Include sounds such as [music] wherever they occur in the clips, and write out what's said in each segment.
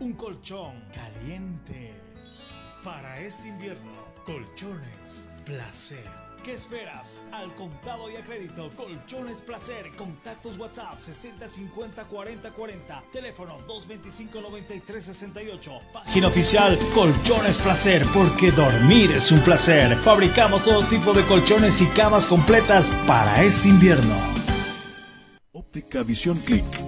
un colchón caliente. Para este invierno, colchones placer. ¿Qué esperas? Al contado y a crédito, Colchones Placer, contactos WhatsApp 6050 40 40, teléfono 225 93 68, página oficial Colchones Placer, porque dormir es un placer. Fabricamos todo tipo de colchones y camas completas para este invierno. Óptica Visión Click.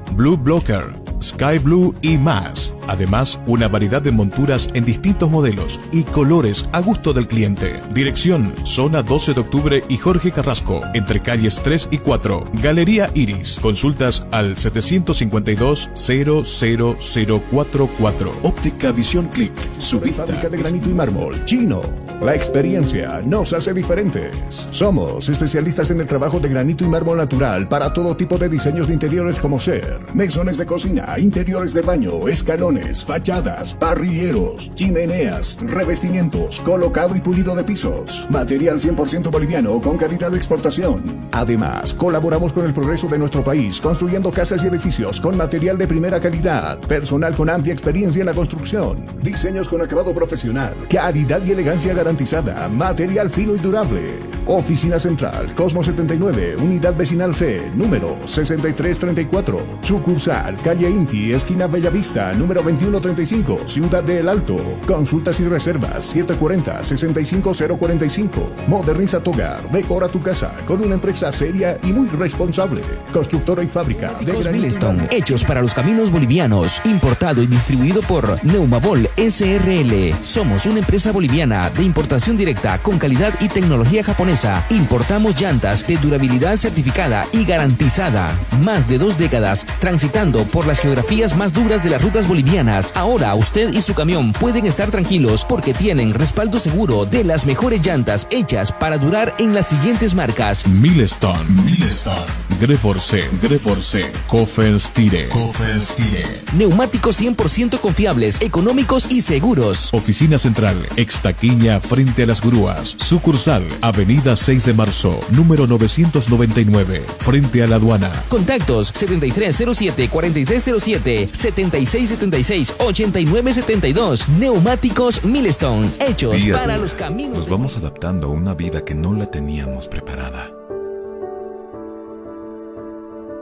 Blue Blocker, Sky Blue y más. Además, una variedad de monturas en distintos modelos y colores a gusto del cliente. Dirección, zona 12 de octubre y Jorge Carrasco, entre calles 3 y 4. Galería Iris. Consultas al 752-00044. Óptica Visión Click. Su Fábrica de granito y mármol. Chino. La experiencia nos hace diferentes. Somos especialistas en el trabajo de granito y mármol natural para todo tipo de diseños de interiores como ser mesones de cocina, interiores de baño, escalones, fachadas, parrilleros, chimeneas, revestimientos, colocado y pulido de pisos. Material 100% boliviano con calidad de exportación. Además, colaboramos con el progreso de nuestro país construyendo casas y edificios con material de primera calidad, personal con amplia experiencia en la construcción, diseños con acabado profesional, calidad y elegancia garantizada material fino y durable. Oficina Central, Cosmo 79, Unidad Vecinal C, número 6334. Sucursal, Calle Inti, esquina Bellavista, número 2135, Ciudad de El Alto. Consultas y reservas 740-65045. Moderniza tu hogar, decora tu casa con una empresa seria y muy responsable. Constructora y fábrica de Milestone, hechos para los caminos bolivianos, importado y distribuido por Neumabol SRL. Somos una empresa boliviana de importación directa con calidad y tecnología japonesa. Importamos llantas de durabilidad certificada y garantizada. Más de dos décadas transitando por las geografías más duras de las rutas bolivianas. Ahora usted y su camión pueden estar tranquilos porque tienen respaldo seguro de las mejores llantas hechas para durar en las siguientes marcas. Milestone, Milestone, Greforce, Greforce, Kofenstire, Kofenstire. Neumáticos 100% confiables, económicos y seguros. Oficina Central, Extaquiña, frente a las grúas. Sucursal, Avenida 6 de Marzo, número 999, frente a la aduana. Contactos 7307-4307, 7676-8972. Neumáticos Milestone, hechos Día para día, los caminos. Nos vamos adaptando a una vida que no la teníamos preparada.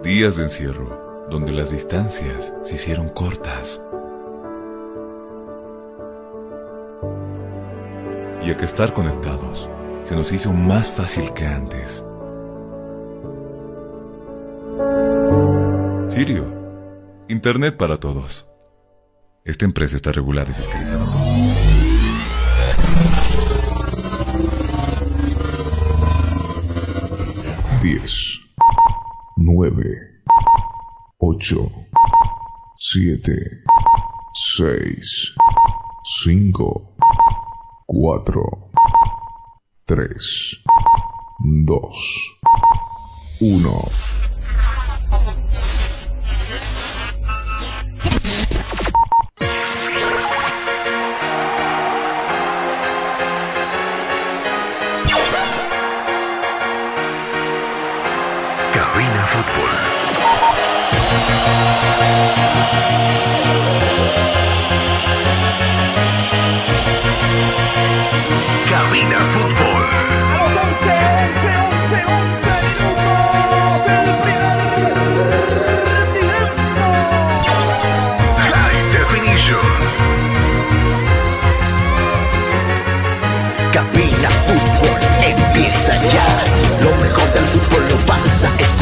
Días de encierro, donde las distancias se hicieron cortas. Y a que estar conectados se nos hizo más fácil que antes. Sirio, Internet para todos. Esta empresa está regulada y fiscalizada. por- 10, 9, 8, 7, 6, 5, 4, 3, 2, 1. Cabina Fútbol. Cabina Fútbol. High Definition. Cabina Fútbol empieza ya.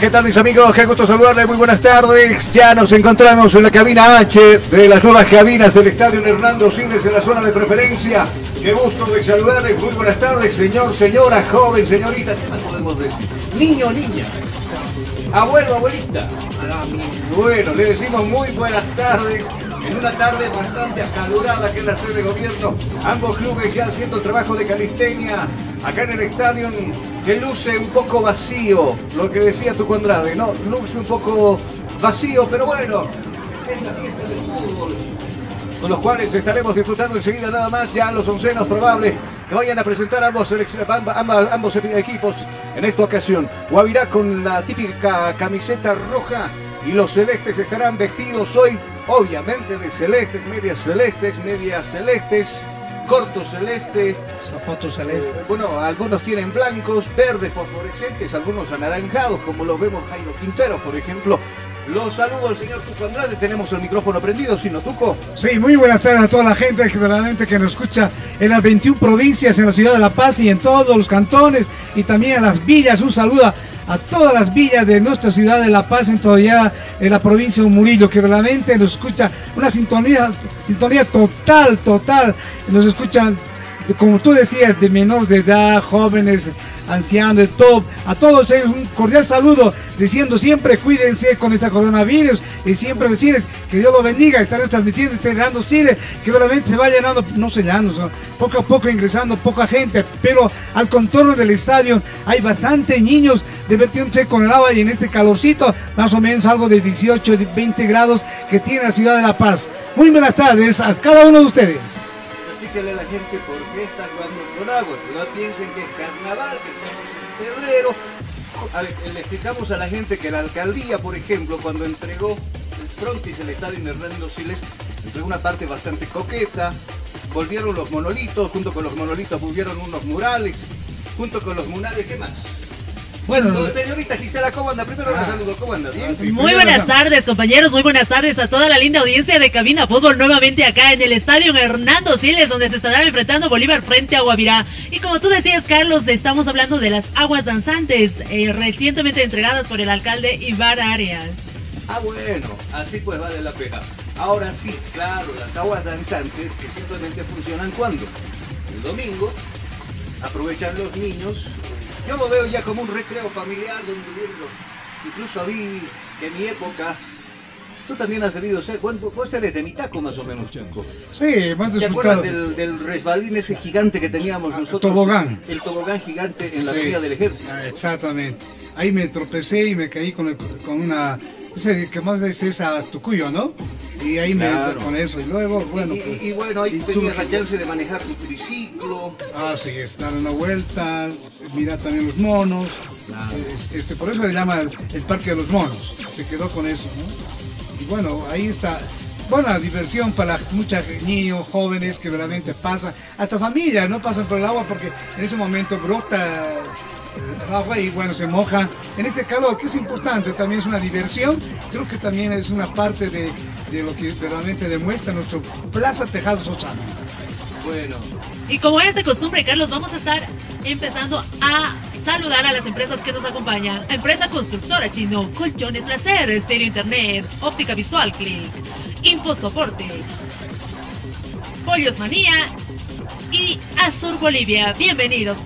¿Qué tal mis amigos? Qué gusto saludarles, muy buenas tardes. Ya nos encontramos en la cabina H de las nuevas cabinas del Estadio Hernando Siles en la zona de preferencia. Qué gusto de saludarles, muy buenas tardes, señor, señora, joven, señorita, ¿qué más podemos decir? Niño, niña, abuelo, abuelita. Bueno, le decimos muy buenas tardes. En una tarde bastante acalorada que es la sede de gobierno, ambos clubes ya haciendo trabajo de calistenia acá en el estadio que luce un poco vacío, lo que decía tu Condrade, ¿no? Luce un poco vacío, pero bueno, con los cuales estaremos disfrutando enseguida nada más ya los oncenos probables que vayan a presentar ambos, ambos equipos en esta ocasión. Guavirá con la típica camiseta roja y los celestes estarán vestidos hoy, obviamente, de celestes, medias celestes, medias celestes, cortos celestes. Zapatos celestes. Eh, Bueno, algunos tienen blancos, verdes, fosforescentes, algunos anaranjados, como lo vemos Jairo Quintero, por ejemplo. Los saludo al señor Tuco Andrade, tenemos el micrófono prendido, ¿sí no, Tuco? Sí, muy buenas tardes a toda la gente que verdaderamente que nos escucha en las 21 provincias, en la ciudad de La Paz y en todos los cantones y también a las villas. Un saludo a, todas las villas de nuestra ciudad de La Paz, en todavía en la provincia de Murillo, que verdaderamente nos escucha una sintonía, sintonía total, total. Nos escuchan, como tú decías, de menor de edad, jóvenes, ancianos, de todo. A todos ellos un cordial saludo, diciendo siempre cuídense con este coronavirus y siempre decirles que Dios los bendiga. Estaremos transmitiendo este Llenando Chile, que realmente se va llenando, no se llenando, poco a poco ingresando poca gente, pero al contorno del estadio hay bastante niños divirtiéndose con el agua y en este calorcito, más o menos algo de 18, 20 grados que tiene la ciudad de La Paz. Muy buenas tardes a cada uno de ustedes. Explíquele a la gente por qué está jugando con agua, no piensen que es carnaval, que estamos en febrero. A ver, le explicamos a la gente que la alcaldía, por ejemplo, cuando entregó el frontis del estadio Hernando Siles, entregó una parte bastante coqueta, volvieron los monolitos, junto con los monolitos volvieron unos murales, junto con los murales, ¿qué más? Bueno, Los señorita Gisela, ¿cómo anda? Primero la saludo, ¿cómo anda? ¿Bien? Muy buenas tardes, compañeros. Muy buenas tardes a toda la linda audiencia de Cabina Fútbol nuevamente acá en el estadio Hernando Siles, donde se estará enfrentando Bolívar frente a Guavirá. Y como tú decías, Carlos, estamos hablando de las aguas danzantes, eh, recientemente entregadas por el alcalde Ibar Arias. Ah, bueno, así pues vale la pena. Ahora sí, claro, las aguas danzantes que simplemente funcionan cuando? El domingo, aprovechan los niños. Yo lo veo ya como un recreo familiar donde vienen los- Incluso vi que en mi época, tú también has debido ser, bueno, vos eres de mi taco más o menos, Chico. sí, ¿Te disfrutado. acuerdas del, del resbalín ese gigante que teníamos nosotros? tobogán. El tobogán gigante en la Sí. avenida del ejército. Ah, Exactamente. Ahí me tropecé y me caí con, el- con una... Ese que más es esa tucuyo, ¿no? Y ahí Claro. me con eso. Y luego, bueno, y, pues, y- y bueno, ahí tenías la chance de manejar tu triciclo. Ah, sí, es dar una vuelta, mirar también los monos. Es- Este, por eso se llama el, el Parque de los Monos. Se quedó con eso, ¿no? Y bueno, ahí está. Buena diversión para muchos niños, jóvenes que realmente pasan, hasta familias, no pasan por el agua porque en ese momento brota agua y bueno, se moja. En este calor, que es importante, también es una diversión, creo que también es una parte de, de lo que realmente demuestra nuestro Plaza Tejado Sochano. Bueno, Y como es de costumbre, Carlos, vamos a estar empezando a saludar a las empresas que nos acompañan. Empresa constructora chino, Colchones Placer, Estéreo Internet, Óptica Visual Click, Infosoporte, Pollos Manía y Azur Bolivia. Bienvenidos.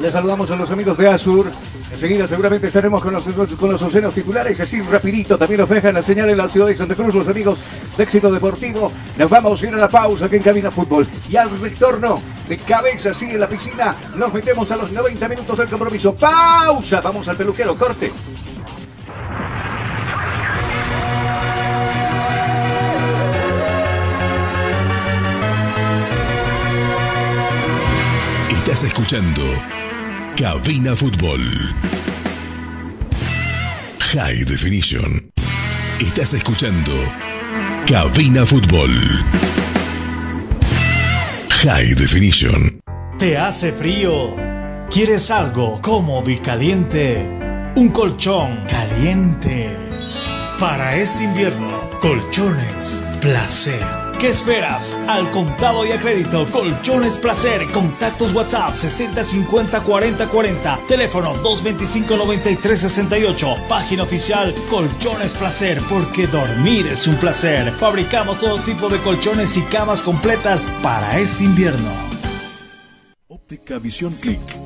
Les saludamos a los amigos de Azur. Enseguida seguramente estaremos con los, con los océanos titulares, así rapidito. También nos dejan la señal en la ciudad de Santa Cruz, los amigos de Éxito Deportivo. Nos vamos a ir a la pausa aquí en Cabina Fútbol. Y al retorno de cabeza así en la piscina, nos metemos a los 90 minutos del compromiso. Pausa, vamos al peluquero, corte. Estás escuchando Cabina Fútbol. High Definition. Estás escuchando Cabina Fútbol. High Definition. ¿Te hace frío? ¿Quieres algo cómodo y caliente? Un colchón caliente. Para este invierno, colchones placer. ¿Qué esperas? Al contado y a crédito, Colchones Placer, contactos WhatsApp 60 50 40 40, teléfono 225 93 68, página oficial Colchones Placer, porque dormir es un placer. Fabricamos todo tipo de colchones y camas completas para este invierno. Óptica Visión Click.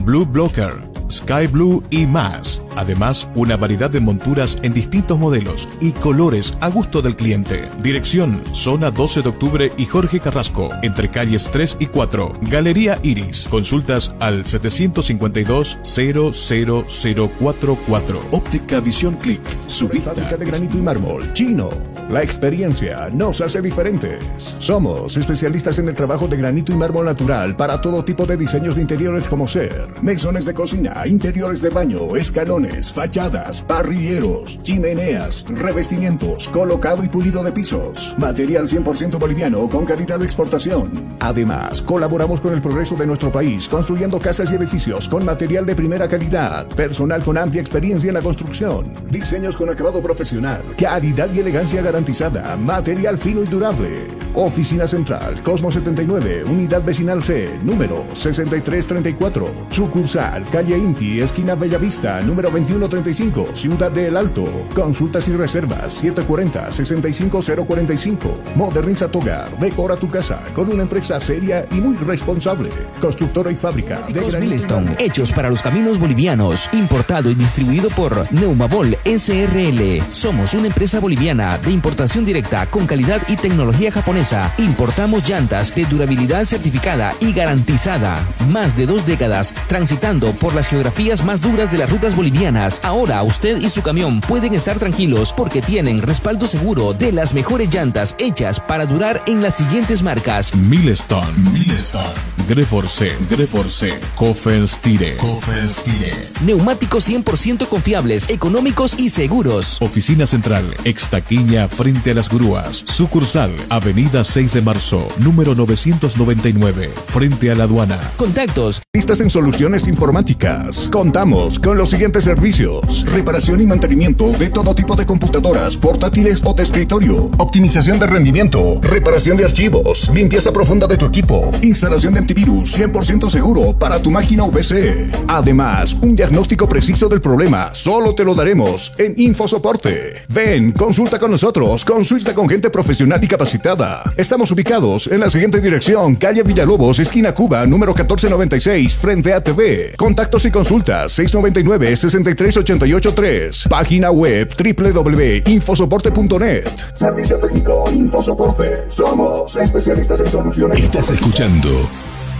Blue Blocker, Sky Blue y más. Además, una variedad de monturas en distintos modelos y colores a gusto del cliente. Dirección, zona 12 de octubre y Jorge Carrasco, entre calles 3 y 4. Galería Iris. Consultas al 752-00044. Óptica Visión Click. Su vista. Fábrica de granito y mármol. Chino. La experiencia nos hace diferentes. Somos especialistas en el trabajo de granito y mármol natural para todo tipo de diseños de interiores como ser mesones de cocina, interiores de baño, escalones, fachadas, parrilleros, chimeneas, revestimientos, colocado y pulido de pisos. Material 100% boliviano con calidad de exportación. Además, colaboramos con el progreso de nuestro país construyendo casas y edificios con material de primera calidad, personal con amplia experiencia en la construcción, diseños con acabado profesional, calidad y elegancia garantizada, material fino y durable. Oficina Central, Cosmo 79, Unidad Vecinal C, número 6334. Sucursal, calle Inti, esquina Bellavista, número 2135, Ciudad de El Alto. Consultas y reservas 740-65045. Moderniza tu hogar, decora tu casa con una empresa seria y muy responsable. Constructora y fábrica de Milestone, hechos para los caminos bolivianos, importado y distribuido por Neumabol SRL. Somos una empresa boliviana de importación directa con calidad y tecnología japonesa. Importamos llantas de durabilidad certificada y garantizada. Más de dos décadas transitando por las geografías más duras de las rutas bolivianas. Ahora usted y su camión pueden estar tranquilos porque tienen respaldo seguro de las mejores llantas hechas para durar en las siguientes marcas. Milestone. Milestone. Greforce. Greforce. Koffers Tire. Koffers Tire. Neumáticos 100% confiables, económicos y seguros. Oficina Central, Extaquiña, frente a las grúas. Sucursal, Avenida 6 de Marzo, número 999, frente a la aduana. Contactos Listas en soluciones informáticas. Contamos con los siguientes servicios: reparación y mantenimiento de todo tipo de computadoras, portátiles o de escritorio, optimización de rendimiento, reparación de archivos, limpieza profunda de tu equipo, instalación de antivirus 100% seguro para tu máquina VC. Además, un diagnóstico preciso del problema solo te lo daremos en Infosoporte. Ven, consulta con nosotros, consulta con gente profesional y capacitada. Estamos ubicados en la siguiente dirección: calle Villalobos, esquina Cuba, número 1496, frente a TV. Contactos y consultas 699-63883. Página web www.infosoporte.net. Servicio técnico Infosoporte. Somos especialistas en soluciones. Estás escuchando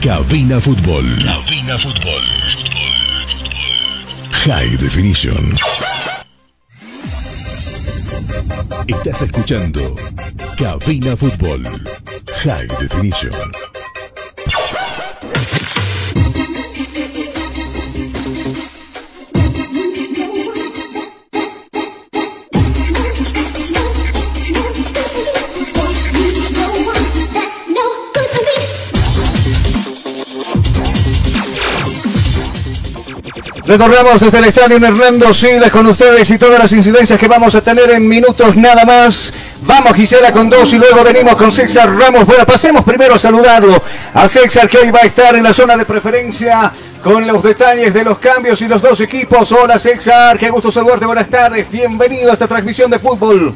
Cabina Fútbol. Cabina Fútbol. High Definition. Estás escuchando Cabina Fútbol. High Definition. Recordamos desde el estadio Hernando Siles con ustedes y todas las incidencias que vamos a tener en minutos nada más. Vamos Gisela con dos y luego venimos con César Ramos. Bueno, pasemos primero a saludarlo a César que hoy va a estar en la zona de preferencia con los detalles de los cambios y los dos equipos. Hola César, qué gusto saludarte, buenas tardes. Bienvenido a esta transmisión de fútbol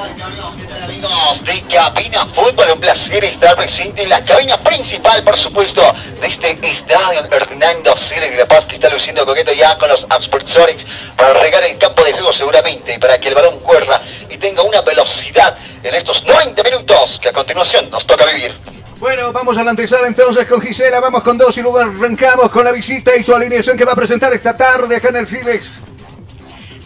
amigos de Cabina Fútbol? Un placer estar presente en la cabina principal, por supuesto, de este estadio Hernando Siles de La Paz, que está luciendo coqueto ya con los Sonics para regar el campo de juego seguramente, para que el balón corra y tenga una velocidad en estos 90 minutos que a continuación nos toca vivir. Bueno, vamos a la antesala entonces con Gisela, vamos con dos y luego arrancamos con la visita y su alineación que va a presentar esta tarde acá en el Silex.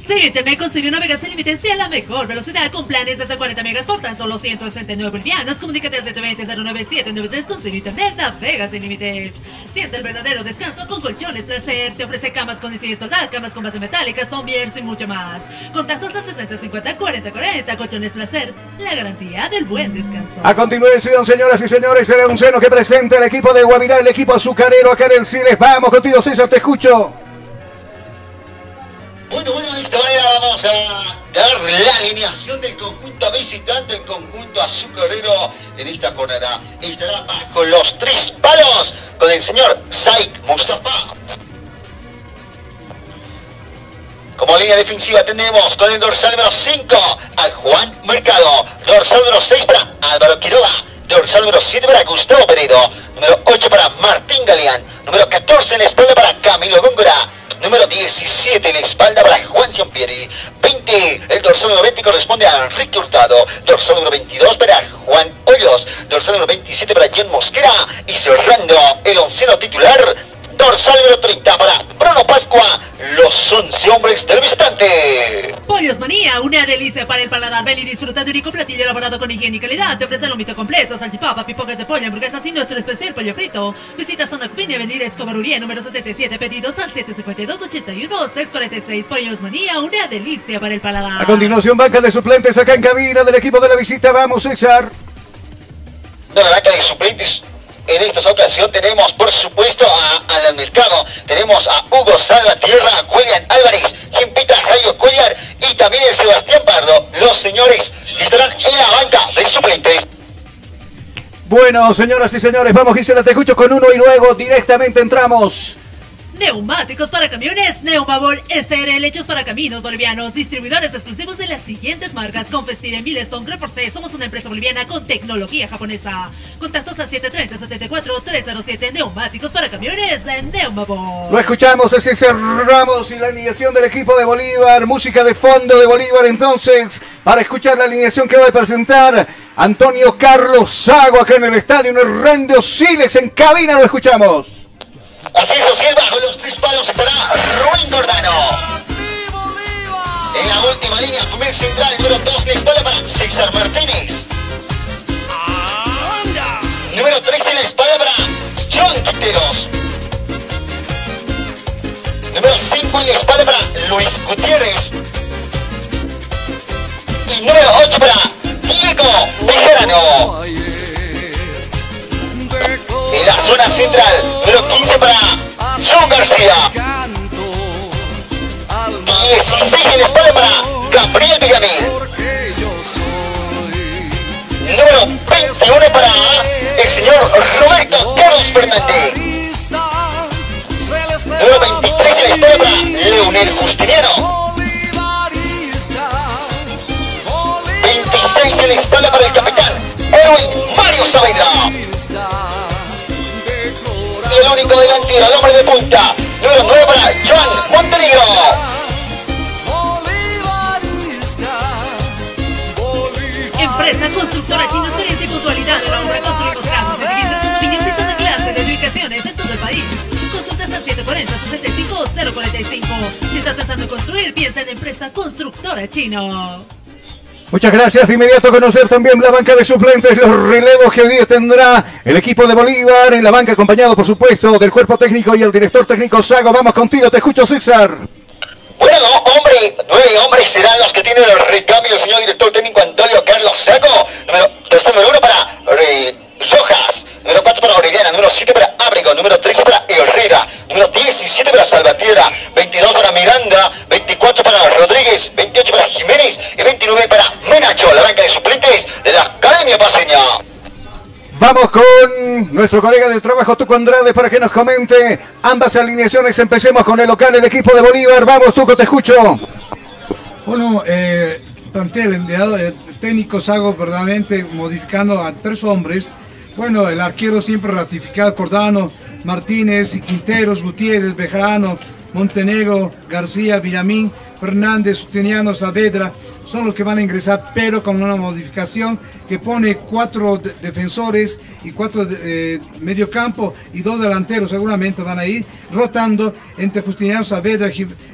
Sí, me consiguió una sin límite a la mejor velocidad con planes de hasta 40 megas por tan solo 169 bolivianos. Comunícate al 720-09793 con Internet, navega sin límites. Siente el verdadero descanso con colchones placer. Te ofrece camas con y espaldar, camas con base metálica, zombiers y mucho más. Contactos al 6050 4040 colchones placer, la garantía del buen descanso. A continuación, señoras y señores, el seno que presenta el equipo de Guavirá, el equipo azucarero acá en el Cines. Vamos contigo, César, te escucho. Bueno, bueno, de esta manera vamos a dar la alineación del conjunto visitante, el conjunto azucarero en esta jornada. Estará bajo los tres palos con el señor Saik Mustafa. Como línea defensiva tenemos con el dorsal número 5 a Juan Mercado, dorsal número 6 para Álvaro Quiroga, dorsal número 7 para Gustavo Peredo, número 8 para Martín Galeán, número 14 en la espalda para Camilo Góngora, número 17 en la espalda para Juan Giampieri, 20 el dorsal número 20 corresponde a Enrique Hurtado, dorsal número 22 para Juan Hoyos, dorsal número 27 para John Mosquera. Y cerrando el onceno titular Dorsal número 30 para Bruno Pascua, los 11 hombres del visitante. Pollos Manía, una delicia para el paladar. Ven y disfruta de un único platillo elaborado con higiene y calidad. Te ofrece el mito completo, salchipapa, pipocas de pollo, hamburguesas y nuestro especial pollo frito. Visita Zona Piña Venir Escobaruría número 77, pedidos al 752-81-646. Pollos Manía, una delicia para el paladar. A continuación, banca de suplentes acá en cabina del equipo de la visita. Vamos, César. No, la banca de suplentes en esta ocasión tenemos, por supuesto, a, al mercado. Tenemos a Hugo Salvatierra, William Álvarez, Jimpita Rayo Cuellar y también el Sebastián Pardo. Los señores estarán en la banca de suplentes. Bueno, señoras y señores, vamos Gisela, te escucho con uno y luego directamente entramos Neumáticos para camiones, Neumabol SRL hechos para caminos bolivianos, distribuidores exclusivos de las siguientes marcas, Confestir, Milestone, Reforcé, somos una empresa boliviana con tecnología japonesa. Contactos al 730-74-307, neumáticos para camiones, Neumabol. Lo escuchamos, es cerramos y la alineación del equipo de Bolívar, música de fondo de Bolívar entonces, para escuchar la alineación que va a presentar Antonio Carlos Sago acá en el estadio, en el Rende Siles en cabina, lo escuchamos. Haciendo Silva bajo los tres palos estará Rubén Gordano. En la última línea, su mes central, número 2, la espalda para César Martínez. Número 3 en la espalda para John Quiteros. Número 5 en la espalda para Luis Gutiérrez. Y número 8 para Diego Bejarano. En la zona central, número 15 para John García. Y 16 en espalda para Gabriel Villamil. Número 21 para el señor Roberto Carlos Fernández. Número 23 en la espalda para Leonel Justiniano. 26 en la espalda para el capitán Erwin Mario Saavedra el único delantero, el hombre de punta. Número 9 para Joan Montenegro. Empresa constructora experiencia y puntualidad. La obra construimos casas, edificios, condominios y toda clase de ubicaciones en todo el país. Consultas al 740-65-045. Si estás pensando en construir, piensa en empresa constructora chino. Muchas gracias. De inmediato conocer también la banca de suplentes, los relevos que hoy día tendrá el equipo de Bolívar en la banca, acompañado por supuesto del cuerpo técnico y el director técnico Sago. Vamos contigo, te escucho César. Bueno, hombre, nueve hombres serán los que tienen los recambios, señor director técnico Antonio Carlos Sago. Número, número uno para eh, Rojas, número cuatro para Orellana, número siete para Ábrego, número 13 para Herrera, número 17 para Salvador. 22 para Miranda, 24 para Rodríguez, 28 para Jiménez y 29 para Menacho, la banca de suplentes de la Academia Paseña. Vamos con nuestro colega de trabajo Tuco Andrade para que nos comente ambas alineaciones. Empecemos con el local, el equipo de Bolívar. Vamos, Tuco, te escucho. Bueno, eh, plantel, enviado, eh, técnico Sago verdaderamente modificando a tres hombres. Bueno, el arquero siempre ratificado, Cordano, Martínez, Quinteros, Gutiérrez, Bejarano, Montenegro, García, Villamín, Fernández, Teniano, Saavedra, son los que van a ingresar, pero con una modificación que pone cuatro de- defensores y cuatro de, eh, medio campo y dos delanteros seguramente van a ir rotando entre Justiniano Saavedra,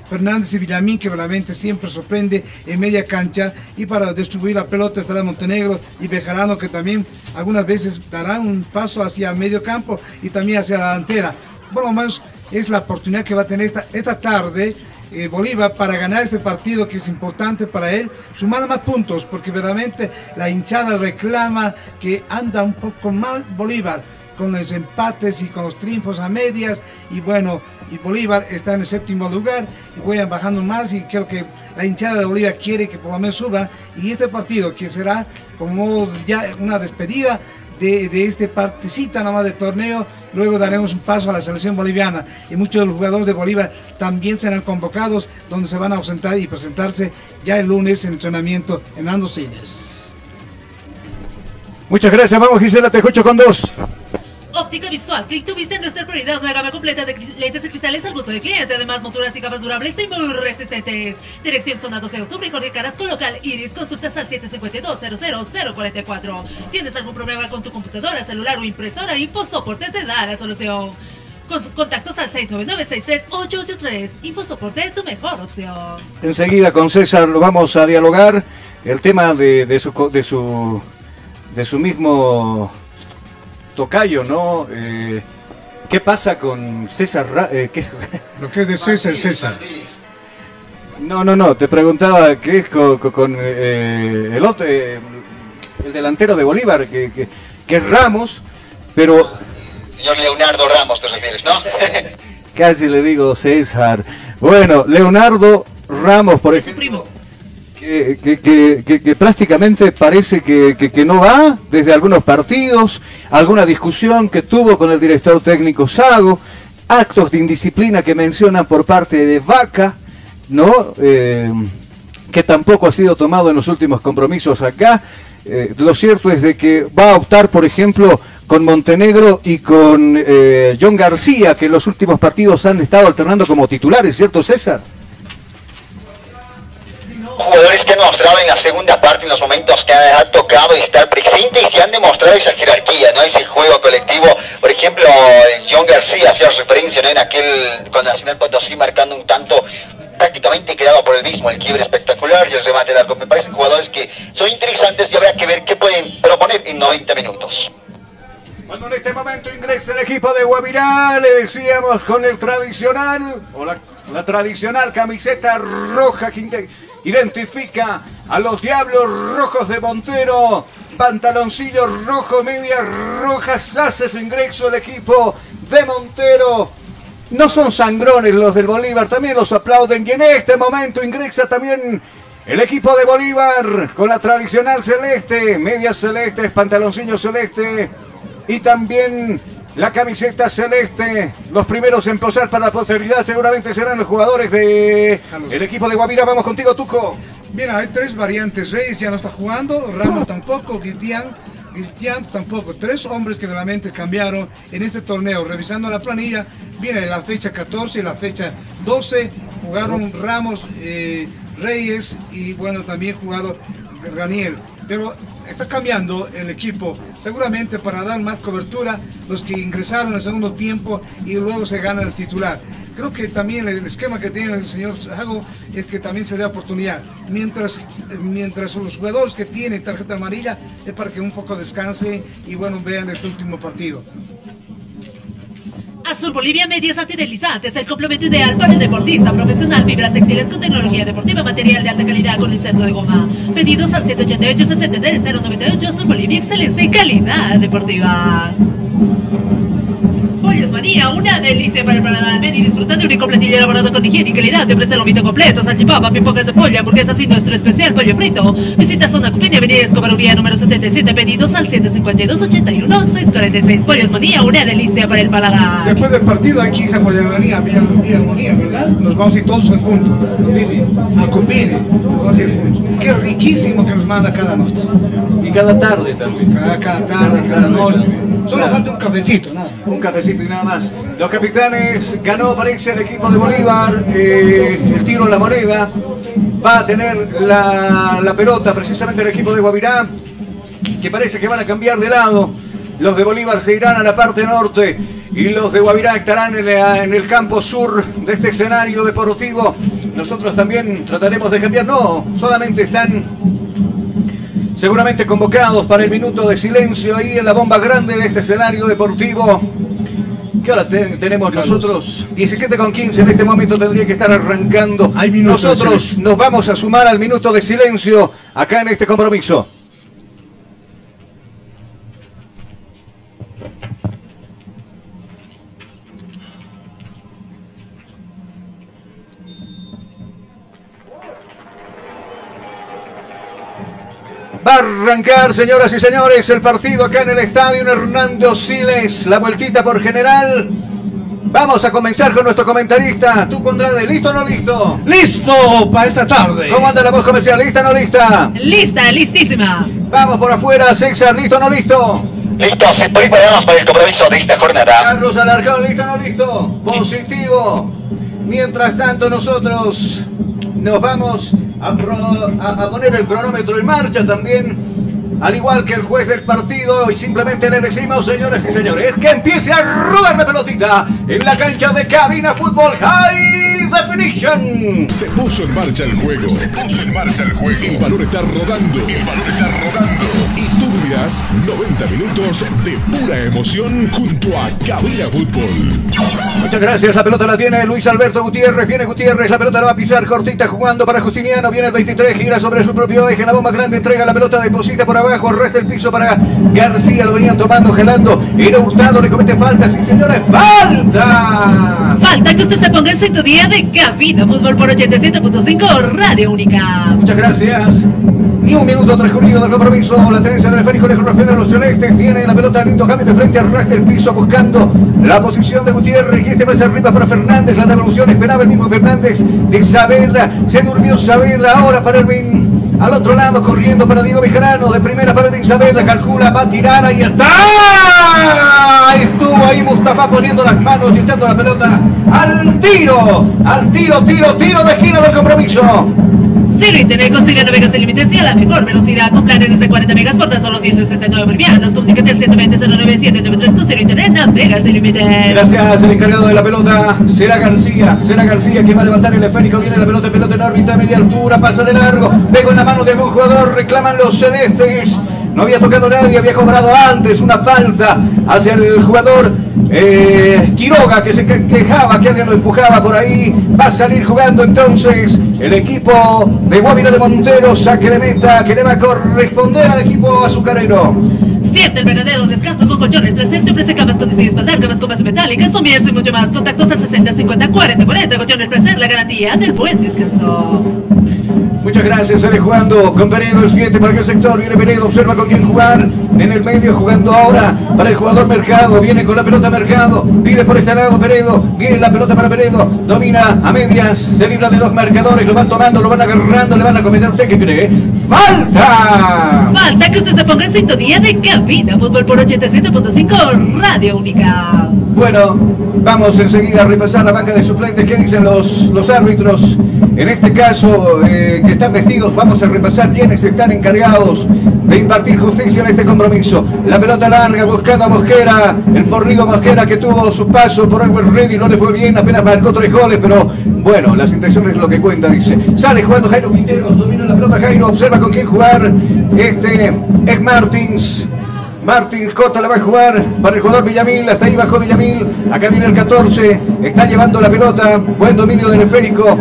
Fernández y Villamín, que realmente siempre sorprende en media cancha, y para distribuir la pelota estará Montenegro y Bejarano, que también algunas veces darán un paso hacia medio campo y también hacia la delantera. Bueno, más es la oportunidad que va a tener esta, esta tarde eh, Bolívar para ganar este partido que es importante para él, sumar más puntos, porque verdaderamente la hinchada reclama que anda un poco mal Bolívar con los empates y con los triunfos a medias. Y bueno, y Bolívar está en el séptimo lugar y vayan bajando más y creo que la hinchada de Bolívar quiere que por lo menos suba. Y este partido que será como ya una despedida de, este partecita nada más de torneo, luego daremos un paso a la selección boliviana y muchos de los jugadores de Bolívar también serán convocados donde se van a ausentar y presentarse ya el lunes en entrenamiento en Andocines. Muchas gracias. Vamos, Gisela, te escucho con dos. Óptica visual, Click tuviste nuestra prioridad, una gama completa de lentes y cristales al gusto del cliente, además monturas y gafas durables y muy resistentes. Dirección zona 12 de octubre, Jorge Carrasco local, Iris, consultas al 752-00044. ¿Tienes algún problema con tu computadora, celular o impresora? InfoSoporte te da la solución. Con contactos al 699-63883. InfoSoporte, tu mejor opción. Enseguida con César lo vamos a dialogar. El tema de, de su, de su de su mismo tocayo, ¿no? Eh, ¿Qué pasa con César? Ra- eh, ¿qué es? Lo que es de César, César. No, no, no, te preguntaba qué es con, con- con, eh, el otro, eh, el delantero de Bolívar, que, que, que es Ramos, pero Señor Leonardo Ramos, te refieres, ¿no? [laughs] casi le digo César. Bueno, Leonardo Ramos, por Su ejemplo, primo. Que, prácticamente parece que no va desde algunos partidos, alguna discusión que tuvo con el director técnico Sago, actos de indisciplina que mencionan por parte de Vaca, ¿no? Eh, que tampoco ha sido tomado en los últimos compromisos acá. Eh, lo cierto es de que va a optar, por ejemplo, con Montenegro y con eh, John García, que en los últimos partidos han estado alternando como titulares, ¿cierto César? Jugadores que han mostrado en la segunda parte, en los momentos que han tocado estar presentes y han demostrado esa jerarquía, ¿no? Ese juego colectivo. Por ejemplo, John García hacía referencia, ¿no? En aquel, con Nacional Potosí marcando un tanto prácticamente creado por el mismo, el quiebre espectacular y el remate largo. Me parecen jugadores que son interesantes y habrá que ver qué pueden proponer en 90 minutos. Cuando en este momento ingresa el equipo de Guavirá, le decíamos con el tradicional, o la, la tradicional camiseta roja que identifica a los Diablos Rojos de Montero, pantaloncillo rojo, medias rojas, hace su ingreso el equipo de Montero. No son sangrones los del Bolívar, también los aplauden y en este momento ingresa también el equipo de Bolívar con la tradicional celeste, medias celestes, pantaloncillo celeste y también la camiseta celeste. Los primeros en posar para la posteridad seguramente serán los jugadores de el equipo de Guavirá. Vamos contigo, Tuco. Mira, hay tres variantes. Reyes ya no está jugando, Ramos tampoco, Guitián, tampoco. Tres hombres que realmente cambiaron en este torneo. Revisando la planilla, viene la fecha 14 y la fecha 12. Jugaron Ramos, eh, Reyes y bueno, también jugaron Raniel. Pero está cambiando el equipo, seguramente para dar más cobertura los que ingresaron el segundo tiempo y luego se gana el titular. Creo que también el esquema que tiene el señor Sago es que también se dé oportunidad. Mientras, mientras los jugadores que tienen tarjeta amarilla es para que un poco descanse y bueno, vean este último partido. Azul Bolivia Medias Antideslizantes, el complemento ideal para el deportista profesional. Fibras textiles con tecnología deportiva, material de alta calidad con inserto de goma. Pedidos al 188 63 098 Azul Bolivia, excelente calidad deportiva. Manía, una delicia para el paladar. Ven y disfruta de un rico platillo elaborado con higiene y calidad. Te ofrece el lomito completo, salchipapa, pipocas de pollo, hamburguesas y nuestro especial pollo frito. Visita Zona Cupiña, Avenida Escobar Uría, número 77, pedidos al 752-81-646. Pollos manía, una delicia para el paladar. Después del partido aquí se apoyaría Villa, Armonía, ¿verdad? Nos vamos a ir todos juntos. A Cupide. Nos vamos a ir juntos. Qué riquísimo que nos manda cada noche. Y cada tarde también. Cada, cada tarde, cada noche. Solo falta un cafecito, nada. Un cafecito y nada más. Los capitanes ganó, parece, el equipo de Bolívar. eh, el tiro a la moneda. Va a tener la, la pelota precisamente el equipo de Guavirá. Que parece que van a cambiar de lado. Los de Bolívar se irán a la parte norte y los de Guavirá estarán en, la- en el campo sur de este escenario deportivo. Nosotros también trataremos de cambiar. No, solamente están seguramente convocados para el minuto de silencio ahí en la bomba grande de este escenario deportivo. ¿Qué hora te- tenemos nosotros? 17 con 15 en este momento tendría que estar arrancando. nosotros nos vamos a sumar al minuto de silencio acá en este compromiso. Va a arrancar, señoras y señores, el partido acá en el estadio en Hernando Siles. La vueltita por general. Vamos a comenzar con nuestro comentarista. Tú, Condrade, ¿listo o no listo? ¡Listo para esta tarde! ¿Cómo anda la voz comercial? ¿Lista o no lista? Lista, listísima. Vamos por afuera, César, ¿listo o no listo? Listo, se preparados para el compromiso de esta jornada. Carlos Alarcón, ¿listo o no listo? Positivo. Mientras tanto, nosotros nos vamos a, pro- a- poner el cronómetro en marcha también. Al igual que el juez del partido, y simplemente le decimos, señores y señores, que empiece a rodar la pelotita en la cancha de Cabina Fútbol High Definition. Se puso en marcha el juego. Se puso en marcha el juego. El balón está rodando. El balón está rodando. Y tú vivirás 90 minutos de pura emoción junto a Cabina Fútbol. Muchas gracias, la pelota la tiene Luis Alberto Gutiérrez, viene Gutiérrez, la pelota la va a pisar. Cortita jugando para Justiniano, viene el 23, gira sobre su propio eje, la bomba grande. Entrega la pelota, deposita por abajo, el resto del piso para García, lo venían tomando, gelando, era Hurtado, le comete falta, sí señores, falta. Falta que usted se ponga en sintonía de Cabina Fútbol por 87.5 Radio Única. Muchas gracias. Ni un minuto transcurrido del compromiso. La tenencia del esférico le corresponde a los celestes. Viene la pelota lindo cambio de frente al resto del piso buscando la posición de Gutiérrez. Y este ser arriba para Fernández. La devolución esperaba el mismo Fernández de Saavedra. Se durmió Saavedra ahora para Erwin. Al otro lado corriendo para Diego Bejarano. De primera para Erwin Saavedra. Calcula, va a tirar. Ahí está. Estuvo ahí Mustafa poniendo las manos y echando la pelota al tiro. Al tiro, tiro, tiro de esquina del compromiso. Ciro Internet consigue navegas sin límites y a la mejor velocidad con planes desde 40 megas por tan solo 169 bolivianos. Comunícate al 720-09793 con Ciro Internet, navegas sin límites. Gracias, el encargado de la pelota será García. Será García quien va a levantar el esférico. Viene la pelota, pelota en órbita, media altura, pasa de largo. Pego en la mano de algún jugador, reclaman los celestes. No había tocado nadie, había cobrado antes una falta hacia el jugador eh, Quiroga que se que- quejaba que alguien lo empujaba por ahí. Va a salir jugando entonces el equipo de Guavira de Montero. Saque de meta que le va a corresponder al equipo azucarero. Siente el verdadero descanso con colchones. Placer ofrece camas con diseño espaldar, camas con base metálica, sombreros y mucho más. Contactos al 60 50 40 40. Colchones Placer, la garantía del buen descanso. Muchas gracias, sale jugando con el 7 para qué sector, viene Peredo, observa con quién jugar, en el medio jugando ahora para el jugador Mercado, viene con la pelota Mercado, pide por este lado Peredo, viene la pelota para Peredo, domina a medias, se libra de dos marcadores, lo van tomando, lo van agarrando, le van a cometer usted que cree, ¡falta! Falta que usted se ponga en sintonía de Cabina Fútbol por 87.5 Radio Única. Bueno, vamos enseguida a repasar la banca de suplentes. ¿Qué dicen los, los árbitros? En este caso, eh, que están vestidos, vamos a repasar quiénes están encargados de impartir justicia en este compromiso. La pelota larga buscando a Mosquera, el fornido Mosquera que tuvo su paso por el Ready, no le fue bien, apenas marcó tres goles, pero bueno, las intenciones es lo que cuenta, dice. Sale jugando Jairo Quinteros, domina la pelota Jairo, observa con quién jugar. Este es Martins. Martins Corta la va a jugar para el jugador Villamil, hasta ahí bajó Villamil, acá viene el 14, está llevando la pelota, buen dominio del esférico,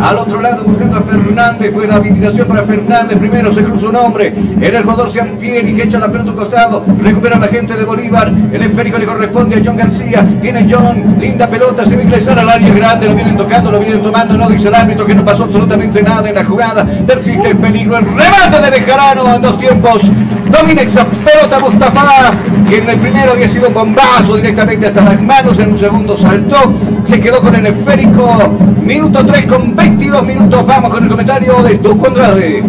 Al otro lado buscando a Fernández. Fue la habilitación para Fernández. Primero se cruza un hombre. Era el jugador Ciampieri que echa la pelota a costado. Recupera la gente de Bolívar. El esférico le corresponde a John García. Tiene John. Linda pelota. Se va a ingresar al área grande. Lo vienen tocando, lo vienen tomando. No dice el árbitro que no pasó absolutamente nada en la jugada. Persiste el peligro. El remate de Bejarano en dos tiempos. Domina esa pelota Mustafa. Que en el primero había sido bombazo directamente hasta las manos. En un segundo saltó. Se quedó con el esférico. Minuto 3 con 22 minutos. Vamos con el comentario de Tuco Andrade.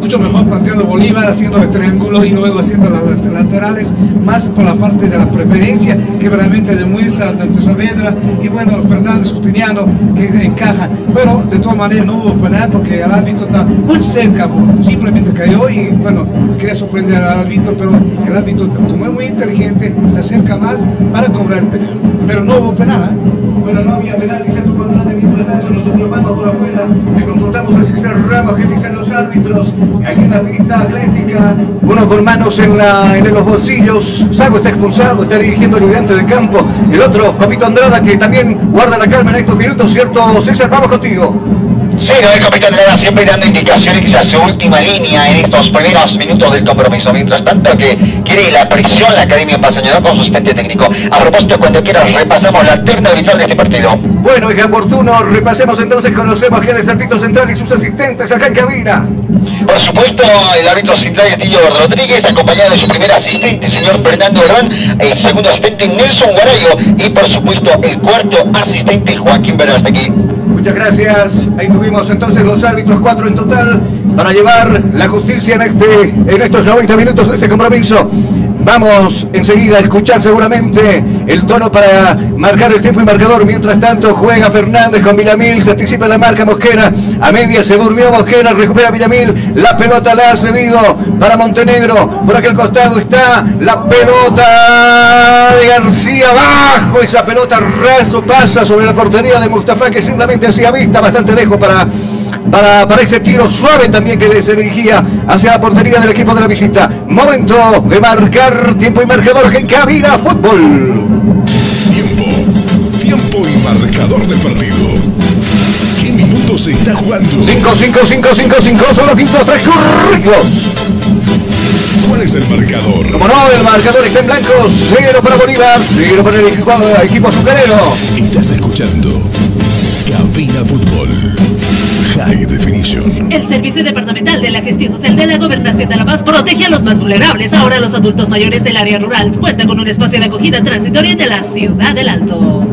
Mucho mejor planteando Bolívar haciendo el triángulo y luego haciendo las lat- laterales más por la parte de la preferencia que realmente demuestra nuestro Saavedra y bueno Fernández Justiniano que encaja pero de todas maneras no hubo penal porque el árbitro está muy cerca simplemente cayó y bueno quería sorprender al árbitro pero el árbitro como es muy inteligente se acerca más para cobrar el penal pero no hubo penal ¿eh? Bueno, no había penal, dice tu contrato. Mientras tanto, nosotros vamos por afuera. Le consultamos a César Ramos que dicen los árbitros. Aquí en la pista atlética. Uno con manos en, la, en los bolsillos. Sago está expulsado, está dirigiendo el ayudante de campo. El otro, Copito Andrada, que también guarda la calma en estos minutos, ¿cierto? César, vamos contigo. Sí, no, el capitán Herrera siempre dando indicaciones a su última línea en estos primeros minutos del compromiso. Mientras tanto que quiere la presión la Academia Pasañador con su asistente técnico. A propósito, cuando quieras repasamos la terna habitual de este partido. Bueno, es oportuno. Repasemos entonces, conocemos quién es el pito central y sus asistentes acá en cabina. Por supuesto, el árbitro central es Tillo Rodríguez, acompañado de su primer asistente, señor Fernando Herrán, el segundo asistente Nelson Guarayo y por supuesto el cuarto asistente Joaquín Bernastegui. Muchas gracias. Ahí tuvimos entonces los árbitros, cuatro en total, para llevar la justicia en, este, en estos 90 minutos de este compromiso. Vamos enseguida a escuchar seguramente el tono para marcar el tiempo y marcador. Mientras tanto juega Fernández con Villamil, se anticipa la marca Mosquera. A media se durmió Mosquera, recupera Villamil. La pelota la ha cedido para Montenegro. Por aquel costado está la pelota de García abajo. Esa pelota raso pasa sobre la portería de Mustafa que simplemente hacía vista bastante lejos para para, para ese tiro suave también que se dirigía hacia la portería del equipo de la visita. Momento de marcar tiempo y marcador en cabina fútbol. Tiempo. Tiempo y marcador del partido. ¿Qué minutos se está jugando? 5, 5, 5, 5, 5 son los minutos transcurridos. ¿Cuál es el marcador? Como no, el marcador está en blanco. Cero para Bolívar, cero para el equipo, equipo azucarero. Estás escuchando Cabina Fútbol. High Definition. El Servicio Departamental de la Gestión Social de la Gobernación de La Paz protege a los más vulnerables. Ahora los adultos mayores del área rural cuentan con un espacio de acogida transitoria de la Ciudad del Alto.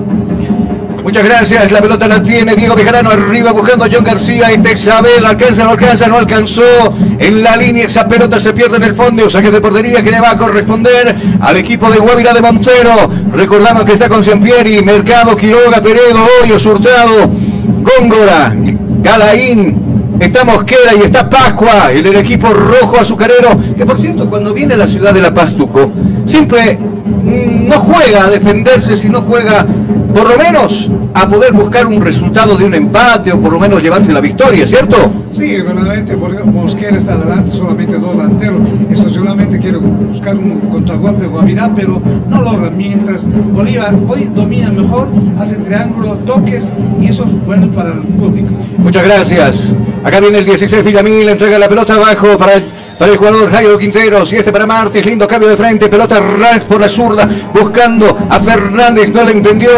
Muchas gracias, la pelota la tiene Diego Bejarano arriba buscando a John García, este Isabel, alcanza, no alcanza, no alcanzó, en la línea esa pelota se pierde en el fondo, saque de portería que le va a corresponder al equipo de Guavira de Montero, recordamos que está con Ciampieri, Mercado, Quiroga, Peredo, Hoyo, Surtado, Góngora, Galaín, está Mosquera y está Pascua, el, el equipo rojo azucarero, que por cierto cuando viene a la ciudad de La Paz, Tuco, siempre mm, no juega a defenderse, sino juega por lo menos a poder buscar un resultado de un empate o por lo menos llevarse la victoria, ¿cierto? Sí, verdaderamente porque Mosquera está adelante, solamente dos delanteros. Esto seguramente quiere buscar un contragolpe Guavirá, pero no logra. Mientras Bolívar hoy domina mejor, hace triángulo, toques y eso es bueno para el público. Muchas gracias. Acá viene el 16 Villamil, entrega la pelota abajo para, para el jugador Jairo Quinteros y este para Martins, lindo cambio de frente, pelota ras por la zurda, buscando a Fernández, no le entendió.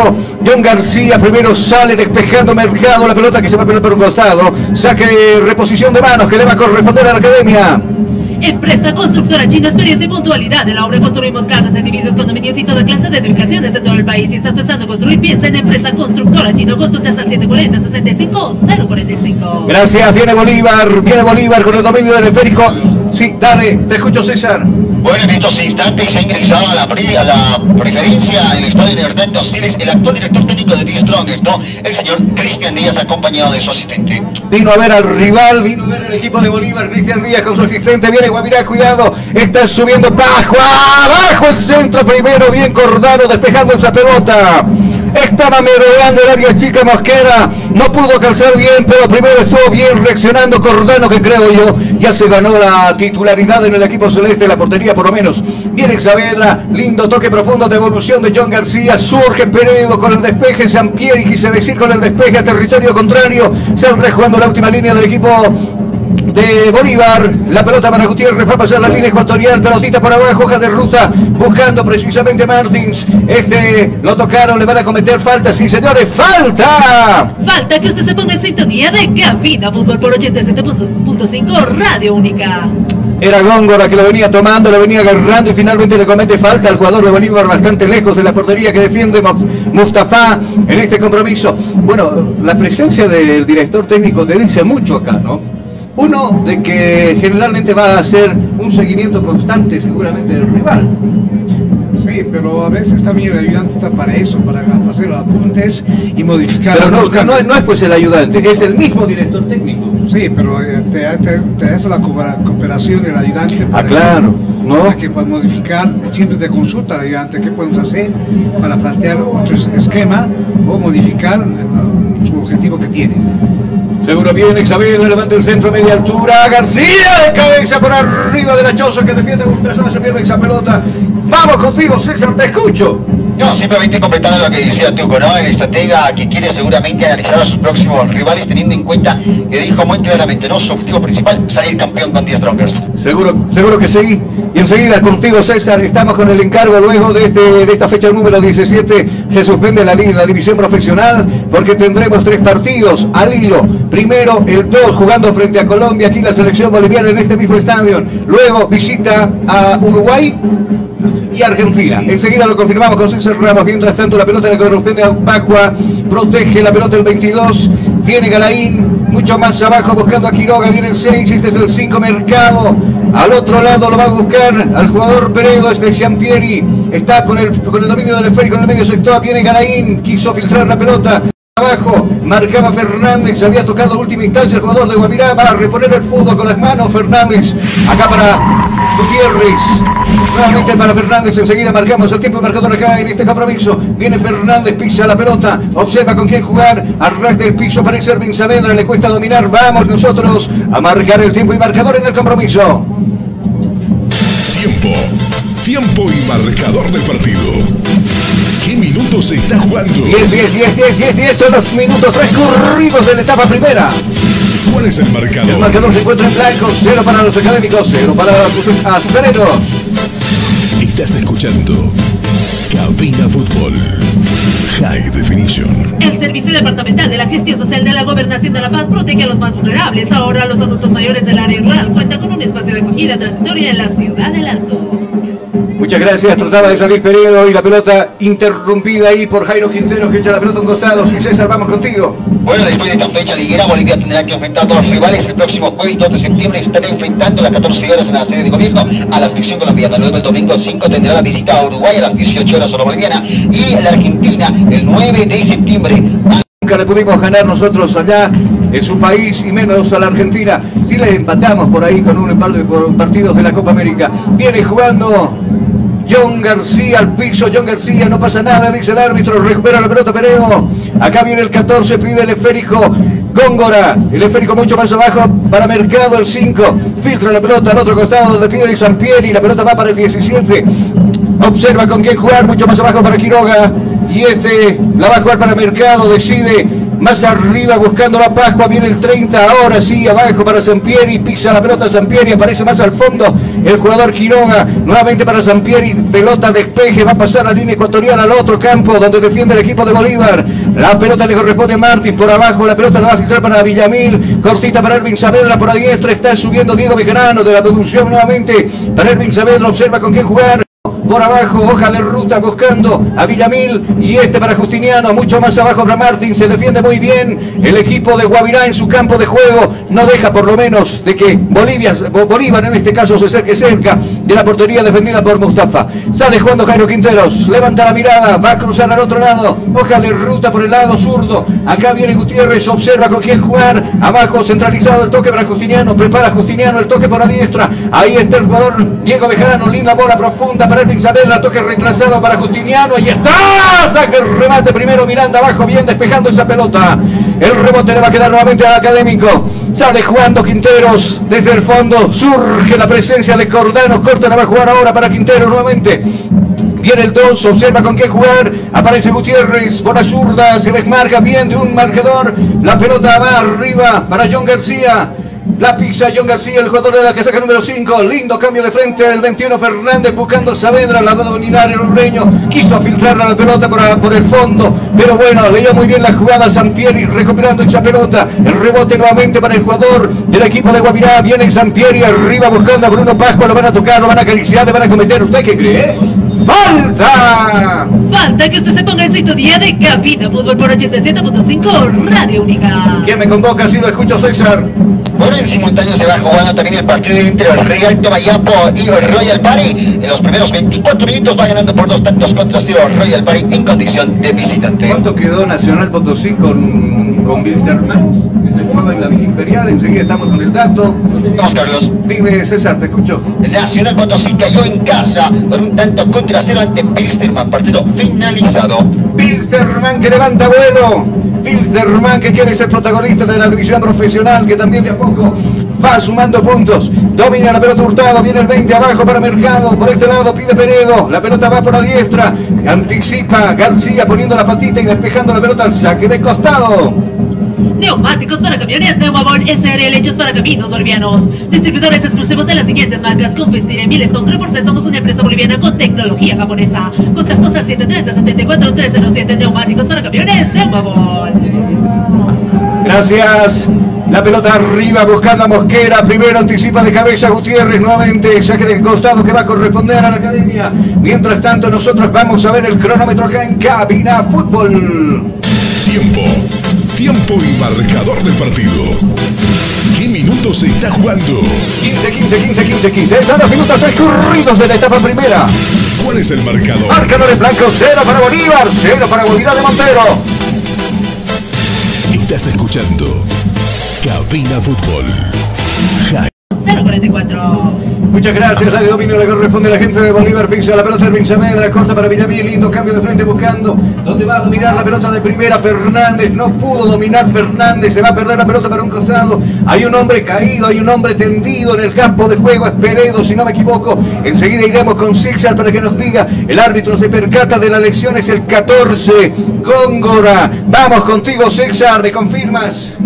John García primero sale despejando Mercado, la pelota que se va a poner por un costado, saque reposición de manos que le va a corresponder a la academia. Empresa Constructora Chino, experiencia y puntualidad. En la obra construimos casas, edificios, condominios y toda clase de edificaciones de todo el país. Si estás pensando en construir, piensa en Empresa Constructora Chino. Consultas al 740-65-045. Gracias, viene Bolívar, viene Bolívar con el dominio del esférico. Sí, dale, te escucho César. Bueno, en estos instantes se ha ingresado a la, pri- a la preferencia el estadio de Hernando Siles, el actual director técnico de Díaz Strongest, ¿no? El señor Cristian Díaz acompañado de su asistente. Vino a ver al rival, vino a ver al equipo de Bolívar, Cristian Díaz con su asistente, viene Guavirá, cuidado, está subiendo Pascua, abajo el centro primero, bien Cordano despejando esa pelota. Estaba merodeando el área chica Mosquera. No pudo calzar bien, pero primero estuvo bien reaccionando Cordano, que creo yo ya se ganó la titularidad en el equipo celeste, la portería por lo menos. Viene Saavedra, lindo toque profundo, devolución de John García. Surge Peredo con el despeje. Sampieri quise decir con el despeje a territorio contrario. Saldrá jugando la última línea del equipo de Bolívar. La pelota para Gutiérrez va a pasar la línea ecuatorial. Pelotita para abajo, hoja de ruta. Buscando precisamente Martins. Este lo tocaron, le van a cometer falta. Sí, señores, falta. Falta que usted se ponga en sintonía de Cabina Fútbol por 87.5 Radio Única. Era Góngora que lo venía tomando, lo venía agarrando y finalmente le comete falta al jugador de Bolívar bastante lejos de la portería que defiende Mustafa en este compromiso. Bueno, la presencia del director técnico te dice mucho acá, ¿no? Uno, de que generalmente va a hacer un seguimiento constante seguramente del rival. Sí, pero a veces también el ayudante está para eso, para hacer los apuntes y modificar. Pero no, no, es pues el ayudante, es el mismo director técnico. Sí, pero eh, te, hace la cooperación del ayudante. ah, claro. ¿no? Para que pueda modificar, siempre te consulta al ayudante qué podemos hacer para plantear otro esquema o modificar su objetivo que tiene. Seguro viene Xavier, levanta el centro, media altura. García de cabeza por arriba de la Choza que defiende un se pierde esa pelota. Vamos contigo, César, te escucho. No, simplemente completando lo que decía Tuco, ¿no? El estratega que quiere seguramente analizar a sus próximos rivales teniendo en cuenta que dijo muy claramente, ¿no? Su objetivo principal, salir campeón con 10 Strongers. Seguro, seguro que sí. Y enseguida contigo, César, estamos con el encargo luego de, este, de esta fecha número 17. Se suspende la, la división profesional porque tendremos tres partidos al hilo. Primero, el 2 jugando frente a Colombia, aquí la selección boliviana en este mismo estadio. Luego visita a Uruguay y Argentina. Enseguida lo confirmamos con César Ramos. Mientras tanto, la pelota le corresponde a Pacua. Protege la pelota el 22. Viene Galaín. Mucho más abajo buscando a Quiroga. Viene el 6. Este es el 5 Mercado. Al otro lado lo va a buscar al jugador Peredo. Este es Ciampieri. Está con el, con el dominio del esférico en el medio sector. Viene Galaín. Quiso filtrar la pelota abajo, marcaba Fernández, había tocado última instancia el jugador de Guavirá, va a reponer el fútbol con las manos Fernández, acá para Gutiérrez, nuevamente para Fernández, enseguida marcamos el tiempo marcador acá en este compromiso, viene Fernández, pisa la pelota, observa con quién jugar, ras del piso para Servín Saavedra, le cuesta dominar, vamos nosotros a marcar el tiempo y marcador en el compromiso. Tiempo, tiempo y marcador del partido minutos se está jugando? 10, 10, 10, 10, 10, 10 son los minutos transcurridos de la etapa primera. ¿Cuál es el marcador? El marcador se encuentra en blanco, cero para los académicos, cero para los azucareros. Estás escuchando Cabina Fútbol. High Definition. El Servicio Departamental de la Gestión Social de la Gobernación de La Paz protege a los más vulnerables. Ahora los adultos mayores del área rural cuentan con un espacio de acogida transitoria en la ciudad del Alto. Muchas gracias. Trataba de salir Peredo y la pelota interrumpida ahí por Jairo Quintero que echa la pelota a un costado. Sí, César, vamos contigo. Bueno, después de esta fecha liguera, Bolivia tendrá que enfrentar a dos rivales el próximo jueves 2 de septiembre. Estará enfrentando a las 14 horas en la sede de gobierno a la selección colombiana. Luego el domingo 5 tendrá la visita a Uruguay a las 18 horas la boliviana y la Argentina el 9 de septiembre. Nunca le pudimos ganar nosotros allá en su país y menos a la Argentina. Si le empatamos por ahí con un par de partidos de la Copa América. Viene jugando John García al piso, John García, no pasa nada, dice el árbitro, recupera la pelota Pereo. Acá viene el 14, pide el esférico. Góngora, el esférico mucho más abajo para Mercado el 5, filtra la pelota al otro costado donde pide San y la pelota va para el 17. Observa con quién jugar, mucho más abajo para Quiroga. Y este la va a jugar para Mercado, decide más arriba buscando la Pascua, viene el 30, ahora sí, abajo para Sampieri, pisa la pelota Sampieri, aparece más al fondo el jugador Quiroga, nuevamente para Sampieri, pelota despeje, va a pasar la línea ecuatorial al otro campo donde defiende el equipo de Bolívar, la pelota le corresponde a Martín por abajo, la pelota la va a filtrar para Villamil, cortita para Ervin Saavedra por la diestra, está subiendo Diego Bejarano de la producción nuevamente para Ervin Saavedra, observa con quién jugar por abajo, hoja de ruta buscando a Villamil. Y este para Justiniano, mucho más abajo para Martín, se defiende muy bien el equipo de Guavirá en su campo de juego, no deja por lo menos de que Bolivia, Bolívar en este caso se acerque cerca de la portería defendida por Mustafa. Sale jugando Jairo Quinteros, levanta la mirada, va a cruzar al otro lado, hoja de ruta por el lado zurdo, acá viene Gutiérrez, observa con quién jugar, abajo centralizado el toque para Justiniano, prepara Justiniano el toque por la diestra, ahí está el jugador Diego Bejarano, linda bola profunda para el Saavedra, toque retrasado para Justiniano. Ahí está. Saca el remate primero Miranda abajo, bien despejando esa pelota. El rebote le va a quedar nuevamente al académico. Sale jugando Quinteros desde el fondo. Surge la presencia de Cordano. Corta la va a jugar ahora para Quinteros nuevamente. Viene el 2, observa con quién jugar. Aparece Gutiérrez por la zurda. Se desmarca bien de un marcador. La pelota va arriba para John García. La fixa John García, el jugador de la casaca número 5. Lindo cambio de frente el 21 Fernández buscando Saavedra, la dado dominar el Urreño. Quiso filtrar la pelota por, por, el fondo, pero bueno, veía muy bien la jugada Sampieri recuperando esa pelota. El rebote nuevamente para el jugador del equipo de Guavirá. Viene Sampieri arriba buscando a Bruno Pascua. Lo van a tocar, lo van a acariciar, le van a cometer. ¿Usted qué cree? ¡Falta! Falta que usted se ponga en sintonía de Cabina Fútbol por 87.5 Radio Única. ¿Quién me convoca? Si lo escucho, César. Por el simultáneo se va jugando también el partido entre el Real Tomayapo y el Royal Party. En los primeros 24 minutos va ganando por dos tantos contra cero Royal Party en condición de visitante. ¿Cuánto quedó Nacional Potosí con, con jugaba en la Villa Imperial, enseguida estamos con el dato. Vamos, Carlos. Dime, César, te escucho. Nacional Potosí cayó en casa por un tanto contra cero ante Pilsterman, partido finalizado. Pilsterman que levanta vuelo. Pilsterman que quiere ser protagonista de la división profesional, que también de a poco va sumando puntos. Domina la pelota Hurtado, viene el 20 abajo para Mercado. Por este lado pide Peredo, la pelota va por la diestra. Anticipa García poniendo la patita y despejando la pelota al saque de costado. Neumáticos para camiones Neumabol SRL hechos para caminos bolivianos. Distribuidores exclusivos de las siguientes marcas: Confestire, Milestone, Reforce. Somos una empresa boliviana con tecnología japonesa. Contactos al 730-74-307 Neumáticos para camiones Neumabol. Gracias. La pelota arriba buscando a Mosquera. Primero anticipa de cabeza Gutiérrez. Nuevamente saque de costado que va a corresponder a la academia. Mientras tanto, nosotros vamos a ver el cronómetro acá en Cabina Fútbol. Tiempo. Tiempo y marcador del partido. ¿Qué minutos se está jugando? 15, 15, 15, 15, 15. Son los minutos transcurridos de la etapa primera. ¿Cuál es el marcador? Marcador en blanco, cero para Bolívar, cero para Bolívar de Montero. Estás escuchando Cabina Fútbol. 044. Muchas gracias, Radio Dominio le corresponde a la gente de Bolívar, pixa la pelota de Saavedra, corta para Villamil, lindo cambio de frente buscando, ¿dónde va a dominar la pelota de primera Fernández? No pudo dominar Fernández, se va a perder la pelota para un costado, hay un hombre caído, hay un hombre tendido en el campo de juego, es Peredo, si no me equivoco, enseguida iremos con Sixal para que nos diga, el árbitro se percata de la lección, es el 14, Góngora, vamos contigo Sixal, ¿me confirmas?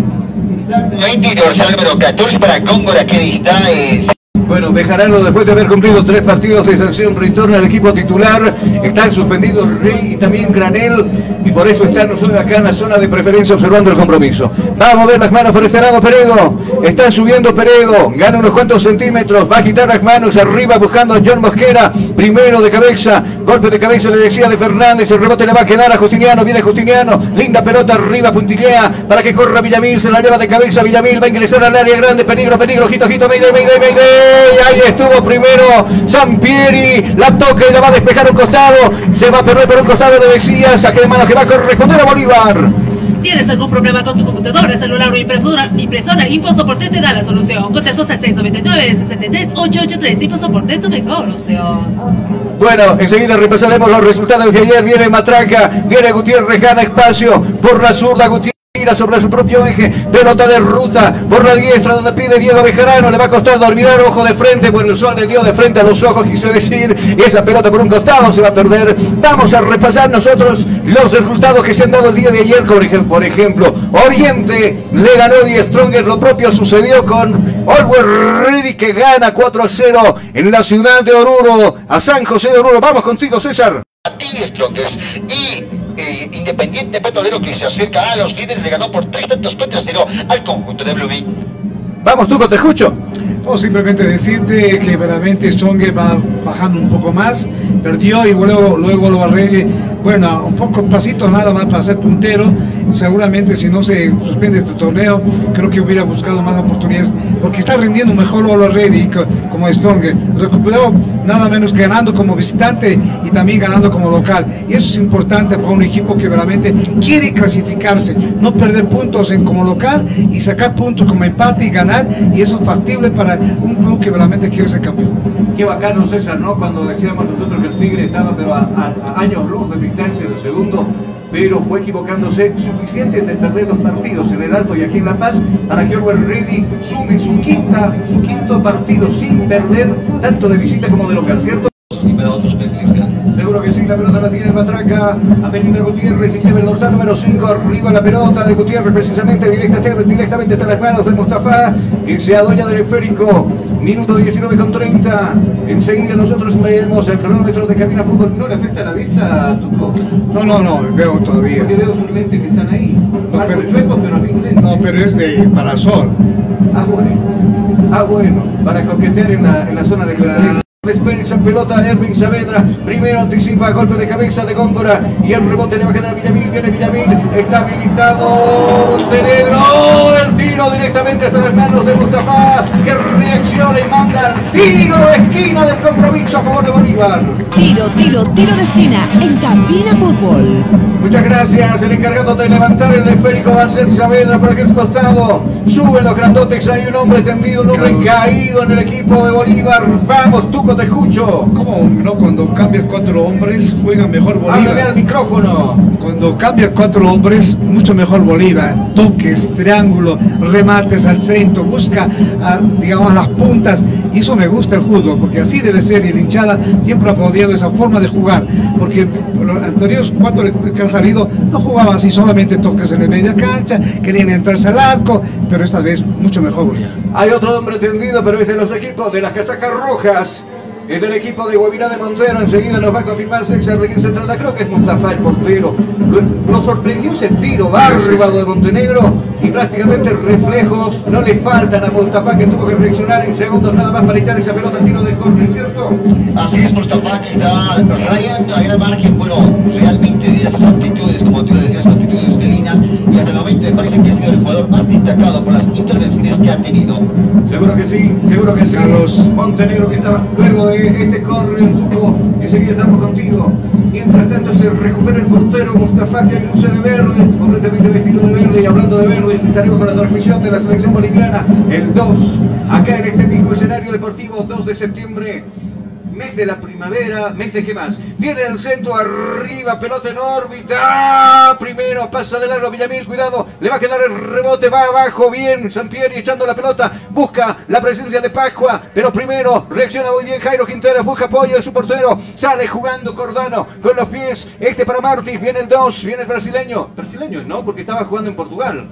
Exactamente, dorsal número 14 para Góngora, que está... Bueno, Bejarano, después de haber cumplido tres partidos de sanción, retorna al equipo titular. Están suspendidos Rey y también Granel. Y por eso están nosotros acá en la zona de preferencia observando el compromiso. Va a mover las manos por este lado Peredo. Está subiendo Peredo. Gana unos cuantos centímetros. Va a agitar las manos arriba buscando a John Mosquera. Primero de cabeza. Golpe de cabeza le decía de Fernández. El rebote le va a quedar a Justiniano. Viene Justiniano. Linda pelota arriba, puntillea para que corra Villamil. Se la lleva de cabeza Villamil. Va a ingresar al área grande. Peligro, peligro. Ojito, ojito. Mayday, mayday, mayday. Ahí estuvo primero Sampieri, la toca y la va a despejar un costado, se va a perder por un costado, le decía, saque de manos que va a corresponder a Bolívar. ¿Tienes algún problema con tu computadora, celular o impresora? Impresora InfoSoporte te da la solución. Contactos al 699-63883. InfoSoporte, tu mejor opción. Bueno, enseguida repasaremos los resultados de ayer. Viene Matraca, viene Gutiérrez, gana espacio por la zurda Gutiérrez. Tira sobre su propio eje, pelota de ruta por la diestra donde pide Diego Bejarano, le va a costar dormir ojo de frente, bueno el sol le dio de frente a los ojos, quise decir, y esa pelota por un costado se va a perder. Vamos a repasar nosotros los resultados que se han dado el día de ayer, por ejemplo, Oriente le ganó 10 Stronger, lo propio sucedió con Always Ready que gana 4 a 0 en la ciudad de Oruro, a San José de Oruro. Vamos contigo César. A ti, Strongers. Y eh, Independiente Petrolero que se acerca a los líderes le ganó por tres tantos contra cero al conjunto de Blooming. Vamos, Tuco, te escucho. O simplemente decirte que verdaderamente Stronger va bajando un poco más, perdió y luego, luego lo arregle bueno, un poco pasito nada más para ser puntero. Seguramente si no se suspende este torneo, creo que hubiera buscado más oportunidades, porque está rindiendo mejor Olo Ready co- como Strong. Recuperó nada menos que ganando como visitante y también ganando como local. Y eso es importante para un equipo que realmente quiere clasificarse, no perder puntos como local y sacar puntos como empate y ganar. Y eso es factible para un club que realmente quiere ser campeón. Qué bacano César, ¿no? Cuando decíamos nosotros que el Tigre estaba pero a, a- a años luz de distancia del segundo, pero fue equivocándose suficiente de perder dos partidos en el Alto y aquí en La Paz para que Orwell Ready sume su quinta, su quinto partido sin perder tanto de visita como de local, ¿cierto? Seguro que sí, la pelota la tiene Matraca, Avenida Gutiérrez y lleva el dorsal número 5, arriba la pelota de Gutiérrez, precisamente directa, directamente está en las manos de Mustafa, que se adueña del esférico, minuto 19 con 30, enseguida nosotros vemos el cronómetro de Cabina Fútbol, ¿no le afecta la vista, Tuco? No, no, no, veo todavía. Porque veo sus lentes que están ahí, algo pero- chuecos, pero a fin lentes. No, pero es de parasol. Ah, bueno. Ah, bueno. Para coquetear en la, en la zona de claridad. Espera esa pelota a Erwin Saavedra. Primero anticipa golpe de cabeza de Góngora. Y el rebote le va a quedar a Villamil. Viene Villamil. Está habilitado Montenegro. El tiro directamente hasta las manos de Mustafa. Que reacciona y manda el tiro de esquina del compromiso a favor de Bolívar. Tiro, tiro, tiro de esquina en Cabina Fútbol. Muchas gracias. El encargado de levantar el esférico va a ser Saavedra por aquel costado. Suben los grandotes. Hay un hombre tendido, un hombre caído en el equipo de Bolívar. Vamos, Tuco, te escucho. ¿Cómo no? Cuando cambias cuatro hombres, juega mejor Háblame Bolívar. al micrófono. Cuando cambia cuatro hombres, mucho mejor Bolívar. Toques, triángulo, remates al centro, busca, ah, digamos, las puntas. Y eso me gusta el fútbol, porque así debe ser. Y la hinchada siempre ha aplaudido esa forma de jugar. Porque los anteriores cuatro que han salido no jugaban así, solamente toques en la media cancha, querían entrarse al arco, pero esta vez mucho mejor Bolívar. Hay otro hombre tendido, pero es de los equipos de las casacas rojas. Es del equipo de Guavirá de Montero. Enseguida nos va a confirmar César de quién se trata. Creo que es Mustafa el portero. Lo, lo sorprendió ese tiro bárbaro de Montenegro y prácticamente reflejos no le faltan a Mustafa que tuvo que reaccionar en segundos nada más para echar esa pelota al tiro del córner, ¿cierto? Así es, Mustafa que está rayando a gran margen. Bueno, realmente de esas aptitudes, como tú el momento me parece que ha sido el jugador más destacado por las intervenciones que ha tenido. Seguro que sí, seguro que sí. Montenegro que estaba luego de este corre, Tuco, enseguida estamos contigo. Mientras tanto se recupera el portero Mustafa que luce de verde, completamente vestido de verde y hablando de verde, estaremos con la transmisión de la selección boliviana el 2, acá en este mismo escenario deportivo, 2 de septiembre. Mes de la primavera, mes de qué más. Viene el centro arriba, pelota en órbita. Primero pasa de largo Villamil, cuidado. Le va a quedar el rebote, va abajo, bien. Sampieri echando la pelota. Busca la presencia de Pascua, pero primero reacciona muy bien Jairo Quintero. Busca apoyo de su portero. Sale jugando Cordano con los pies. Este para Martins, viene el 2, viene el brasileño. Brasileño no, porque estaba jugando en Portugal.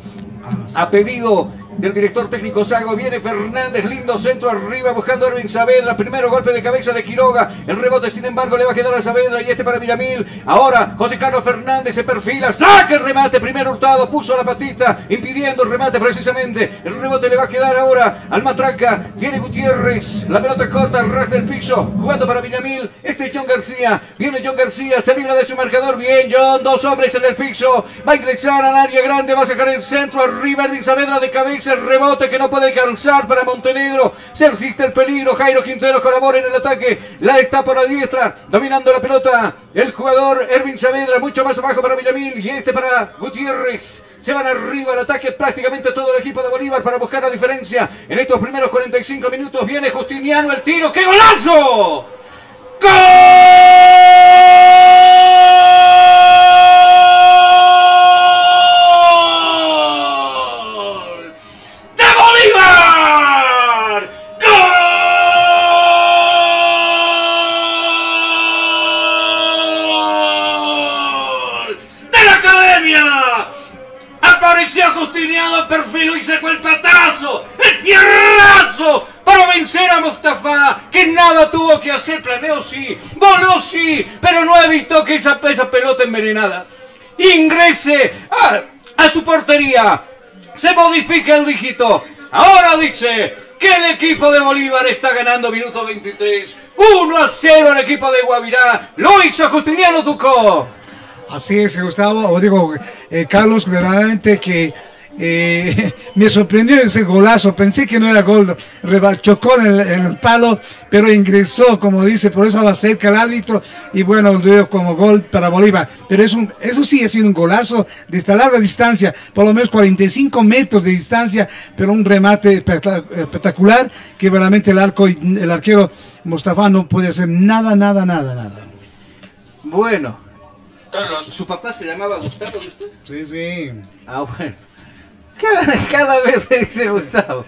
A pedido del director técnico Sago viene Fernández, lindo centro arriba buscando Erwin Saavedra, primero golpe de cabeza de Quiroga, el rebote sin embargo le va a quedar a Saavedra y este para Villamil, ahora José Carlos Fernández se perfila, saca el remate, primero Hurtado puso la patita impidiendo el remate precisamente, el rebote le va a quedar ahora al Matraca, viene Gutiérrez, la pelota corta, ras del piso, jugando para Villamil, este es John García, viene John García, se libra de su marcador, bien John, dos hombres en el piso, va a ingresar al área grande, va a sacar el centro arriba, Erwin Saavedra de cabeza, el rebote que no puede alcanzar para Montenegro. Se resiste el peligro. Jairo Quintero colabora en el ataque. La está por la diestra, dominando la pelota. El jugador Erwin Saavedra, mucho más abajo para Villamil y este para Gutiérrez. Se van arriba al ataque prácticamente todo el equipo de Bolívar para buscar la diferencia. En estos primeros 45 minutos viene Justiniano el tiro. ¡Qué golazo! ¡Gol! Apareció Justiniano, perfiló y sacó el patazo, el fierrazo para vencer a Mustafa, que nada tuvo que hacer, planeó sí, voló sí, pero no evitó que esa, esa pelota envenenada ingrese a, a su portería. Se modifica el dígito. Ahora dice que el equipo de Bolívar está ganando minuto 23. 1 a 0 el equipo de Guavirá. Lo hizo Justiniano Tucó. Así es, Gustavo, o digo, eh, Carlos, verdaderamente que eh, [laughs] me sorprendió ese golazo, pensé que no era gol, chocó en el, palo, pero ingresó, como dice, por eso va cerca el árbitro, y bueno, como gol para Bolívar, pero es un, eso sí ha sido un golazo de esta larga distancia, por lo menos 45 metros de distancia, pero un remate espectac- espectacular, que realmente el arco, el arquero Mustafa no puede hacer nada, nada, nada, nada. Bueno. ¿Su papá se llamaba Gustavo de usted? Sí, sí. Ah, bueno. Cada, cada vez me dice Gustavo.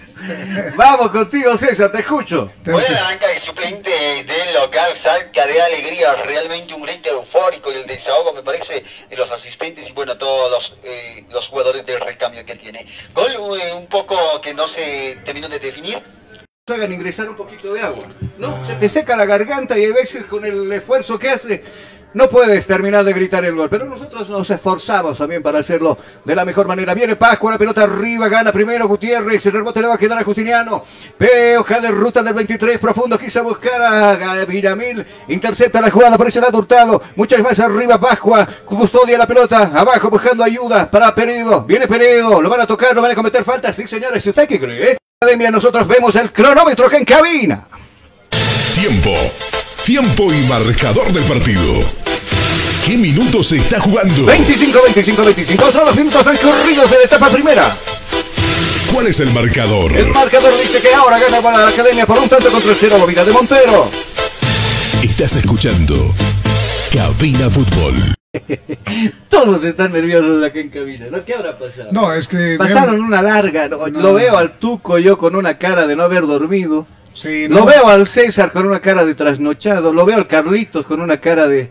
Vamos contigo, César, te escucho. Buena la banca de suplente del local, salta de alegría, realmente un grito eufórico y el desahogo me parece de los asistentes y bueno, todos los, eh, los jugadores del recambio que tiene. Gol eh, un poco que no se terminó de definir. hagan ingresar un poquito de agua. No, se te seca la garganta y a veces con el esfuerzo que hace no puedes terminar de gritar el gol. Pero nosotros nos esforzamos también para hacerlo de la mejor manera. Viene Pascua, la pelota arriba, gana primero Gutiérrez, el rebote le va a quedar a Justiniano. Ve de ruta del 23 profundo, quiso buscar a Villamil, intercepta la jugada, por ese lado Hurtado, muchas más arriba Pascua, custodia la pelota, abajo buscando ayuda para Peredo, viene Peredo, lo van a tocar, lo van a cometer falta, sí señores, usted qué cree, Academia, nosotros vemos el cronómetro que en cabina. Tiempo. Tiempo y marcador del partido. ¿Qué minutos se está jugando? 25, 25, 25 son los minutos transcurridos de la etapa primera. ¿Cuál es el marcador? El marcador dice que ahora gana para la academia por un tanto contra cero Bobina de Montero. Estás escuchando Cabina Fútbol. [laughs] Todos están nerviosos aquí en cabina, ¿no? ¿Qué habrá pasado? No, es que... Pasaron una larga. No. lo veo al Tuco yo con una cara de no haber dormido. Sí, Lo veo al César con una cara de trasnochado, lo veo al Carlitos con una cara de,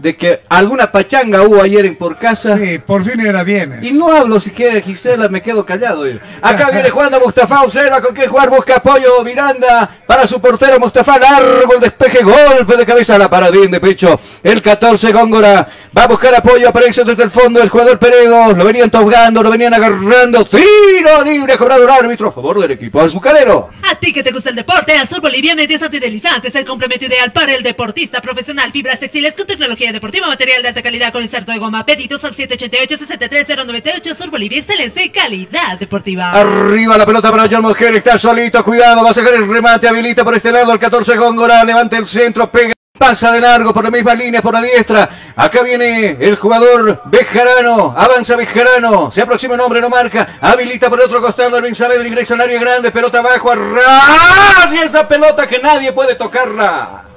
de que alguna pachanga hubo ayer en por casa. Sí, por fin era viernes. Y no hablo si quiere Gisela, me quedo callado. yo. Acá viene [laughs] jugando Mustafa, observa con qué jugar, busca apoyo Miranda para su portero Mustafa, largo el despeje, golpe de cabeza a la paradín de pecho. El 14 Góngora va a buscar apoyo, aparece desde el fondo el jugador Peredo, lo venían tocando, lo venían agarrando, tiro libre, cobrado el árbitro a favor del equipo azucarero. A ti que te gusta el deporte, Azul Boliviana es antideslizante, es el complemento ideal para el deportista profesional. Fibras textiles con tecnología deportiva, material de alta calidad con inserto de goma. Pedidos al 788-63098. Sur Bolivia, excelente calidad deportiva. Arriba la pelota para John Mosquera, está solito, cuidado, va a sacar el remate, habilita por este lado el 14 Góngora, levanta el centro, pega. Pasa de largo por la misma línea, por la diestra. Acá viene el jugador Bejarano. Avanza Bejarano. Se aproxima un hombre, no marca. Habilita por el otro costado. Erwin Saavedra ingresa en área grande. Pelota abajo. ¡Arras! Y esa pelota que nadie puede tocarla.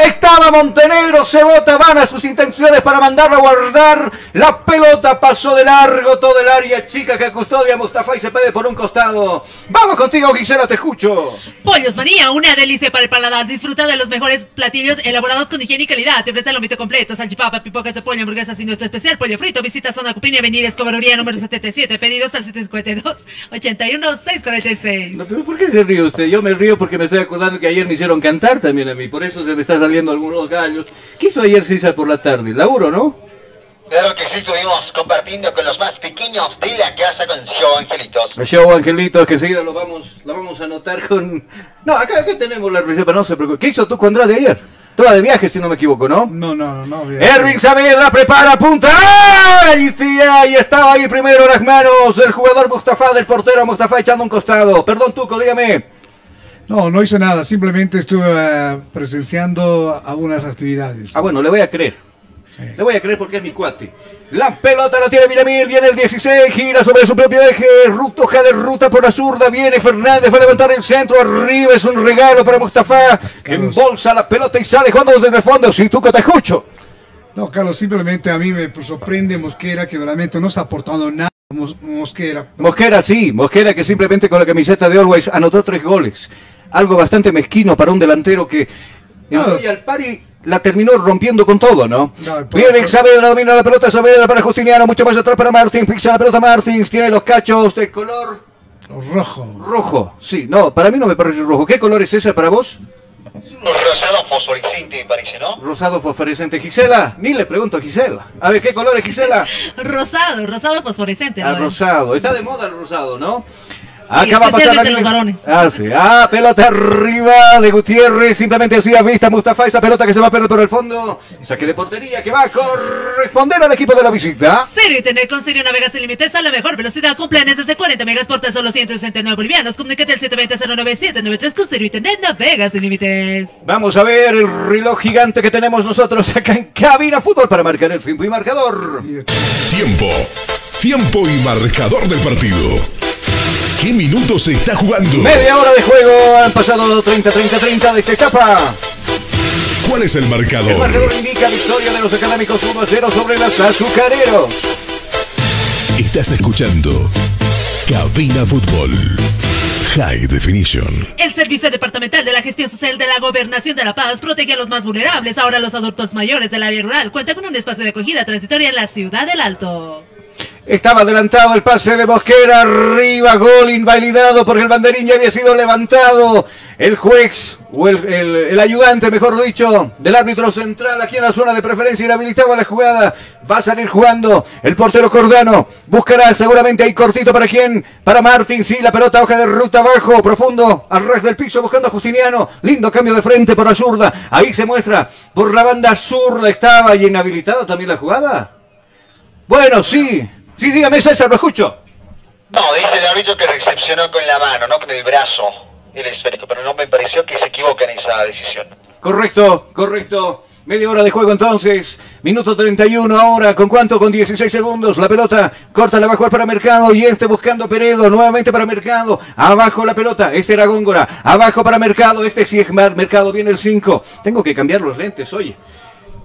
Estaba Montenegro, se bota, van a sus intenciones para mandarlo a guardar. La pelota pasó de largo todo el área chica que custodia Mustafa y se pide por un costado. Vamos contigo, Gisela, te escucho. Pollos Manía, una delicia para el paladar. Disfruta de los mejores platillos elaborados con higiene y calidad. Te ofrece el lomito completo, salchipapa, pipocas de pollo, hamburguesas y nuestro especial pollo frito. Visita Zona Cupini, Avenida Escobaruría, número 77. Pedidos al 752 81 646. No, pero ¿por qué se ríe usted? Yo me río porque me estoy acordando que ayer me hicieron cantar también a mí, por eso se me está saliendo algunos gallos. ¿Qué hizo ayer César por la tarde? Laburo, ¿no? Claro que sí, estuvimos compartiendo con los más pequeños de la casa con Show Angelitos. El show Angelitos, que enseguida lo vamos, lo vamos a anotar con... No, acá, acá tenemos la reserva, no se preocupe. ¿Qué hizo tú con Andrade ayer? Toda de viaje, si no me equivoco, ¿no? No, no, no. bien. Erwin Saavedra prepara punta. ¡Ay! sí, ahí estaba ahí primero las manos del jugador Mustafa, del portero Mustafa echando un costado. Perdón, Tuco, dígame. No, no hice nada, simplemente estuve eh, presenciando algunas actividades. Ah, bueno, le voy a creer. Le voy a creer porque es mi cuate. La pelota la tiene Villamil, viene el 16, gira sobre su propio eje, ruta, hoja de ruta por la zurda, viene Fernández, va a levantar el centro, arriba es un regalo para Mustafa, que embolsa la pelota y sale jugando desde el fondo. Si tú que te escucho. No, Carlos, simplemente a mí me sorprende Mosquera que realmente no está aportando nada. Mos- Mosquera. Mosquera sí, Mosquera que simplemente con la camiseta de Always anotó tres goles. Algo bastante mezquino para un delantero que en Royal Pari la terminó rompiendo con todo, ¿no? Viene Saavedra, domina la pelota, Saavedra para Justiniano, mucho más atrás para Martins, fixa la pelota Martins, tiene los cachos de color rojo. Rojo, sí, no, para mí no me parece rojo. ¿Qué color es ese para vos? Rosado fosforescente, parece, ¿no? Rosado fosforescente. Gisela, ni le pregunto a Gisela. A ver, ¿qué color es Gisela? [laughs] Rosado, rosado fosforescente. Al ¿no? rosado. Está de moda el rosado, ¿no? Acá va a pasar los varones. Ah, sí. Ah, pelota arriba de Gutiérrez. Simplemente así a vista Mustafa. Esa pelota que se va a perder por el fondo. Saque de portería que va a corresponder al equipo de la visita. Serio Internet con Serio Navegas sin límites a la mejor velocidad con planes desde 40 megas por tan solo 169 bolivianos. Comunícate al 720-09793 con Serio Internet Navegas sin límites. Vamos a ver el reloj gigante que tenemos nosotros [laughs] acá en Cabina Fútbol para marcar el tiempo y marcador. Tiempo. Tiempo y marcador del partido. ¿Qué minutos se está jugando? Media hora de juego. Han pasado 30, 30, 30 de esta etapa. ¿Cuál es el El marcador? marcador indica victoria de los académicos 1 a 0 sobre los azucareros. Estás escuchando Cabina Fútbol. High Definition. El Servicio Departamental de la Gestión Social de la Gobernación de La Paz protege a los más vulnerables. Ahora los adultos mayores del área rural cuentan con un espacio de acogida transitoria en la ciudad del Alto. Estaba adelantado el pase de Mosquera, arriba, gol invalidado porque el banderín ya había sido levantado. El juez, o el, el- ayudante, mejor dicho, del árbitro central aquí en la zona de preferencia inhabilitaba la jugada. Va a salir jugando el portero Cordano. Buscará seguramente ahí cortito para quién. Para Martín, sí, la pelota, hoja de ruta abajo, profundo, al ras del piso, buscando a Justiniano. Lindo cambio de frente por la zurda. Ahí se muestra por la banda zurda. Estaba y inhabilitada también la jugada. Bueno, sí. Sí, dígame, César, lo escucho. No, dice el árbitro que recepcionó con la mano, no con el brazo, el esférico, pero no me pareció que se equivoca en esa decisión. Correcto, correcto. Media hora de juego entonces. Minuto 31 ahora. ¿Con cuánto? Con 16 segundos. La pelota corta la va a jugar para Mercado. Y este buscando Peredo. Nuevamente para Mercado. Abajo la pelota. Este era Góngora. Abajo para Mercado. Este sí es Mercado. Viene el 5. Tengo que cambiar los lentes, oye.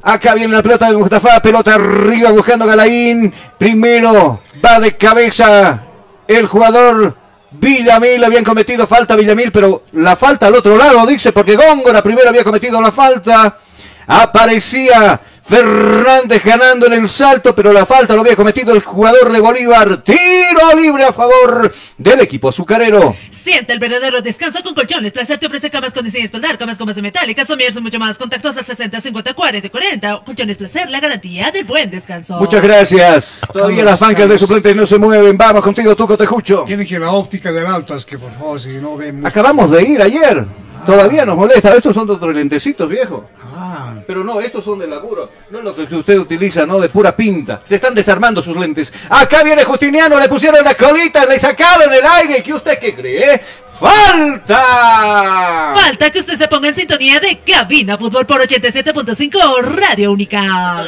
Acá viene la pelota de Mustafa. Pelota arriba buscando Galaín. Primero va de cabeza el jugador Villamil. Habían cometido falta Villamil, pero la falta al otro lado, dice, porque Góngora primero había cometido la falta. Aparecía Fernández ganando en el salto, pero la falta lo había cometido el jugador de Bolívar. Tiro libre a favor del equipo azucarero. Siente el verdadero descanso con colchones. Placer te ofrece camas con diseño de espaldar, camas con base metálica, somieres mucho más. Contactos a 60, 50, 40, 40. Colchones Placer, la garantía del buen descanso. Muchas gracias. Todavía las bancas de suplentes no se mueven. Vamos contigo, Tuco Tejucho. Tiene que ir a la óptica del alto, es que por favor, si no ven mucho. Acabamos de ir ayer. Todavía nos molesta. Estos son otros lentecitos, viejo. Ah, Pero no, estos son de laburo. No es lo que usted utiliza, no de pura pinta. Se están desarmando sus lentes. Acá viene Justiniano, le pusieron las colitas, le sacaron el aire. ¿Qué usted qué cree? ¡Falta! Falta que usted se ponga en sintonía de Cabina Fútbol por 87.5 Radio Única.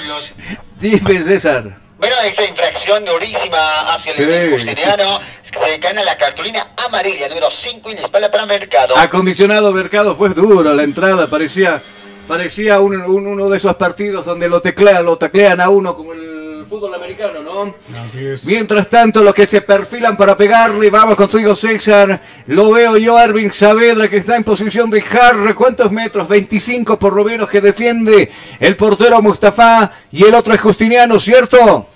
Dime, César. Bueno, esta infracción durísima hacia el Sí. se gana la cartulina amarilla, número 5 y la espalda para Mercado. Acondicionado Mercado fue duro la entrada, parecía parecía un- un- uno de esos partidos donde lo teclean, lo taclean a uno como el fútbol americano, ¿no? así es. Mientras tanto, los que se perfilan para pegarle, vamos contigo César, lo veo yo a Ervin Saavedra que está en posición de jarre, ¿cuántos metros? 25 por lo menos que defiende el portero Mustafa y el otro es Justiniano, ¿cierto?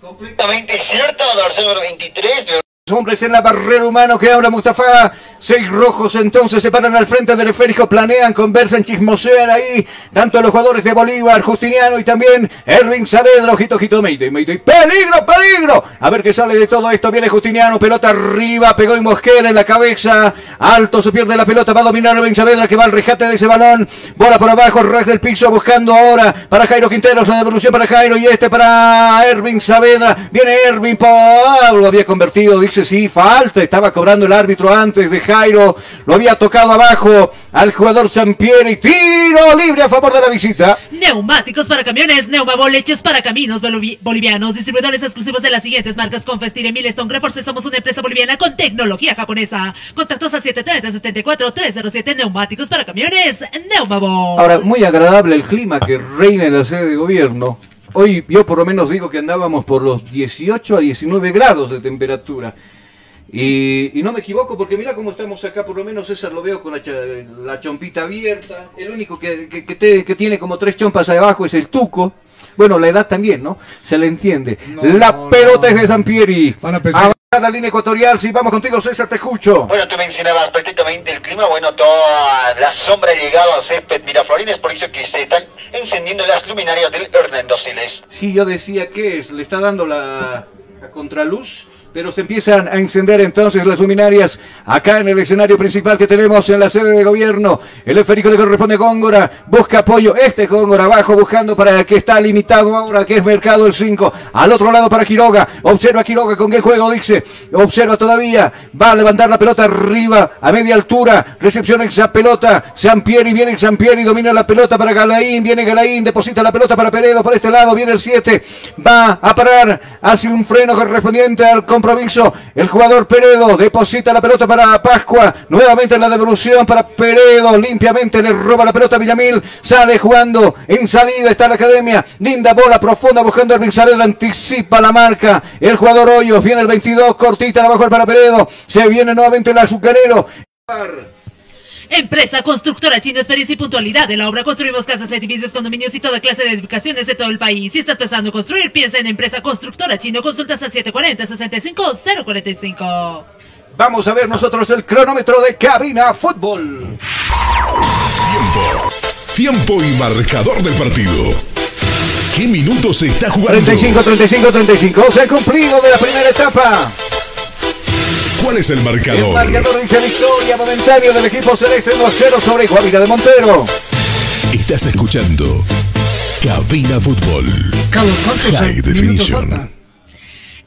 Completamente cierto, número 23, Hombres en la barrera humano que habla Mustafa. Seis rojos entonces se paran al frente del esférico, planean, conversan, chismosean ahí. Tanto los jugadores de Bolívar, Justiniano y también Erwin Saavedra. Ojito, ojito, Mayday, Mayday. ¡Peligro, peligro! A ver qué sale de todo esto. Viene Justiniano, pelota arriba, pegó y Mosquera en la cabeza. Alto, se pierde la pelota, va a dominar Erwin Saavedra que va al rescate de ese balón. Bola por abajo, ras del piso, buscando ahora para Jairo Quinteros. La devolución para Jairo y este para Erwin Saavedra. Viene Erwin Pablo, había convertido, dice sí, falta. Estaba cobrando el árbitro antes de Jairo. Lo había tocado abajo al jugador Sampieri. Tiro libre a favor de la visita. Neumáticos para camiones, Neumabol hechos para caminos bolivi- bolivianos, distribuidores exclusivos de las siguientes marcas Confestir, Milestone, Reforce, somos una empresa boliviana con tecnología japonesa. Contactos a 730-74-307, neumáticos para camiones, Neumabol. Ahora, muy agradable el clima que reina en la sede de gobierno. Hoy yo por lo menos digo que andábamos por los 18 a 19 grados de temperatura. Y, y no me equivoco porque mira cómo estamos acá, por lo menos César lo veo con la, chompita abierta. El único que, que- que te- que tiene como tres chompas abajo es el tuco. Bueno, la edad también, ¿no? Se le entiende. la pelota es de Sampieri. Avanza la línea ecuatorial, sí, vamos contigo César, te escucho. Bueno, tú mencionabas prácticamente el clima, bueno, toda la sombra ha llegado al césped Miraflorines, por eso que se están encendiendo las luminarias del Hernando Siles. Sí, yo decía que es, le está dando la, la contraluz pero se empiezan a encender entonces las luminarias acá en el escenario principal que tenemos en la sede de gobierno. El esférico le corresponde a Góngora, busca apoyo. Este es Góngora abajo buscando para que está limitado ahora, que es Mercado el 5. Al otro lado para Quiroga. Observa Quiroga con qué juego, dice. Observa todavía. Va a levantar la pelota arriba, a media altura. Recepción esa pelota. Sampieri viene Sampieri, domina la pelota para Galaín. Viene Galaín, deposita la pelota para Peredo por este lado. Viene el 7. Va a parar. Hace un freno correspondiente al compromiso. El jugador Peredo deposita la pelota para Pascua. Nuevamente la devolución para Peredo. Limpiamente le roba la pelota a Villamil. Sale jugando. En salida está la academia. Linda bola profunda buscando el Saavedra. Anticipa la marca. El jugador Hoyos. Viene el 22. Cortita la bajo para Peredo. Se viene nuevamente el azucarero. Empresa Constructora Chino, experiencia y puntualidad de la obra. Construimos casas, edificios, condominios y toda clase de edificaciones de todo el país. Si estás pensando en construir, piensa en Empresa Constructora Chino. Consultas al 740-65045. Vamos a ver nosotros el cronómetro de cabina fútbol. Tiempo. Tiempo y marcador del partido. ¿Qué minutos se está jugando? 35, 35, 35. Se ha cumplido de la primera etapa. ¿Cuál es el El marcador? marcador dice victoria momentánea del equipo celeste 1 a 0 sobre Guavira de Montero. Estás escuchando Cabina Fútbol. Carlos, ¿cuántos High minutos Definition.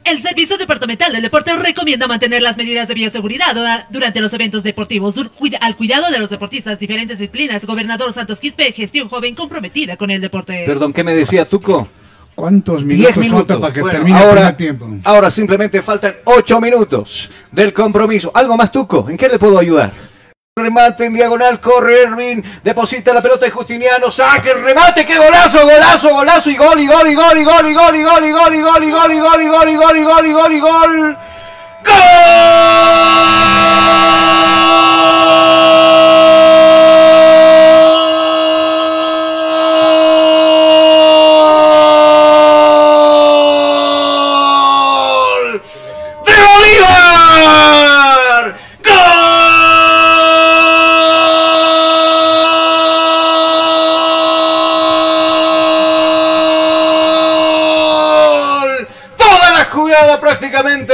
El Servicio Departamental del Deporte recomienda mantener las medidas de bioseguridad dura- durante los eventos deportivos al cuidado de los deportistas, diferentes disciplinas. Gobernador Santos Quispe, gestión joven comprometida con el deporte. Perdón, ¿qué me decía Tuco? ¿Cuántos 10 minutos, minutos. falta para que Bueno, termine el ahora, primer tiempo? ahora simplemente faltan 8 minutos del compromiso. ¿Algo más, Tuco? ¿En qué le puedo ayudar? Remate en diagonal, corre Erwin, deposita la pelota de Justiniano, saque el remate, qué golazo, golazo, golazo y gol y gol y gol y gol y gol y gol y gol y gol y gol y gol y gol y gol y gol y gol y gol. ¡Gol!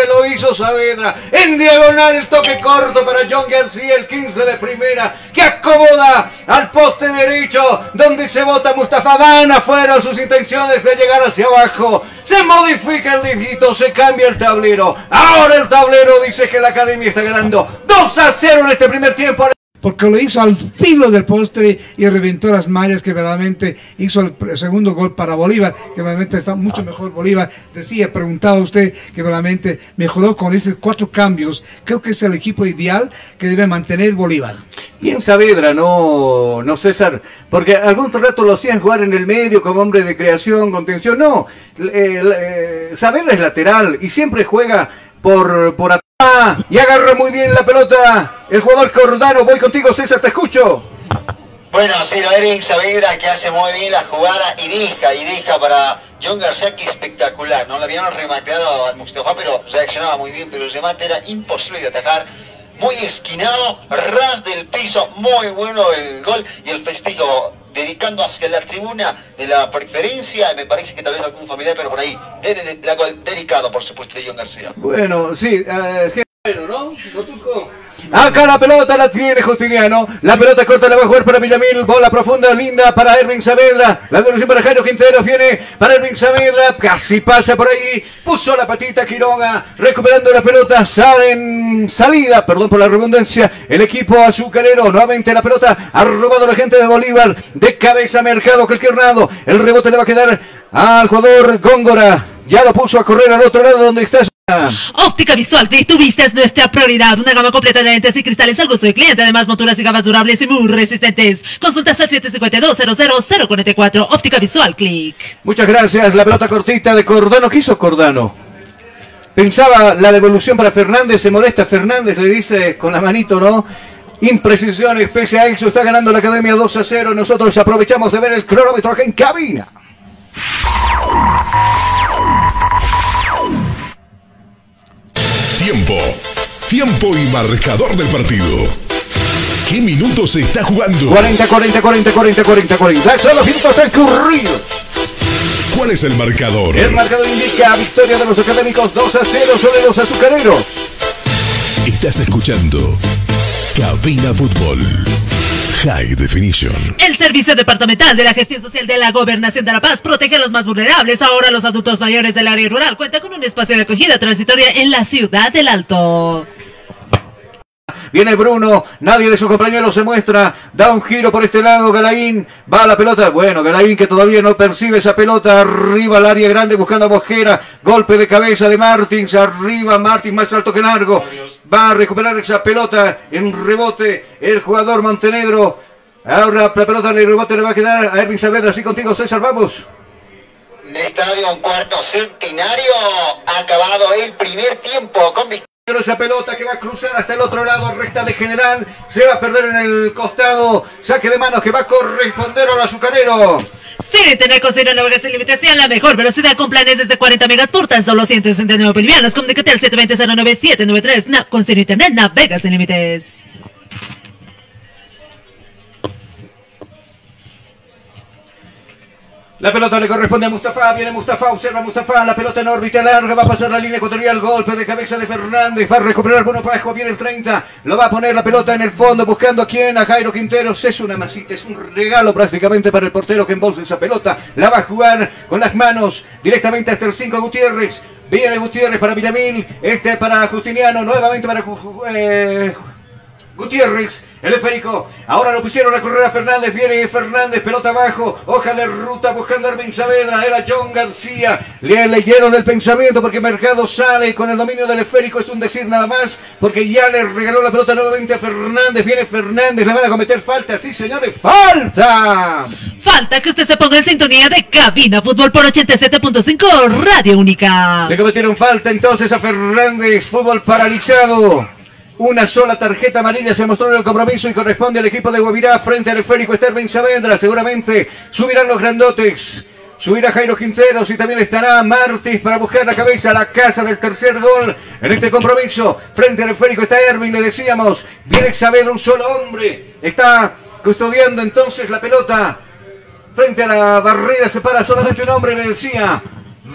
Lo hizo Saavedra. En diagonal toque corto para John García, el 15 de primera, que acomoda al poste derecho, donde se vota Mustafa. Van afuera sus intenciones de llegar hacia abajo. Se modifica el dígito, se cambia el tablero. Ahora el tablero dice que la academia está ganando 2 a 0 en este primer tiempo. Porque lo hizo al filo del postre y reventó las mallas que verdaderamente hizo el segundo gol para Bolívar, que verdaderamente está mucho mejor Bolívar. Decía, preguntaba usted que verdaderamente mejoró con estos cuatro cambios. Creo que es el equipo ideal que debe mantener Bolívar. Bien Saavedra, no, no César, porque algún rato lo hacían jugar en el medio como hombre de creación, contención, no, eh, eh, Saavedra es lateral y siempre juega por, por y agarra muy bien la pelota el jugador Cordano, voy contigo César, te escucho. Bueno, sí, lo Eric Saavedra que hace muy bien la jugada y deja, y deja para John García que espectacular, ¿no? Le habían remateado a Mustafa, pero reaccionaba muy bien, pero el remate era imposible de atacar. Muy esquinado, ras del piso, muy bueno el gol y el festejo dedicando hacia la tribuna de la preferencia, me parece que tal vez algún familiar, pero por ahí, dedicado por supuesto de John García. Bueno, sí, eh, bueno, ¿no? Acá la pelota la tiene Justiniano. La pelota corta la va a jugar para Villamil. Bola profunda, linda para Erwin Saavedra. La devolución para Jairo Quintero viene para Erwin Saavedra. Casi pasa por ahí. Puso la patita Quiroga. Recuperando la pelota. Sale en salida. Perdón por la redundancia. El equipo azucarero. Nuevamente la pelota. Ha robado la gente de Bolívar. De cabeza Mercado cualquier lado. El rebote le va a quedar al jugador Góngora. Ya lo puso a correr al otro lado donde está. Óptica Visual Click, tu vista es nuestra prioridad. Una gama completa de lentes y cristales al gusto del cliente. Además, monturas y gafas durables y muy resistentes. Consultas al 752-00044. Óptica Visual Click. Muchas gracias. La pelota cortita de Cordano. ¿Qué hizo Cordano? Pensaba la devolución para Fernández. Se molesta Fernández. Le dice con la manito, ¿no? Imprecisiones. Pese a eso, está ganando la academia 2 a 0. Nosotros aprovechamos de ver el cronómetro acá en cabina. Tiempo. Tiempo y marcador del partido. ¿Qué minutos se está jugando? 40, 40, 40, 40, 40, 40. Son los minutos transcurridos. ¿Cuál es el marcador? El marcador indica victoria de los académicos 2 a 0 sobre los azucareros. Estás escuchando Cabina Fútbol. High Definition. El Servicio Departamental de la Gestión Social de la Gobernación de La Paz protege a los más vulnerables. Ahora los adultos mayores del área rural cuentan con un espacio de acogida transitoria en la ciudad del Alto. Viene Bruno, nadie de sus compañeros se muestra, da un giro por este lado, Galaín, va a la pelota, bueno, Galaín que todavía no percibe esa pelota, arriba al área grande buscando a golpe de cabeza de Martins, arriba Martins más alto que largo, va a recuperar esa pelota en rebote el jugador Montenegro, ahora la pelota de rebote le va a quedar a Erwin Saavedra, así contigo César, vamos. Estadio cuarto centenario. Acabado el primer tiempo con victoria. Esa pelota que va a cruzar hasta el otro lado, recta de general, se va a perder en el costado, saque de manos que va a corresponder al azucarero. Sigue tener considera navegación sea la mejor velocidad con planes desde 40 megas por tan solo 169 bolivianos. Comunícate al 720-09793. Na, con Ciro Internet navegas sin límites. La pelota le corresponde a Mustafa, viene Mustafa, observa Mustafa, la pelota en órbita larga, va a pasar la línea ecuatorial, golpe de cabeza de Fernández, va a recuperar Bruno Parejo, viene el 30, lo va a poner la pelota en el fondo, buscando a quién, a Jairo Quinteros, es una masita, es un regalo prácticamente para el portero que embolsa esa pelota, la va a jugar con las manos directamente hasta el 5 Gutiérrez, viene Gutiérrez para Villamil, este para Justiniano, nuevamente para... eh, Gutiérrez, el esférico. Ahora lo pusieron a correr a Fernández. Viene Fernández, pelota abajo. Hoja de ruta buscando a Erwin Saavedra. Era John García. Le leyeron el pensamiento porque Mercado sale con el dominio del esférico. Es un decir nada más porque ya le regaló la pelota nuevamente a Fernández. Viene Fernández. Le van a cometer falta. Sí, señores. ¡Falta! Falta que usted se ponga en sintonía de Cabina Fútbol por 87.5 Radio Única. Le cometieron falta entonces a Fernández. Fútbol paralizado. Una sola tarjeta amarilla se mostró en el compromiso y corresponde al equipo de Guavirá frente al esférico Sterling Saavedra. Seguramente subirán los grandotes. Subirá Jairo Quinteros y también estará Martis para buscar la cabeza a la casa del tercer gol en este compromiso. Frente al esférico está Erwin, le decíamos. Viene Saavedra, un solo hombre. Está custodiando entonces la pelota. Frente a la barrera se para solamente un hombre, le decía.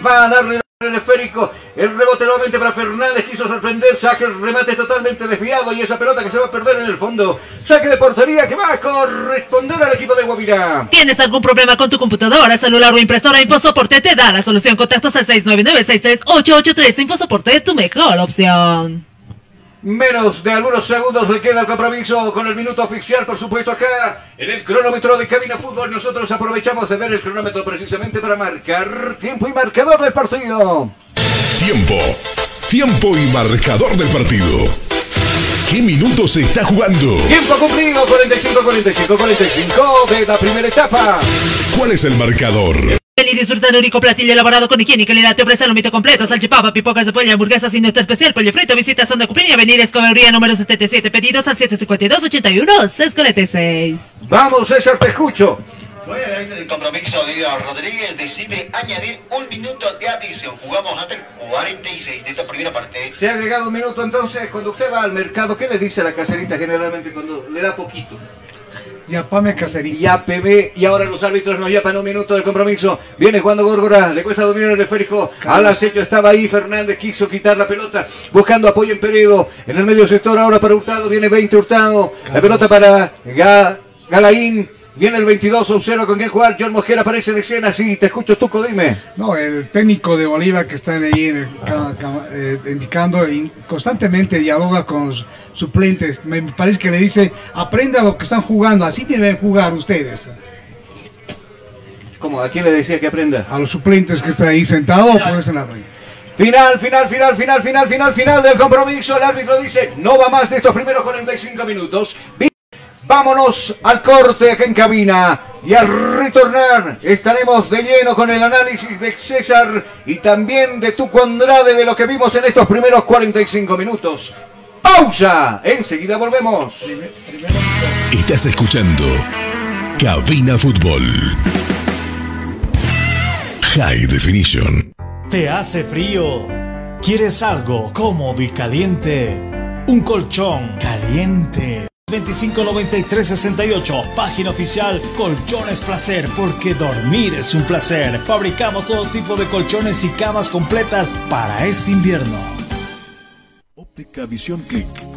Va a darle el esférico, el rebote nuevamente para Fernández, quiso sorprender, saque el remate totalmente desviado y esa pelota que se va a perder en el fondo. Saque de portería que va a corresponder al equipo de Guavirá. ¿Tienes algún problema con tu computadora, celular o impresora? InfoSoporte te da la solución. Contactos al 699-63883. InfoSoporte, tu mejor opción. Menos de algunos segundos le queda el compromiso con el minuto oficial, por supuesto, acá en el cronómetro de Cabina Fútbol. Nosotros aprovechamos de ver el cronómetro precisamente para marcar tiempo y marcador del partido. Tiempo. Tiempo y marcador del partido. ¿Qué minutos se está jugando? Tiempo cumplido, 45, 45, 45 de la primera etapa. ¿Cuál es el marcador? Ven y disfruta de un rico platillo elaborado con higiene y calidad. Te ofrece el lomito completo, salchipapa, pipocas de pollo, hamburguesas y nuestro especial pollo frito. Visita Zona Cupiña, Avenida Escobería número 77. Pedidos al 752-81 646. Vamos, César, te escucho. Nuevamente del compromiso, Diego Rodríguez decide añadir un minuto de adición. Jugamos hasta el 46 de esta primera parte. Se ha agregado un minuto entonces. Cuando usted va al mercado, ¿qué le dice a la caserita generalmente cuando le da poquito? Yapame caserita. Ya PB y ahora los árbitros nos yapan un minuto del compromiso. Viene Juan Górgora, le cuesta dominar el esférico. Al acecho estaba ahí, Fernández quiso quitar la pelota, buscando apoyo en Peredo. En el medio sector ahora para Hurtado, viene 20 Hurtado. La pelota para Ga- Galaín. Viene el 22, observa con quién jugar. John Mosquera aparece en escena. Sí, te escucho, Tuco, dime. No, el técnico de Bolívar que está ahí en el eh, indicando y constantemente dialoga con los suplentes. Me parece que le dice, aprenda lo que están jugando, así deben jugar ustedes. ¿Cómo? ¿A quién le decía que aprenda? A los suplentes que están ahí sentados, pues en la. Final, final, final, final, final, final, final del compromiso. El árbitro dice, no va más de estos primeros 45 minutos. Vámonos al corte acá en cabina. Y al retornar estaremos de lleno con el análisis de César y también de Tuco Andrade de lo que vimos en estos primeros 45 minutos. Pausa. Enseguida volvemos. Estás escuchando Cabina Fútbol. High Definition. ¿Te hace frío? ¿Quieres algo cómodo y caliente? Un colchón caliente 259368, página oficial Colchones Placer, porque dormir es un placer. Fabricamos todo tipo de colchones y camas completas para este invierno. Óptica Visión Click.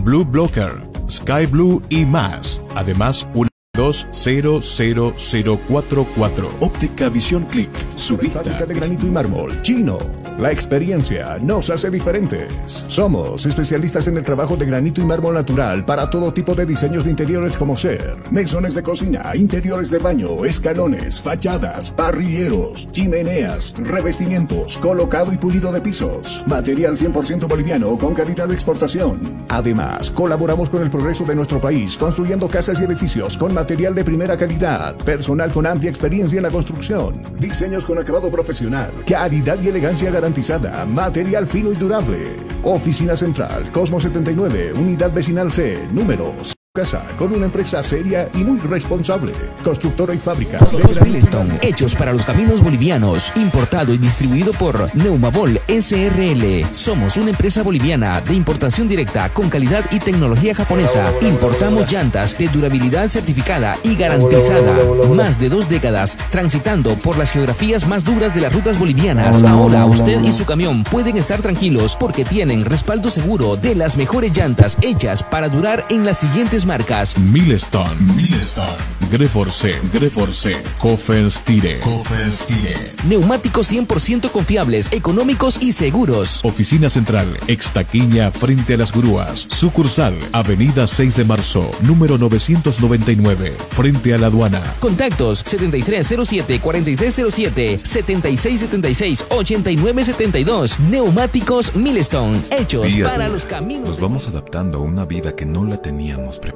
Blue Blocker, Sky Blue y más. Además, un 200044. Óptica Visión Click. Su vista Fábrica de granito y mármol. Chino. La experiencia nos hace diferentes. Somos especialistas en el trabajo de granito y mármol natural para todo tipo de diseños de interiores como ser mesones de cocina, interiores de baño, escalones, fachadas, parrilleros, chimeneas, revestimientos, colocado y pulido de pisos. Material 100% boliviano con calidad de exportación. Además, colaboramos con el progreso de nuestro país construyendo casas y edificios con material de primera calidad, personal con amplia experiencia en la construcción, diseños con acabado profesional, calidad y elegancia garantizada, material fino y durable. Oficina Central, Cosmo 79, Unidad Vecinal C, números. Casa con una empresa seria y muy responsable. Constructora y fábrica. Productos Milestone, hechos para los caminos bolivianos, importado y distribuido por Neumabol SRL. Somos una empresa boliviana de importación directa con calidad y tecnología japonesa. Importamos llantas de durabilidad certificada y garantizada. Más de dos décadas transitando por las geografías más duras de las rutas bolivianas. Ahora usted y su camión pueden estar tranquilos porque tienen respaldo seguro de las mejores llantas hechas para durar en las siguientes marcas. Milestone, Milestone, Greforce, Greforce, Kofenstire, Kofenstire. Neumáticos 100% confiables, económicos y seguros. Oficina Central, Extaquiña, frente a las grúas. Sucursal, Avenida 6 de Marzo, número 999, frente a la aduana. Contactos 7307-4307, 7676-8972. Neumáticos Milestone, hechos Día para los caminos. Nos vamos adaptando a una vida que no la teníamos preparada.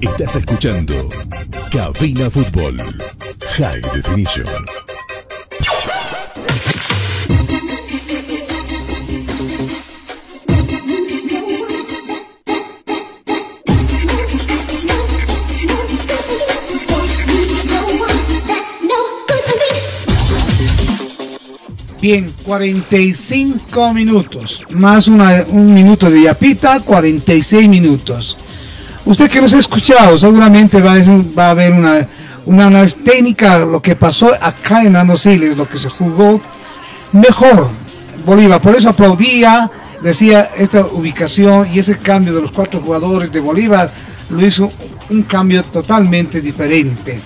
Estás escuchando Cabina Fútbol. High Definition. Bien, 45 minutos, más una- un minuto de yapita, 46 minutos. Usted que nos ha escuchado, seguramente va a, ver una, una análisis técnica, lo que pasó acá en Andosiles, lo que se jugó mejor Bolívar. Por eso aplaudía, decía esta ubicación y ese cambio de los cuatro jugadores de Bolívar lo hizo un cambio totalmente diferente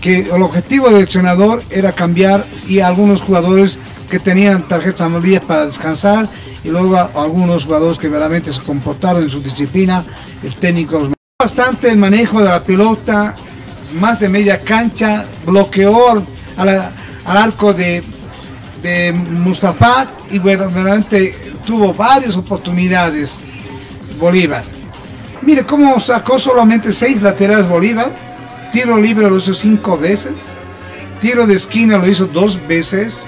que el objetivo del entrenador era cambiar y algunos jugadores que tenían tarjetas amarillas para descansar y luego algunos jugadores que verdaderamente se comportaron en su disciplina, el técnico los bastante el manejo de la pelota, más de media cancha, bloqueó al, arco de, de Mustafa y bueno, realmente tuvo varias oportunidades Bolívar. Mire cómo sacó solamente seis laterales Bolívar, tiro libre lo hizo cinco veces, tiro de esquina lo hizo dos veces,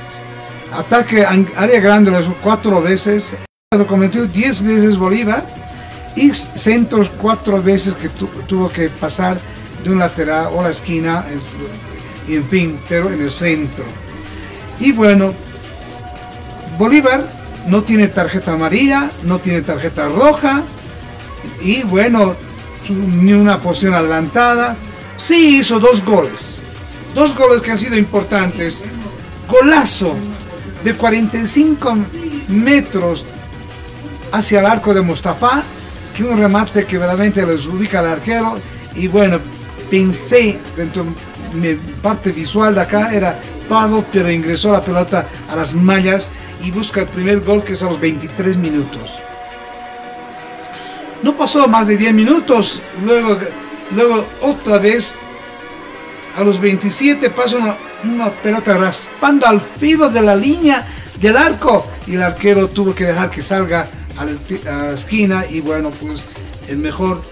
ataque a área grande lo hizo cuatro veces, lo cometió diez veces Bolívar y centros cuatro veces que tu- tuvo que pasar de un lateral o la esquina, y en fin, pero en el centro. Y bueno, Bolívar no tiene tarjeta amarilla, no tiene tarjeta roja, y bueno, ni una posición adelantada. Sí hizo dos goles, dos goles que han sido importantes. Golazo de 45 metros hacia el arco de Mustafa, que un remate que verdaderamente les ubica al arquero. Y bueno, pensé dentro de mi parte visual de acá, era Pardo, pero ingresó la pelota a las mallas y busca el primer gol que es a los 23 minutos. No pasó más de 10 minutos, luego, luego otra vez a los 27 pasa una, pelota raspando al filo de la línea del arco y el arquero tuvo que dejar que salga a la, esquina y bueno pues el mejor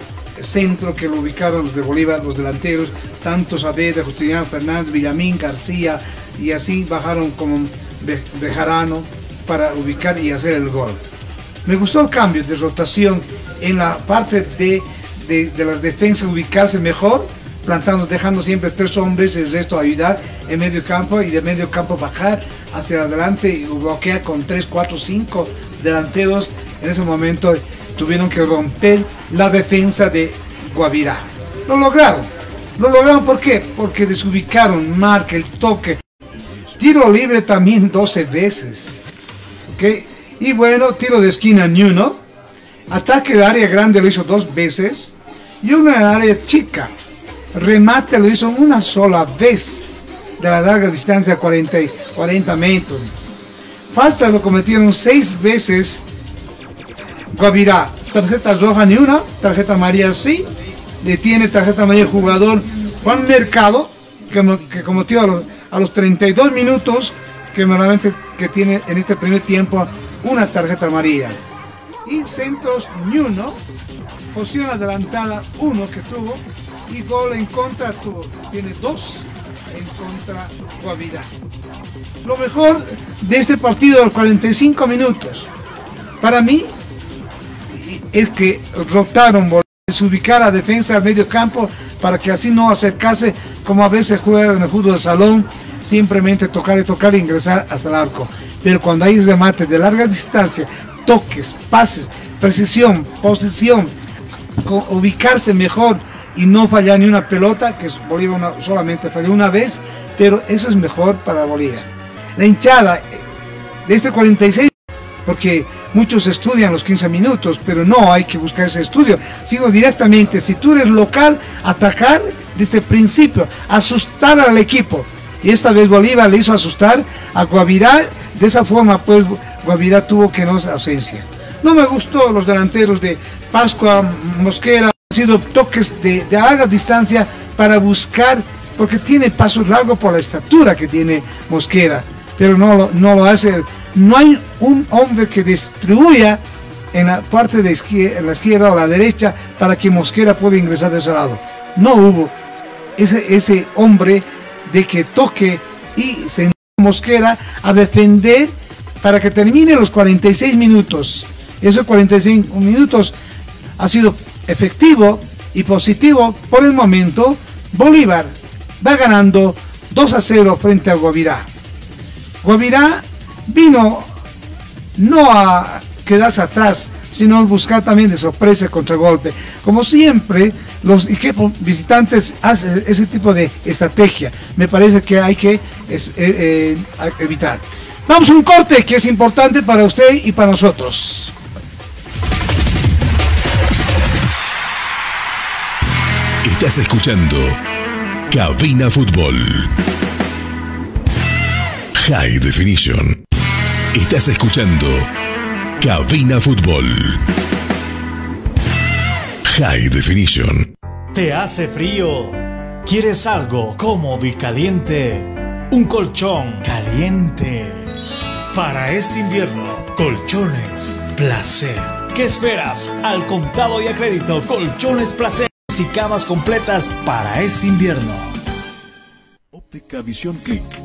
centro que lo ubicaron los de Bolívar, los delanteros, tanto Saavedra, Justiniano Fernández, Villamín, García y así bajaron como Be- Bejarano para ubicar y hacer el gol. Me gustó el cambio de rotación en la parte de- de las defensas ubicarse mejor, plantando, dejando siempre tres hombres, el resto ayudar en medio campo y de medio campo bajar hacia adelante y bloquear con tres, cuatro, cinco delanteros. En ese momento tuvieron que romper la defensa de Guavirá. Lo lograron. Lo lograron ¿por qué? Porque desubicaron, marca, el toque. Tiro libre también 12 veces. ¿ok? Y bueno, tiro de esquina ni uno. Ataque de área grande lo hizo dos veces. Y una área chica. Remate lo hizo una sola vez. De la larga distancia, 40, y- 40 metros. Falta lo cometieron seis veces. Guavirá. Tarjeta roja ni una. Tarjeta amarilla sí. Le tiene tarjeta amarilla el jugador Juan Mercado. Que, cometió a los, a los 32 minutos. Que normalmente que tiene en este primer tiempo una tarjeta amarilla. Y centros ni. Posición adelantada uno que tuvo. Y gol en contra tuvo. Tiene dos en contra Guavirá. Lo mejor de este partido de los 45 minutos. Para mí es que rotaron, desubicar a defensa al medio campo para que así no acercarse como a veces juega en el fútbol de salón, simplemente tocar y tocar e ingresar hasta el arco. Pero cuando hay remate de larga distancia, toques, pases, precisión, posición, ubicarse mejor y no fallar ni una pelota, que Bolívar una- solamente falló una vez, pero eso es mejor para Bolívar. La hinchada de este 46 porque muchos estudian los 15 minutos, pero no hay que buscar ese estudio, sino directamente, si tú eres local, atacar desde el principio, asustar al equipo. Y esta vez Bolívar le hizo asustar a Guavirá, de esa forma pues Guavirá tuvo que no ausencia. No me gustó los delanteros de Pascua, Mosquera, sido toques de, larga distancia para buscar, porque tiene pasos largos por la estatura que tiene Mosquera, pero no no lo hace. No hay un hombre que distribuya en la parte de la izquierda o la derecha para que Mosquera pueda ingresar de ese lado. No hubo ese, ese hombre de que toque y se Mosquera a defender para que termine los 46 minutos. Esos 45 minutos ha sido efectivo y positivo por el momento. Bolívar va ganando 2 a 0 frente a Guavirá. Guavirá vino no a quedarse atrás, sino a buscar también de sorpresa el contragolpe. Como siempre, los equipos visitantes hacen ese tipo de estrategia. Me parece que hay que eh, eh, evitar. Vamos a un corte que es importante para usted y para nosotros. Estás escuchando Cabina Fútbol. High Definition. Estás escuchando Cabina Fútbol. High Definition. ¿Te hace frío? ¿Quieres algo cómodo y caliente? Un colchón caliente. Para este invierno, colchones placer. ¿Qué esperas? Al contado y a crédito, colchones placer y camas completas para este invierno. Óptica Visión Click.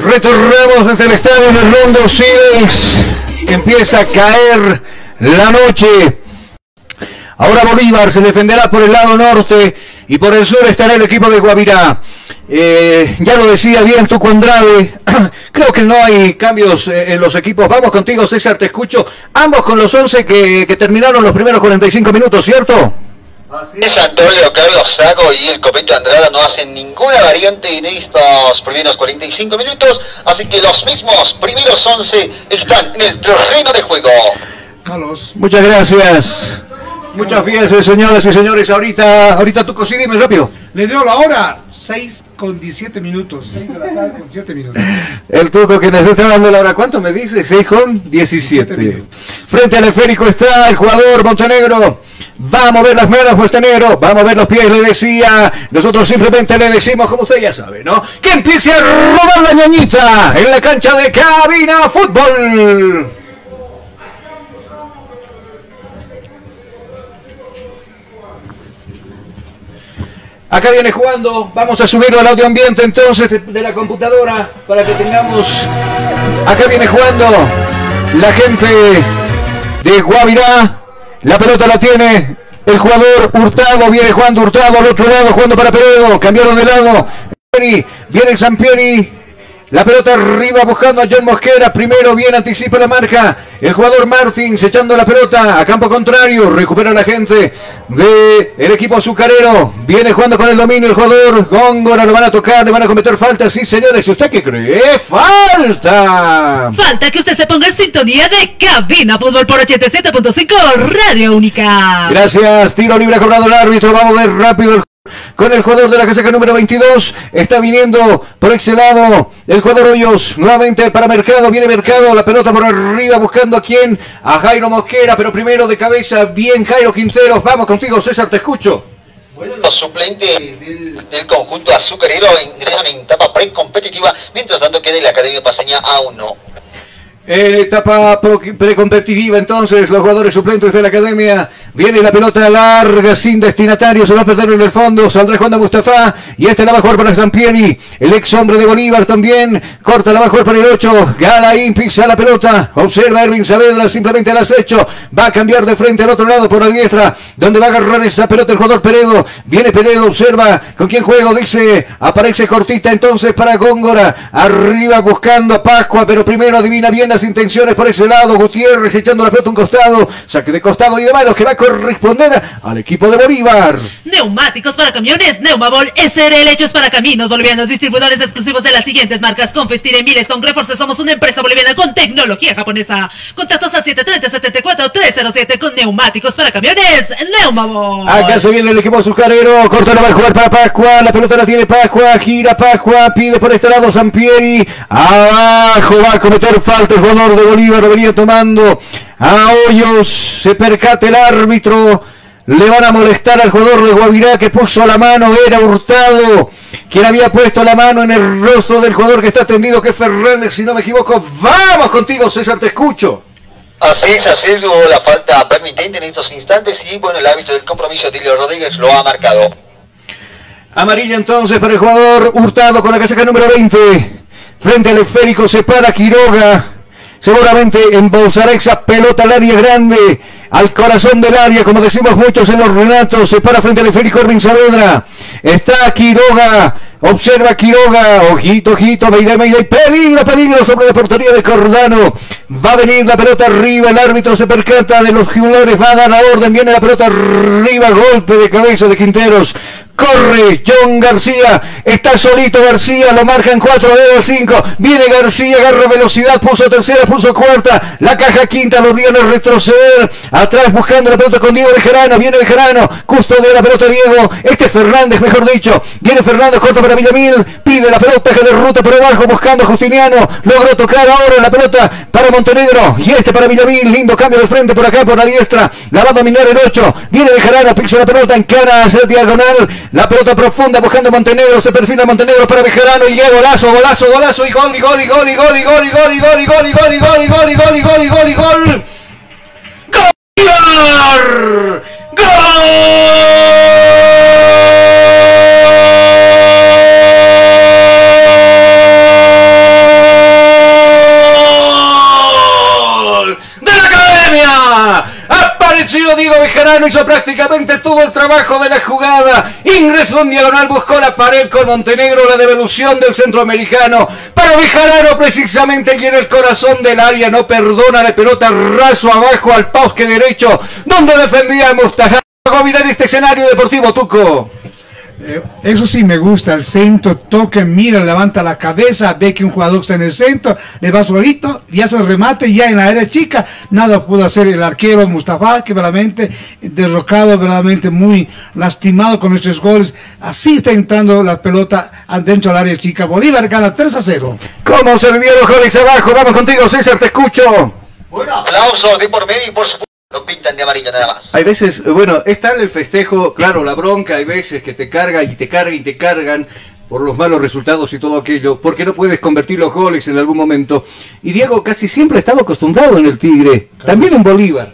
Retornamos desde el estadio de Rondo Seals. Empieza a caer la noche. Ahora Bolívar se defenderá por el lado norte y por el sur estará el equipo de Guavirá. Eh, ya lo decía bien tu Andrade. [clears throat] Creo que no hay cambios eh, en los equipos. Vamos contigo, César, te escucho. Ambos con los 11 que, que terminaron los primeros 45 minutos, ¿cierto? Es Antonio Carlos Sago y el Copete Andrada no hacen ninguna variante en estos primeros 45 minutos, así que los mismos primeros 11 están en el terreno de juego. Carlos. Muchas gracias. Muchas gracias, señoras y señores. Ahorita, ahorita tú dime rápido. Le dio la hora. 6 con 17 minutos. 6 de la tarde con 7 minutos. El tuco que nos está dando la hora, ¿cuánto me dice? 6 con 17. Frente al esférico está el jugador Montenegro. Va a mover las manos Montenegro, va a mover los pies, le decía. Nosotros simplemente le decimos, como usted ya sabe, ¿no? Que empiece a robar la ñañita en la cancha de Cabina Fútbol. Acá viene jugando, vamos a subirlo al audio ambiente entonces de, de la computadora para que tengamos. Acá viene jugando la gente de Guavirá. La pelota la tiene el jugador Hurtado, viene jugando Hurtado al otro lado, jugando para Peredo, cambiaron de lado. Viene Sampieri, la pelota arriba buscando a John Mosquera. Primero bien anticipa la marca. El jugador Martins echando la pelota a campo contrario. Recupera la gente del el equipo azucarero. Viene jugando con el dominio el jugador Góngora. Lo van a tocar, le van a cometer falta. Sí, señores. ¿Y usted qué cree? ¡Falta! Falta que usted se ponga en sintonía de Cabina Fútbol por 87.5 Radio Única. Gracias. Tiro libre cobrado el árbitro. Vamos a ver rápido el con el jugador de la casaca número 22. Está viniendo por ese lado el jugador Hoyos. Nuevamente para Mercado. Viene Mercado. La pelota por arriba buscando a quién. A Jairo Mosquera. Pero primero de cabeza. Bien Jairo Quinteros. Vamos contigo César. Te escucho. Los suplentes del, del conjunto azucarero ingresan en etapa precompetitiva, mientras tanto queda la Academia Paseña aún no. En etapa precompetitiva, entonces, los jugadores suplentes de la academia. Viene la pelota larga, sin destinatario, se va a perder en el fondo. Saldrá jugando Mustafa. Y este la jugar para Zampieri, el ex hombre de Bolívar también. Corta, la jugar para el 8. Galaín pisa la pelota. Observa Erwin Saavedra, simplemente al acecho. Va a cambiar de frente al otro lado por la diestra, donde va a agarrar esa pelota el jugador Peredo. Viene Peredo, observa con quién juego, dice. Aparece cortita entonces para Góngora. Arriba buscando a Pascua, pero primero adivina bien las intenciones por ese lado. Gutiérrez echando la pelota a un costado. Saque de costado y de manos que va a corresponder al equipo de Bolívar. Neumáticos para camiones, Neumabol SRL hechos para caminos bolivianos, distribuidores exclusivos de las siguientes marcas, Confestire, Milestone, Reforce, somos una empresa boliviana con tecnología japonesa. Contactos a 730-74-307 con neumáticos para camiones, Neumabol. Acá se viene el equipo azucarero. Corta la va a jugar para Pascua. La pelota la tiene Pascua. Gira Pascua. Pide por este lado Sampieri. Abajo va a cometer falta el jugador de Bolívar. Lo venía tomando a Hoyos. Se percate el árbitro. Le van a molestar al jugador de Guavirá que puso la mano. Era Hurtado. quien había puesto la mano en el rostro del jugador que está tendido, que es Fernández, si no me equivoco. Vamos contigo, César, te escucho. Así es, así es, hubo la falta permitente en estos instantes y bueno, el hábito del compromiso, Tilio Rodríguez lo ha marcado. Amarilla entonces para el jugador Hurtado con la casaca número 20. Frente al esférico se para Quiroga. Seguramente embolsará esa pelota al área grande, al corazón del área, como decimos muchos en los relatos. Se para frente al esférico Erwin Saavedra. Está Quiroga. Observa Quiroga, ojito, ojito, Mayday, Mayday, peligro, peligro sobre la portería de Cordano. Va a venir la pelota arriba, el árbitro se percata de los jugadores, va a dar la orden, viene la pelota arriba, golpe de cabeza de Quinteros. Corre John García, está solito García, lo marcan 4 de 5. Viene García, agarra velocidad, puso tercera, puso cuarta. La caja quinta lo viene a retroceder. Atrás buscando la pelota con Diego Bejarano, viene Bejarano, custodia la pelota Diego. Este es Fernández, mejor dicho. Viene Fernández, corta para Villamil, pide la pelota que de ruta por abajo buscando a Justiniano. Logró tocar ahora la pelota para Montenegro y este para Villamil. Lindo cambio de frente por acá por la diestra. La va a dominar el 8. Viene Bejarano, pisa la pelota en cara, hacia diagonal. La pelota profunda buscando Montenegro, se perfila Montenegro para Bejarano y golazo, golazo, golazo y gol y gol y gol y gol y gol y gol y gol y gol y gol y gol y gol y gol y gol y gol y gol. ¡Gol! ¡Gol! Apareció Diego Bejarano, hizo prácticamente todo el trabajo de la jugada. Ingresó en diagonal, buscó la pared con Montenegro, la devolución del centroamericano. Para Bejarano, precisamente aquí en el corazón del área, no perdona la pelota raso abajo al posque derecho, donde defendía a Mustafa. Hago mirar este escenario deportivo, Tuco. Eh, Eso sí me gusta, el centro, toque, mira, levanta la cabeza, ve que un jugador está en el centro, le va solito, y hace el remate, ya en la área chica, nada pudo hacer el arquero Mustafa, que verdaderamente derrocado, verdaderamente muy lastimado con estos goles. Así está entrando la pelota adentro del área chica. Bolívar gana 3 a 0. ¿Cómo se vivieron los goles abajo? Vamos contigo, César, te escucho. Bueno, aplausos de por medio y por supuesto lo pintan de amarillo nada más. Hay veces, bueno, está el festejo, claro, la bronca, hay veces que te carga y te cargan y te cargan por los malos resultados y todo aquello, porque no puedes convertir los goles en algún momento. Y Diego casi siempre ha estado acostumbrado en el Tigre, también en Bolívar.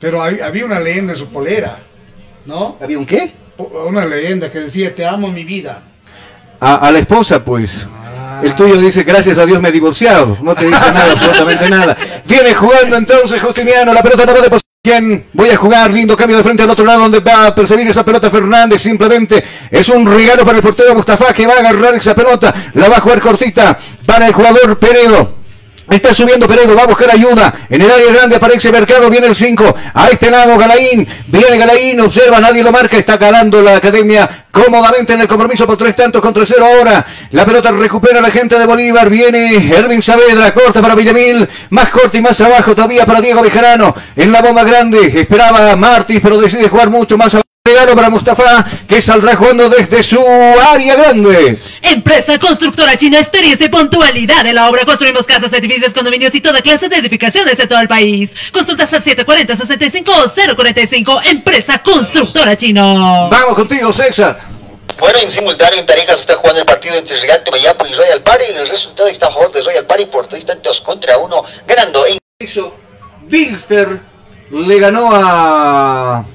Pero hay- había una leyenda en su polera, ¿no? ¿Había un qué? Una leyenda que decía, te amo mi vida. A, a la esposa, pues. El tuyo dice, gracias a Dios me he divorciado. No te dice nada, [laughs] absolutamente nada. Viene jugando entonces Justiniano, la pelota no va de posición. Voy a jugar, lindo cambio de frente al otro lado donde va a perseguir esa pelota Fernández. Simplemente es un regalo para el portero Mustafa que va a agarrar esa pelota. La va a jugar cortita para el jugador Peredo. Está subiendo Peredo, va a buscar ayuda. En el área grande aparece Mercado, viene el 5. A este lado Galaín, viene Galaín, observa, nadie lo marca. Está ganando la academia cómodamente en el compromiso por tres tantos contra cero ahora. La pelota recupera la gente de Bolívar. Viene Ervin Saavedra, corta para Villamil. Más corta y más abajo todavía para Diego Bejarano. En la bomba grande esperaba Martins, pero decide jugar mucho más abajo. Regalo para Mustafa, que saldrá jugando desde su área grande. Empresa constructora china, experiencia y puntualidad en la obra. Construimos casas, edificios, condominios y toda clase de edificaciones de todo el país. Consultas al 740-65-045. Empresa constructora chino. Vamos contigo, César. Bueno, en simultáneo en Tarijas está jugando el partido entre Regate Mayapo y Royal Party. El resultado está a favor de Royal Party por tres tantos contra uno, ganando en Bilster le ganó a,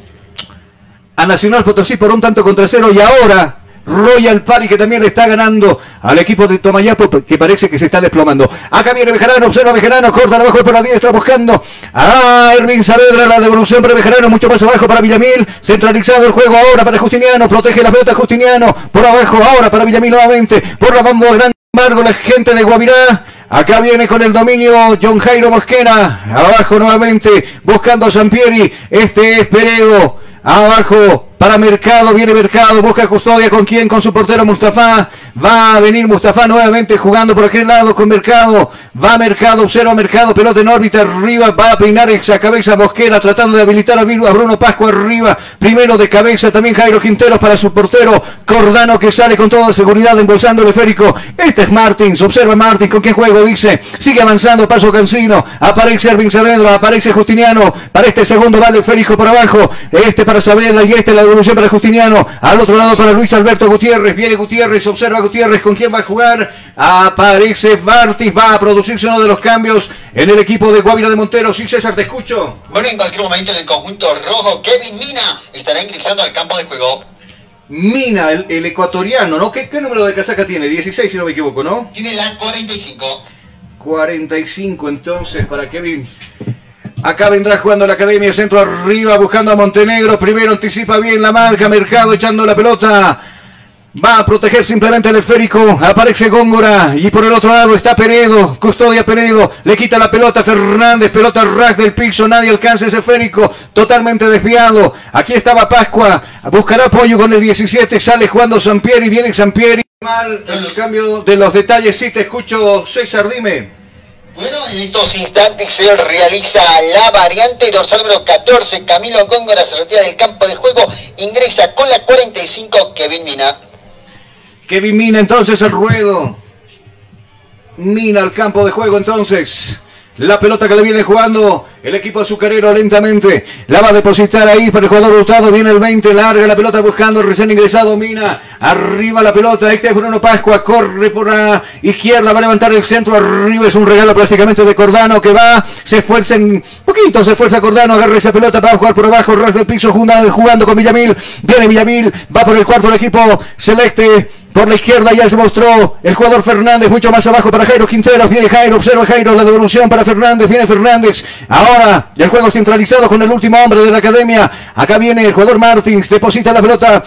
a Nacional Potosí por un tanto contra cero y ahora Royal Party que también le está ganando al equipo de Tomayapo que parece que se está desplomando. Acá viene Bejarano, observa Bejarano, corta abajo por la diestra buscando a Ervin Saavedra, la devolución para Bejarano, mucho más abajo para Villamil, centralizado el juego ahora para Justiniano, protege la pelota Justiniano, por abajo ahora para Villamil nuevamente, por la banda grande, embargo la gente de Guavirá Acá viene con el dominio John Jairo Mosquera. Abajo nuevamente buscando a Sampieri. Este es Peredo. Abajo para Mercado. Viene Mercado. Busca custodia con quién. Con su portero Mustafa. Va a venir Mustafa nuevamente jugando por aquel lado con Mercado. Va Mercado, observa Mercado, pelota en órbita arriba. Va a peinar esa cabeza Bosquera tratando de habilitar a Bruno Pascua arriba. Primero de cabeza también Jairo Quinteros para su portero. Cordano que sale con toda seguridad embolsando el esférico. Este es Martins. Observa Martins con qué juego dice. Sigue avanzando. Paso Cancino. Aparece Ervin Saavedra. Aparece Justiniano. Para este segundo va el esférico por abajo. Este para Saavedra y este la devolución para Justiniano. Al otro lado para Luis Alberto Gutiérrez. Viene Gutiérrez. Observa Gutiérrez con quién va a jugar. Aparece Martins. Va a producirse uno de los cambios en el equipo de Guavira de Montero. Sí, César, te escucho. Bueno, en cualquier momento en el conjunto rojo, Kevin Mina estará ingresando al campo de juego. Mina, el, ecuatoriano, ¿no? ¿Qué, ¿Qué, número de casaca tiene? 16, si no me equivoco, ¿no? Tiene la 45. 45, entonces, para Kevin. Acá vendrá jugando la Academia Centro arriba, buscando a Montenegro. Primero anticipa bien la marca, Mercado echando la pelota. Va a proteger simplemente el esférico. Aparece Góngora. Y por el otro lado está Peredo. Custodia Peredo. Le quita la pelota a Fernández. Pelota ras del piso. Nadie alcanza ese esférico. Totalmente desviado. Aquí estaba Pascua. Buscará apoyo con el 17. Sale jugando Sampieri. Viene Sampieri. Mal el cambio de los detalles. Sí, te escucho, César. Dime. Bueno, en estos instantes se realiza la variante dorsal número 14. Camilo Góngora se retira del campo de juego. Ingresa con la 45 Kevin Mina. Kevin Mina entonces el ruedo. Mina al campo de juego entonces. La pelota que le viene jugando el equipo azucarero lentamente. La va a depositar ahí para el jugador Hurtado. Viene el 20, larga la pelota buscando el recién ingresado Mina. Arriba la pelota. Este es Bruno Pascua. Corre por la izquierda. Va a levantar el centro. Arriba es un regalo prácticamente de Cordano que va. Se esfuerza en poquito. Se esfuerza Cordano. Agarra esa pelota para jugar por abajo. Ras del piso jugando con Villamil. Viene Villamil. Va por el cuarto del equipo celeste. Por la izquierda ya se mostró el jugador Fernández, mucho más abajo para Jairo Quinteros. Viene Jairo, observa Jairo, la devolución para Fernández. Viene Fernández. Ahora el juego centralizado con el último hombre de la academia. Acá viene el jugador Martins, deposita la pelota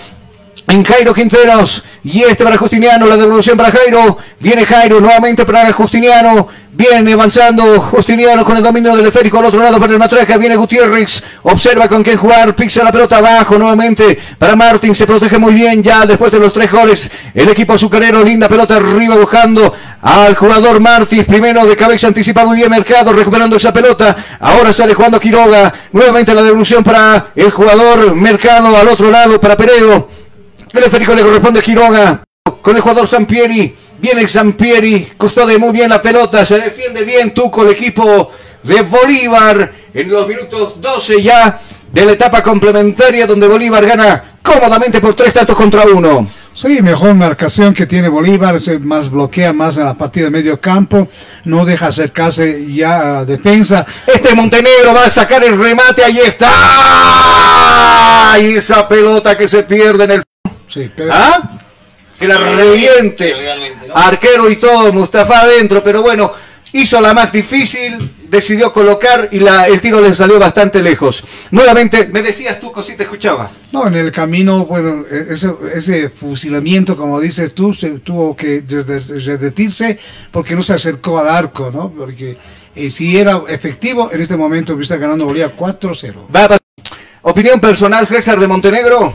en Jairo Quinteros. Y este para Justiniano, la devolución para Jairo. Viene Jairo nuevamente para Justiniano. Viene avanzando Justiniano con el dominio del esférico al otro lado para el Matraca. Viene Gutiérrez. Observa con quién jugar. Pisa la pelota abajo nuevamente para Martín. Se protege muy bien ya después de los tres goles. El equipo azucarero. Linda pelota arriba buscando al jugador Martins. Primero de cabeza anticipa muy bien Mercado recuperando esa pelota. Ahora sale jugando Quiroga. Nuevamente la devolución para el jugador Mercado al otro lado para Peredo. El esférico le corresponde a Quiroga. Con el jugador Sampieri. Viene Sampieri. Custodia muy bien la pelota. Se defiende bien Tuco, el equipo de Bolívar. En los minutos 12 ya de la etapa complementaria donde Bolívar gana cómodamente por tres tantos contra uno. Sí, mejor marcación que tiene Bolívar, se más bloquea más en la partida de medio campo, no deja acercarse ya a la defensa. Este Montenegro va a sacar el remate, ahí está. Y esa pelota que se pierde en el ¿Ah? Que la reviente. Arquero y todo, Mustafa adentro, pero bueno, hizo la más difícil, decidió colocar y la, el tiro le salió bastante lejos. Nuevamente, me decías tú, si te escuchaba. No, en el camino, bueno, e, ese, ese fusilamiento, como dices tú, se tuvo que redetirse porque no se acercó al arco, ¿no? Porque eh, si era efectivo, en este momento está ganando Bolívar 4-0. Opinión personal, César de Montenegro.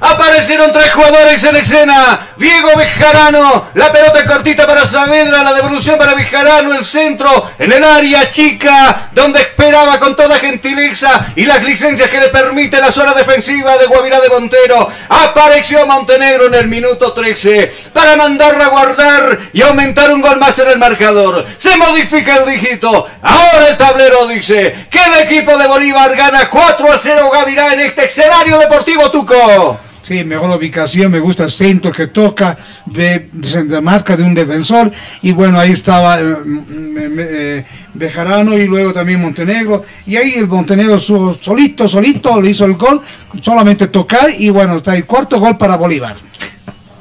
Aparecieron tres jugadores en escena. Diego Bejarano, la pelota cortita para Saavedra, la devolución para Bejarano, el centro en el área chica, donde esperaba con toda gentileza y las licencias que le permite la zona defensiva de Guavirá de Montero. Apareció Montenegro en el minuto 13 para mandarla a guardar y aumentar un gol más en el marcador. Se modifica el dígito. Ahora el tablero dice que el equipo de Bolívar gana 4 a 0 Gavirá en este escenario deportivo Tuco. Sí, mejor ubicación, me gusta el centro que toca, ve, se marca de un defensor y bueno, ahí estaba eh, mm, eh, Bejarano y luego también Montenegro y ahí el Montenegro solito, solito le hizo el gol, solamente tocar y bueno, está el cuarto gol para Bolívar.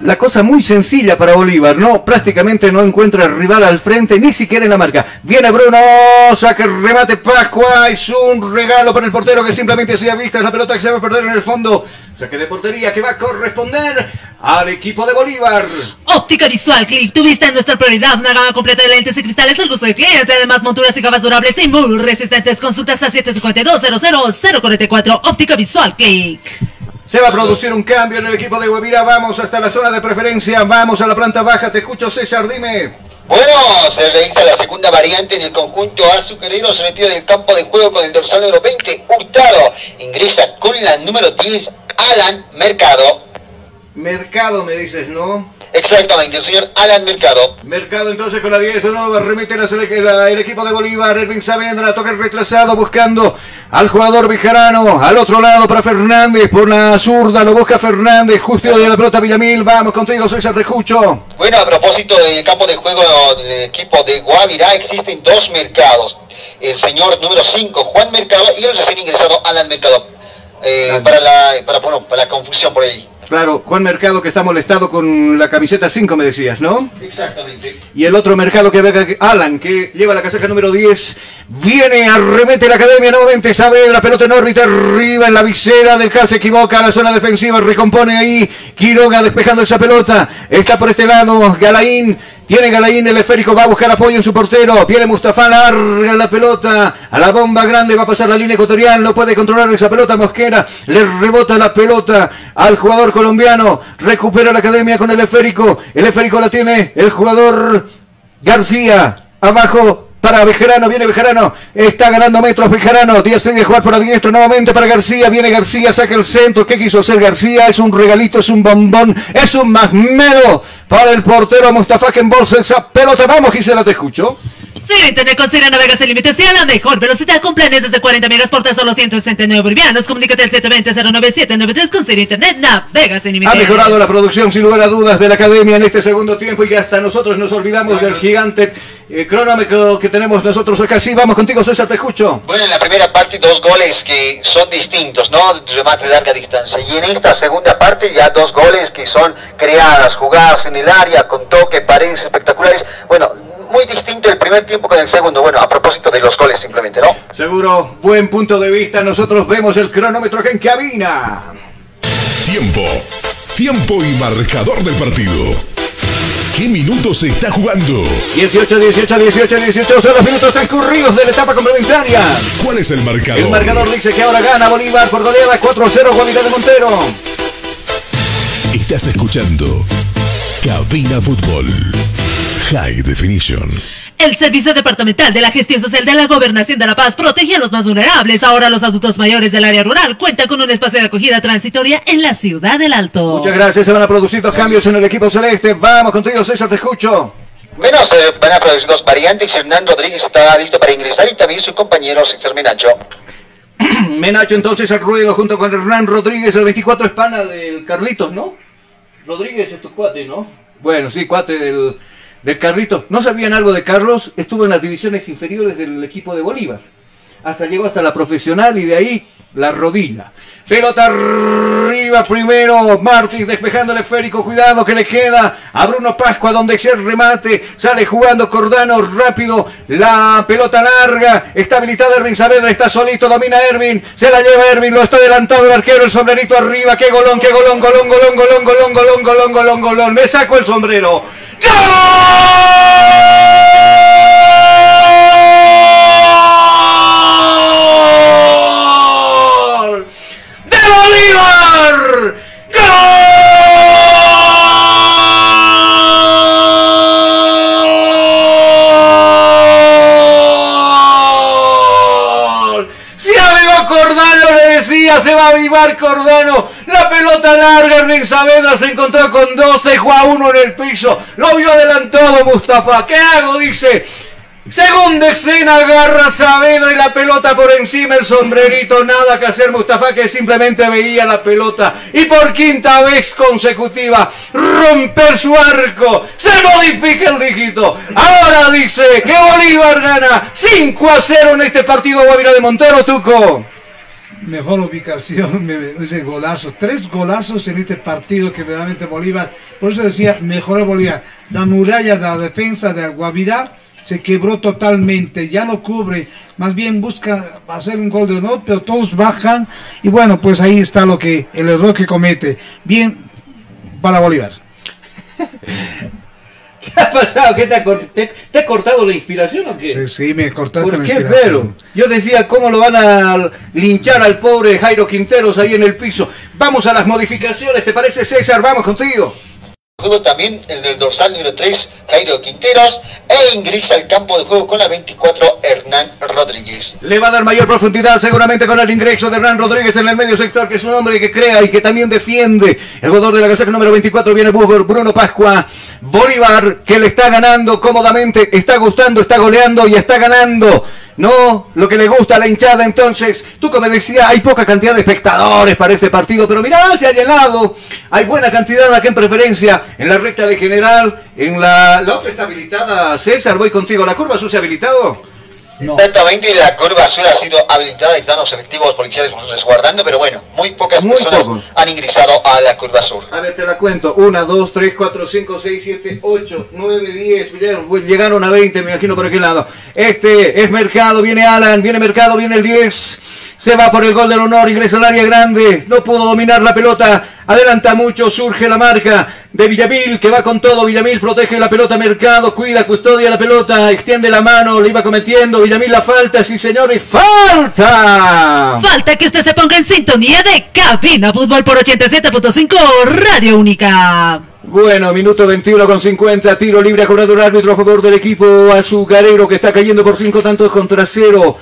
La cosa muy sencilla para Bolívar, ¿no? Prácticamente no encuentra rival al frente, ni siquiera en la marca. Viene Bruno, saca el remate Pascua, es un regalo para el portero que simplemente se ha visto, es la pelota que se va a perder en el fondo. Saque de portería que va a corresponder al equipo de Bolívar. Óptica Visual Click, tuviste en nuestra prioridad una gama completa de lentes y cristales al gusto del cliente, además monturas y gafas durables y muy resistentes. Consultas a 752-00-044. Óptica Visual Click. Se va a producir un cambio en el equipo de Guavirá. Vamos hasta la zona de preferencia, vamos a la planta baja. Te escucho, César, dime. Bueno, se realiza la segunda variante en el conjunto azucarero, se metió en el campo de juego con el dorsal número 20, Hurtado. Ingresa con la número 10, Alan Mercado. Mercado, me dices, ¿no? Exactamente, el señor Alan Mercado. Mercado entonces con la 10 de nuevo, remite la la- el equipo de Bolívar, Erwin Saavedra, toca el retrasado buscando al jugador Vijarano, al otro lado para Fernández, por la zurda lo busca Fernández, justo de la pelota Villamil, vamos contigo César Rejucho. Bueno, a propósito del campo de juego del equipo de Guavirá, existen dos mercados. El señor número 5, Juan Mercado, y el recién ingresado Alan Mercado. Eh, para, la, para, bueno, para la confusión por ahí. Claro, Juan Mercado que está molestado con la camiseta 5 me decías, ¿no? Exactamente. Y el otro mercado que ve Alan, que lleva la casaca número 10, viene, arremete la academia nuevamente, sabe la pelota en órbita, arriba en la visera del Cal, se equivoca, la zona defensiva, recompone ahí, Quiroga despejando esa pelota, está por este lado, Galaín, tiene Galaín el esférico, va a buscar apoyo en su portero, viene Mustafa, larga la pelota, a la bomba grande, va a pasar la línea ecuatorial, no puede controlar esa pelota, Mosquera, le rebota la pelota al jugador colombiano, recupera la academia con el esférico, el esférico la tiene el jugador García, abajo para Bejarano, viene Bejarano, está ganando metros Bejarano, Díaz sigue jugar por la diestra nuevamente para García, viene García, saca el centro, ¿qué quiso hacer García? Es un regalito, es un bombón, es un magmedo para el portero Mustafa que embolsa esa pelota, vamos Gisela, te escucho. Ciro Internet con Ciro navegas sin límites y a la mejor velocidad con planes desde 40 megas por tan solo 169 bolivianos. Comunícate al 720-09793 con Ciro Internet navegas sin límites. Ha mejorado la producción sin lugar a dudas de la academia en este segundo tiempo y hasta nosotros nos olvidamos del gigante eh, cronómetro que tenemos nosotros acá. Sí, vamos contigo César, te escucho. Bueno, en la primera parte dos goles que son distintos, ¿no? Remate de larga distancia. Y en esta segunda parte ya dos goles que son creadas, jugadas en el área, con toque, paredes espectaculares. Bueno, muy distinto el primer tiempo con el segundo. Bueno, a propósito de los goles simplemente, ¿no? Seguro, buen punto de vista. Nosotros vemos el cronómetro acá en cabina. Tiempo. Tiempo y marcador del partido. ¿Qué minutos se está jugando? 18, 18, 18, 18 son los minutos transcurridos de la etapa complementaria. ¿Cuál es el marcador? El marcador dice que ahora gana Bolívar por goleada 4 a 0 Guavirá de Montero. Estás escuchando Cabina Fútbol. High Definition. El Servicio Departamental de la Gestión Social de la Gobernación de La Paz protege a los más vulnerables. Ahora los adultos mayores del área rural cuentan con un espacio de acogida transitoria en la ciudad del Alto. Muchas gracias, se van a producir dos cambios en el equipo celeste. Vamos contigo, César, te escucho. Bueno, se van a producir dos variantes. Hernán Rodríguez está listo para ingresar y también su compañero César Menacho. [clears throat] Menacho entonces al ruedo junto con Hernán Rodríguez, el 24 es pana del Carlitos, ¿no? Rodríguez es tu cuate, ¿no? Bueno, sí, cuate del, del Carlitos. ¿No sabían algo de Carlos? Estuvo en las divisiones inferiores del equipo de Bolívar. Hasta llegó hasta la profesional y de ahí la rodilla. Pelota arriba primero. Martins despejando el esférico. Cuidado que le queda a Bruno Pascua donde se remate. Sale jugando Cordano rápido. La pelota larga. Está habilitada Ervin Saavedra. Está solito. Domina Ervin. Se la lleva Ervin. Lo está adelantado el arquero. El sombrerito arriba. Qué golón, qué golón, golón, golón, golón, golón, golón, golón, golón, golón. Me saco el sombrero. ¡Gol! Pelota se va a avivar Cordano. La pelota larga, Erwin Saavedra se encontró con 12, a 1 en el piso. Lo vio adelantado Mustafa. ¿Qué hago? Dice. Segunda escena, agarra Saavedra y la pelota por encima, el sombrerito, nada que hacer Mustafa que simplemente veía la pelota y por quinta vez consecutiva romper su arco, se modifica el dígito. Ahora dice que Bolívar gana 5 a 0 en este partido Guavira de Montero, Tuco. Mejor ubicación, [laughs] me- ese golazo, tres golazos en este partido que verdaderamente Bolívar, por eso decía, mejoró Bolívar. La muralla de la defensa de Guavirá se quebró totalmente, ya no cubre, más bien busca hacer un gol de honor, pero todos bajan y bueno, pues ahí está lo que el error que comete. Bien para Bolívar. [laughs] ¿Qué ha pasado? ¿Qué te, ha, te- te ha cortado la inspiración o qué? Sí, sí, me cortaste ¿Por la qué, inspiración. pero? Yo decía, ¿cómo lo van a linchar al pobre Jairo Quinteros ahí en el piso? Vamos a las modificaciones, ¿te parece, César? Vamos contigo. Juego también el del dorsal número 3, Jairo Quinteros, e ingresa al campo de juego con la 24, Hernán Rodríguez. Le va a dar mayor profundidad seguramente con el ingreso de Hernán Rodríguez en el medio sector, que es un hombre que crea y que también defiende. El jugador de la casaca número 24 viene Bruno Pascua. Bolívar que le está ganando cómodamente, está gustando, está goleando y está ganando. No, lo que le gusta a la hinchada entonces. Tú como decía, hay poca cantidad de espectadores para este partido, pero mirá, se ha llenado. Hay buena cantidad acá en preferencia, en la recta de general, en la... La otra está habilitada, César, voy contigo. ¿La curva sur se habilitado? Exactamente, y la curva azul ha sido habilitada y están los efectivos policiales resguardando, pero bueno, muy pocas Muy personas poco. han ingresado a la curva sur. A ver, te la cuento. 1, 2, 3, 4, 5, 6, 7, 8, 9, 10. Llegaron a 20, me imagino por aquel lado. Este es Mercado, viene Alan, viene Mercado, viene el 10. Se va por el gol del honor, ingresa al área grande. No pudo dominar la pelota. Adelanta mucho, surge la marca de Villamil, que va con todo. Villamil protege la pelota, Mercado, cuida, custodia la pelota, extiende la mano, le iba cometiendo. Villamil la falta, sí señor, y falta. Falta que usted se ponga en sintonía de Cabina Fútbol por 87.5 Radio Única. Bueno, minuto 21 con 50, tiro libre, ha cobrado el árbitro a favor del equipo azucarero que está cayendo por cinco tantos contra cero.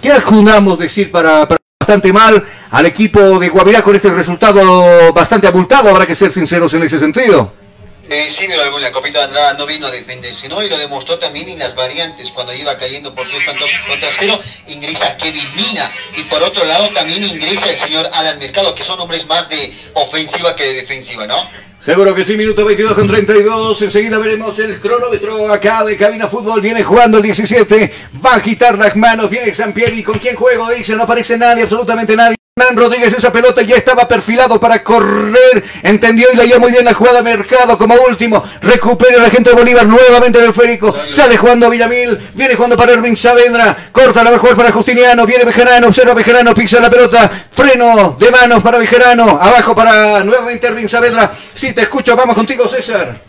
¿Qué adjunamos decir para, para bastante mal al equipo de Guavirá con este resultado bastante abultado? Habrá que ser sinceros en ese sentido. Eh, sí, pero la copita Andrada no vino a defenderse, ¿no? Y lo demostró también en las variantes, cuando iba cayendo por tres tantos contra cero, ingresa Kevin Mina. Y por otro lado también ingresa el señor Alan Mercado, que son hombres más de ofensiva que de defensiva, ¿no? Seguro que sí, minuto 22 con 32. Enseguida veremos el cronómetro acá de Cabina Fútbol. Viene jugando el 17. Va a agitar las manos. Viene Sampieri. ¿Con quién juego? Dice, no aparece nadie, absolutamente nadie. Hernán Rodríguez esa pelota ya estaba perfilado para correr, entendió y leyó muy bien la jugada Mercado como último, recupera la gente de Bolívar nuevamente en el férico, sale jugando Villamil, viene jugando para Erwin Saavedra, corta la mejor para Justiniano, viene Bejarano, observa Bejarano, pisa la pelota, freno de manos para Bejarano, abajo para nuevamente Erwin Saavedra, si te escucho, vamos contigo César.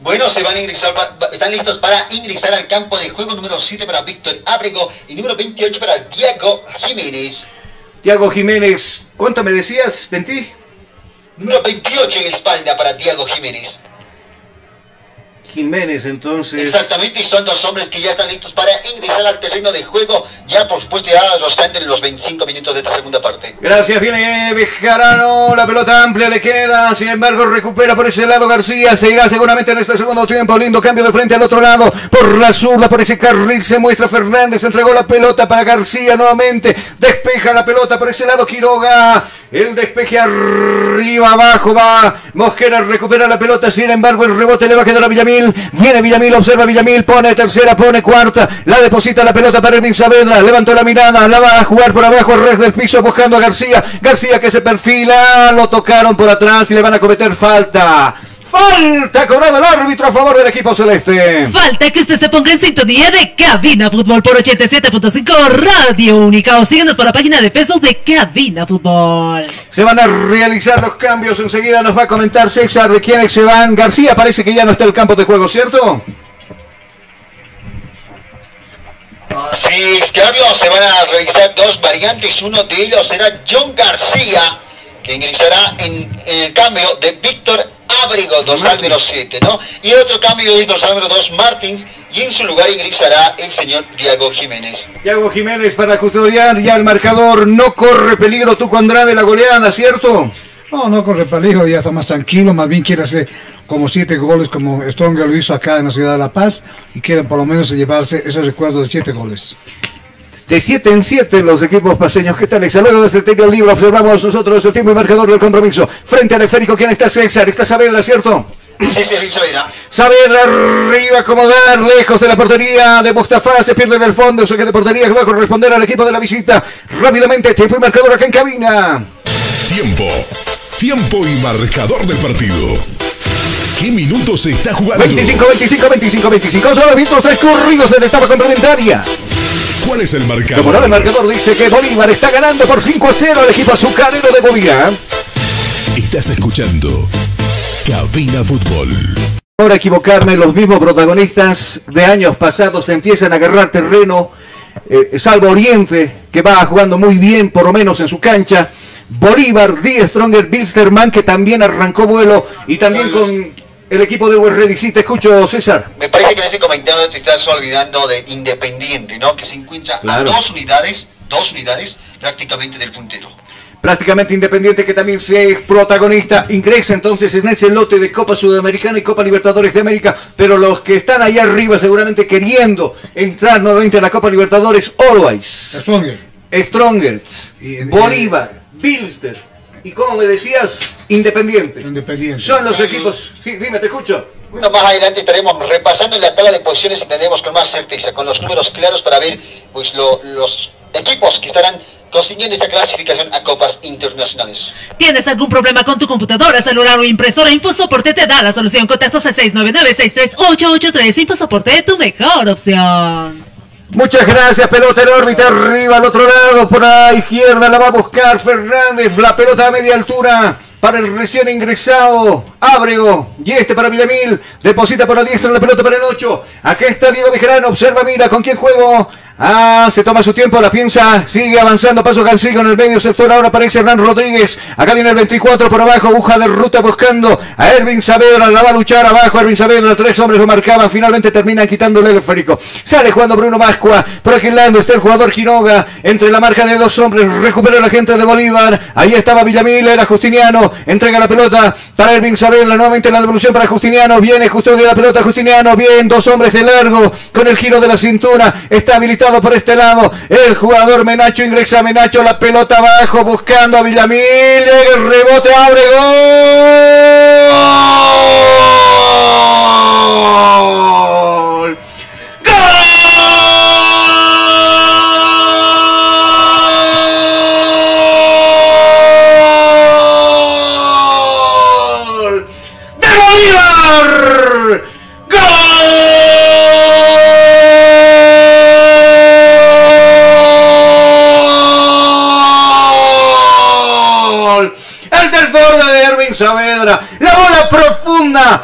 Bueno, se van a ingresar, están listos para ingresar al campo de juego número 7 para Víctor Ábrego y número 28 para Diego Jiménez. Tiago Jiménez, ¿cuánto me decías, Ventí? Número 28 en espalda para Diego Jiménez. Jiménez entonces. Exactamente, y son dos hombres que ya están listos para ingresar al terreno de juego, ya por supuesto ya en los 25 minutos de esta segunda parte. Gracias, viene Bejarano, la pelota amplia le queda, sin embargo recupera por ese lado García, se irá seguramente en este segundo tiempo, lindo cambio de frente al otro lado, por la zurda, por ese carril se muestra Fernández, entregó la pelota para García nuevamente, despeja la pelota por ese lado Quiroga, el despeje arriba, abajo va, Mosquera recupera la pelota, sin embargo el rebote le va a quedar a Villamil, viene Villamil, observa Villamil, pone tercera, pone cuarta, la deposita la pelota para Erwin Saavedra, levantó la mirada, la va a jugar por abajo, red del piso, buscando a García, García que se perfila, lo tocaron por atrás y le van a cometer falta. Falta cobrado el árbitro a favor del equipo celeste. Falta que usted se ponga en sintonía de Cabina Fútbol por 87.5 Radio Única o síguenos por la página de Facebook de Cabina Fútbol. Se van a realizar los cambios. Enseguida nos va a comentar César de quiénes se van. García parece que ya no está en el campo de juego, ¿cierto? Así es, cambio, se van a realizar dos variantes, uno de ellos será John García, que ingresará en, en el cambio de Víctor Ábrego, dorsal número 7, ¿no? Y el otro cambio es dorsal número 2, Martins, y en su lugar ingresará el señor Diego Jiménez. Diego Jiménez para custodiar ya el marcador. No corre peligro Tuco Andrade la goleada, ¿cierto? No, no corre peligro, ya está más tranquilo, más bien quiere hacer como siete goles como Stronger lo hizo acá en la ciudad de La Paz y quiere por lo menos llevarse ese recuerdo de siete goles. De 7 en 7 los equipos paseños. ¿Qué tal? Luego desde el tiro libre observamos nosotros el tiempo y marcador del compromiso. Frente al esférico, ¿quién está César? Está Saavedra, ¿cierto? Sí, sí, Saavedra. Saavedra arriba, acomodar, lejos de la portería de Mustafa, se pierde en el fondo, su de portería que va a corresponder al equipo de la visita. Rápidamente, tiempo y marcador acá en cabina. Tiempo. Tiempo y marcador del partido. ¿Qué minutos se está jugando? 25, 25, 25, 25. Solo visto tres corridos de la etapa complementaria. ¿Cuál es el marcador? Como el marcador dice que Bolívar está ganando por 5 a 0 al equipo azucarero de Bolívar. Estás escuchando Cabina Fútbol. Ahora equivocarme, los mismos protagonistas de años pasados empiezan a agarrar terreno, eh, salvo Oriente, que va jugando muy bien, por lo menos en su cancha. Bolívar, Die Stronger, Bilsterman, que también arrancó vuelo, y también con el equipo de Ready. Sí, te escucho, César. Me parece que en ese comentario te estás olvidando de Independiente, ¿no? Que se encuentra Claro. a dos unidades, dos unidades prácticamente del puntero. Prácticamente Independiente que también se es protagonista, ingresa entonces en ese lote de Copa Sudamericana y Copa Libertadores de América, pero los que están ahí arriba seguramente queriendo entrar nuevamente a la Copa Libertadores, Always, Stronger. Strongers, Bolívar, Bilster y como me decías, Independiente. Independiente. Son los equipos, sí, dime, te escucho. Bueno, más adelante estaremos repasando la tabla de posiciones y tendremos con más certeza, con los números claros para ver pues lo- los equipos que estarán consiguiendo esa clasificación a copas internacionales. ¿Tienes algún problema con tu computadora, celular o impresora? InfoSoporte te da la solución. Contactos al 699-63883. InfoSoporte, tu mejor opción. Muchas gracias, pelota en órbita arriba al otro lado, por la izquierda la va a buscar Fernández, la pelota a media altura para el recién ingresado Ábrego, y este para Villamil, deposita por la diestra la pelota para el 8, acá está Diego Bejarano, observa, mira, ¿con quién juego? Ah, se toma su tiempo, la piensa, sigue avanzando, paso Cancillo en el medio sector, ahora aparece Hernán Rodríguez, acá viene el 24 por abajo, aguja de ruta buscando a Ervin Saavedra, la va a luchar abajo, Ervin Saavedra, tres hombres lo marcaban, finalmente terminan quitándole el esférico, sale jugando Bruno aquel lado está el jugador Quiroga, entre la marca de dos hombres, recupera la gente de Bolívar, ahí estaba Villamil, era Justiniano, entrega la pelota para Ervin Saavedra, nuevamente la devolución para Justiniano, viene justo de la pelota Justiniano, bien, dos hombres de largo, con el giro de la cintura, está habilitado por este lado, el jugador Menacho ingresa Menacho, la pelota abajo, buscando a Villamil, el rebote, abre gol. La bola profunda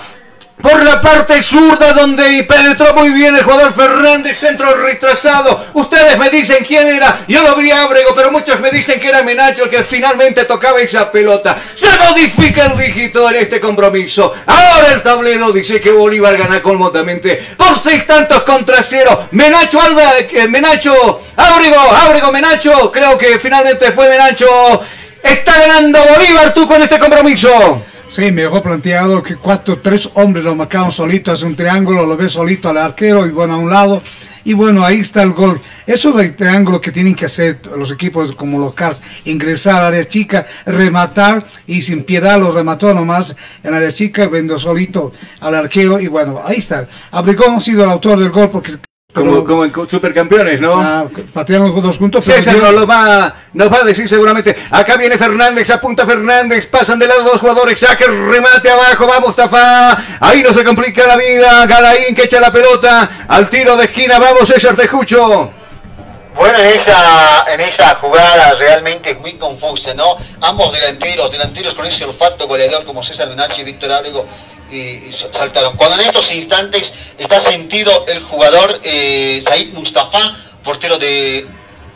por la parte zurda donde penetró muy bien el jugador Fernández, centro retrasado. Ustedes me dicen quién era. Yo lo vi a Ábrego, pero muchos me dicen que era Menacho el que finalmente tocaba esa pelota. Se modifica el dígito en este compromiso. Ahora el tablero dice que Bolívar gana cómodamente por seis tantos contra cero. Menacho Alba, eh, Menacho, Ábrego, Ábrego, Menacho. Creo que finalmente fue Menacho. Está ganando Bolívar tú con este compromiso. Sí, mejor planteado que cuatro, tres hombres lo marcaron solito, hace un triángulo, lo ve solito al arquero y bueno, a un lado. Y bueno, ahí está el gol. Eso del triángulo que tienen que hacer los equipos como los Cars, ingresar al área chica, rematar y sin piedad lo remató nomás en área chica, vendo solito al arquero y bueno, ahí está. Abrigón ha sido el autor del gol porque... Como, como en supercampeones, ¿no? Ah, patearon los dos juntos. César nos lo va, nos va a decir seguramente. Acá viene Fernández, apunta Fernández, pasan de lado dos jugadores, saca el remate abajo, va Mustafa. Ahí no se complica la vida. Galaín que echa la pelota al tiro de esquina. Vamos, César, te escucho. Bueno, en esa, en esa jugada realmente muy confusa, ¿no? Ambos delanteros, delanteros con ese olfato goleador como César Menacho y Víctor Ábrego, eh, y saltaron. Cuando en estos instantes está sentido el jugador eh, Said Mustafa, portero de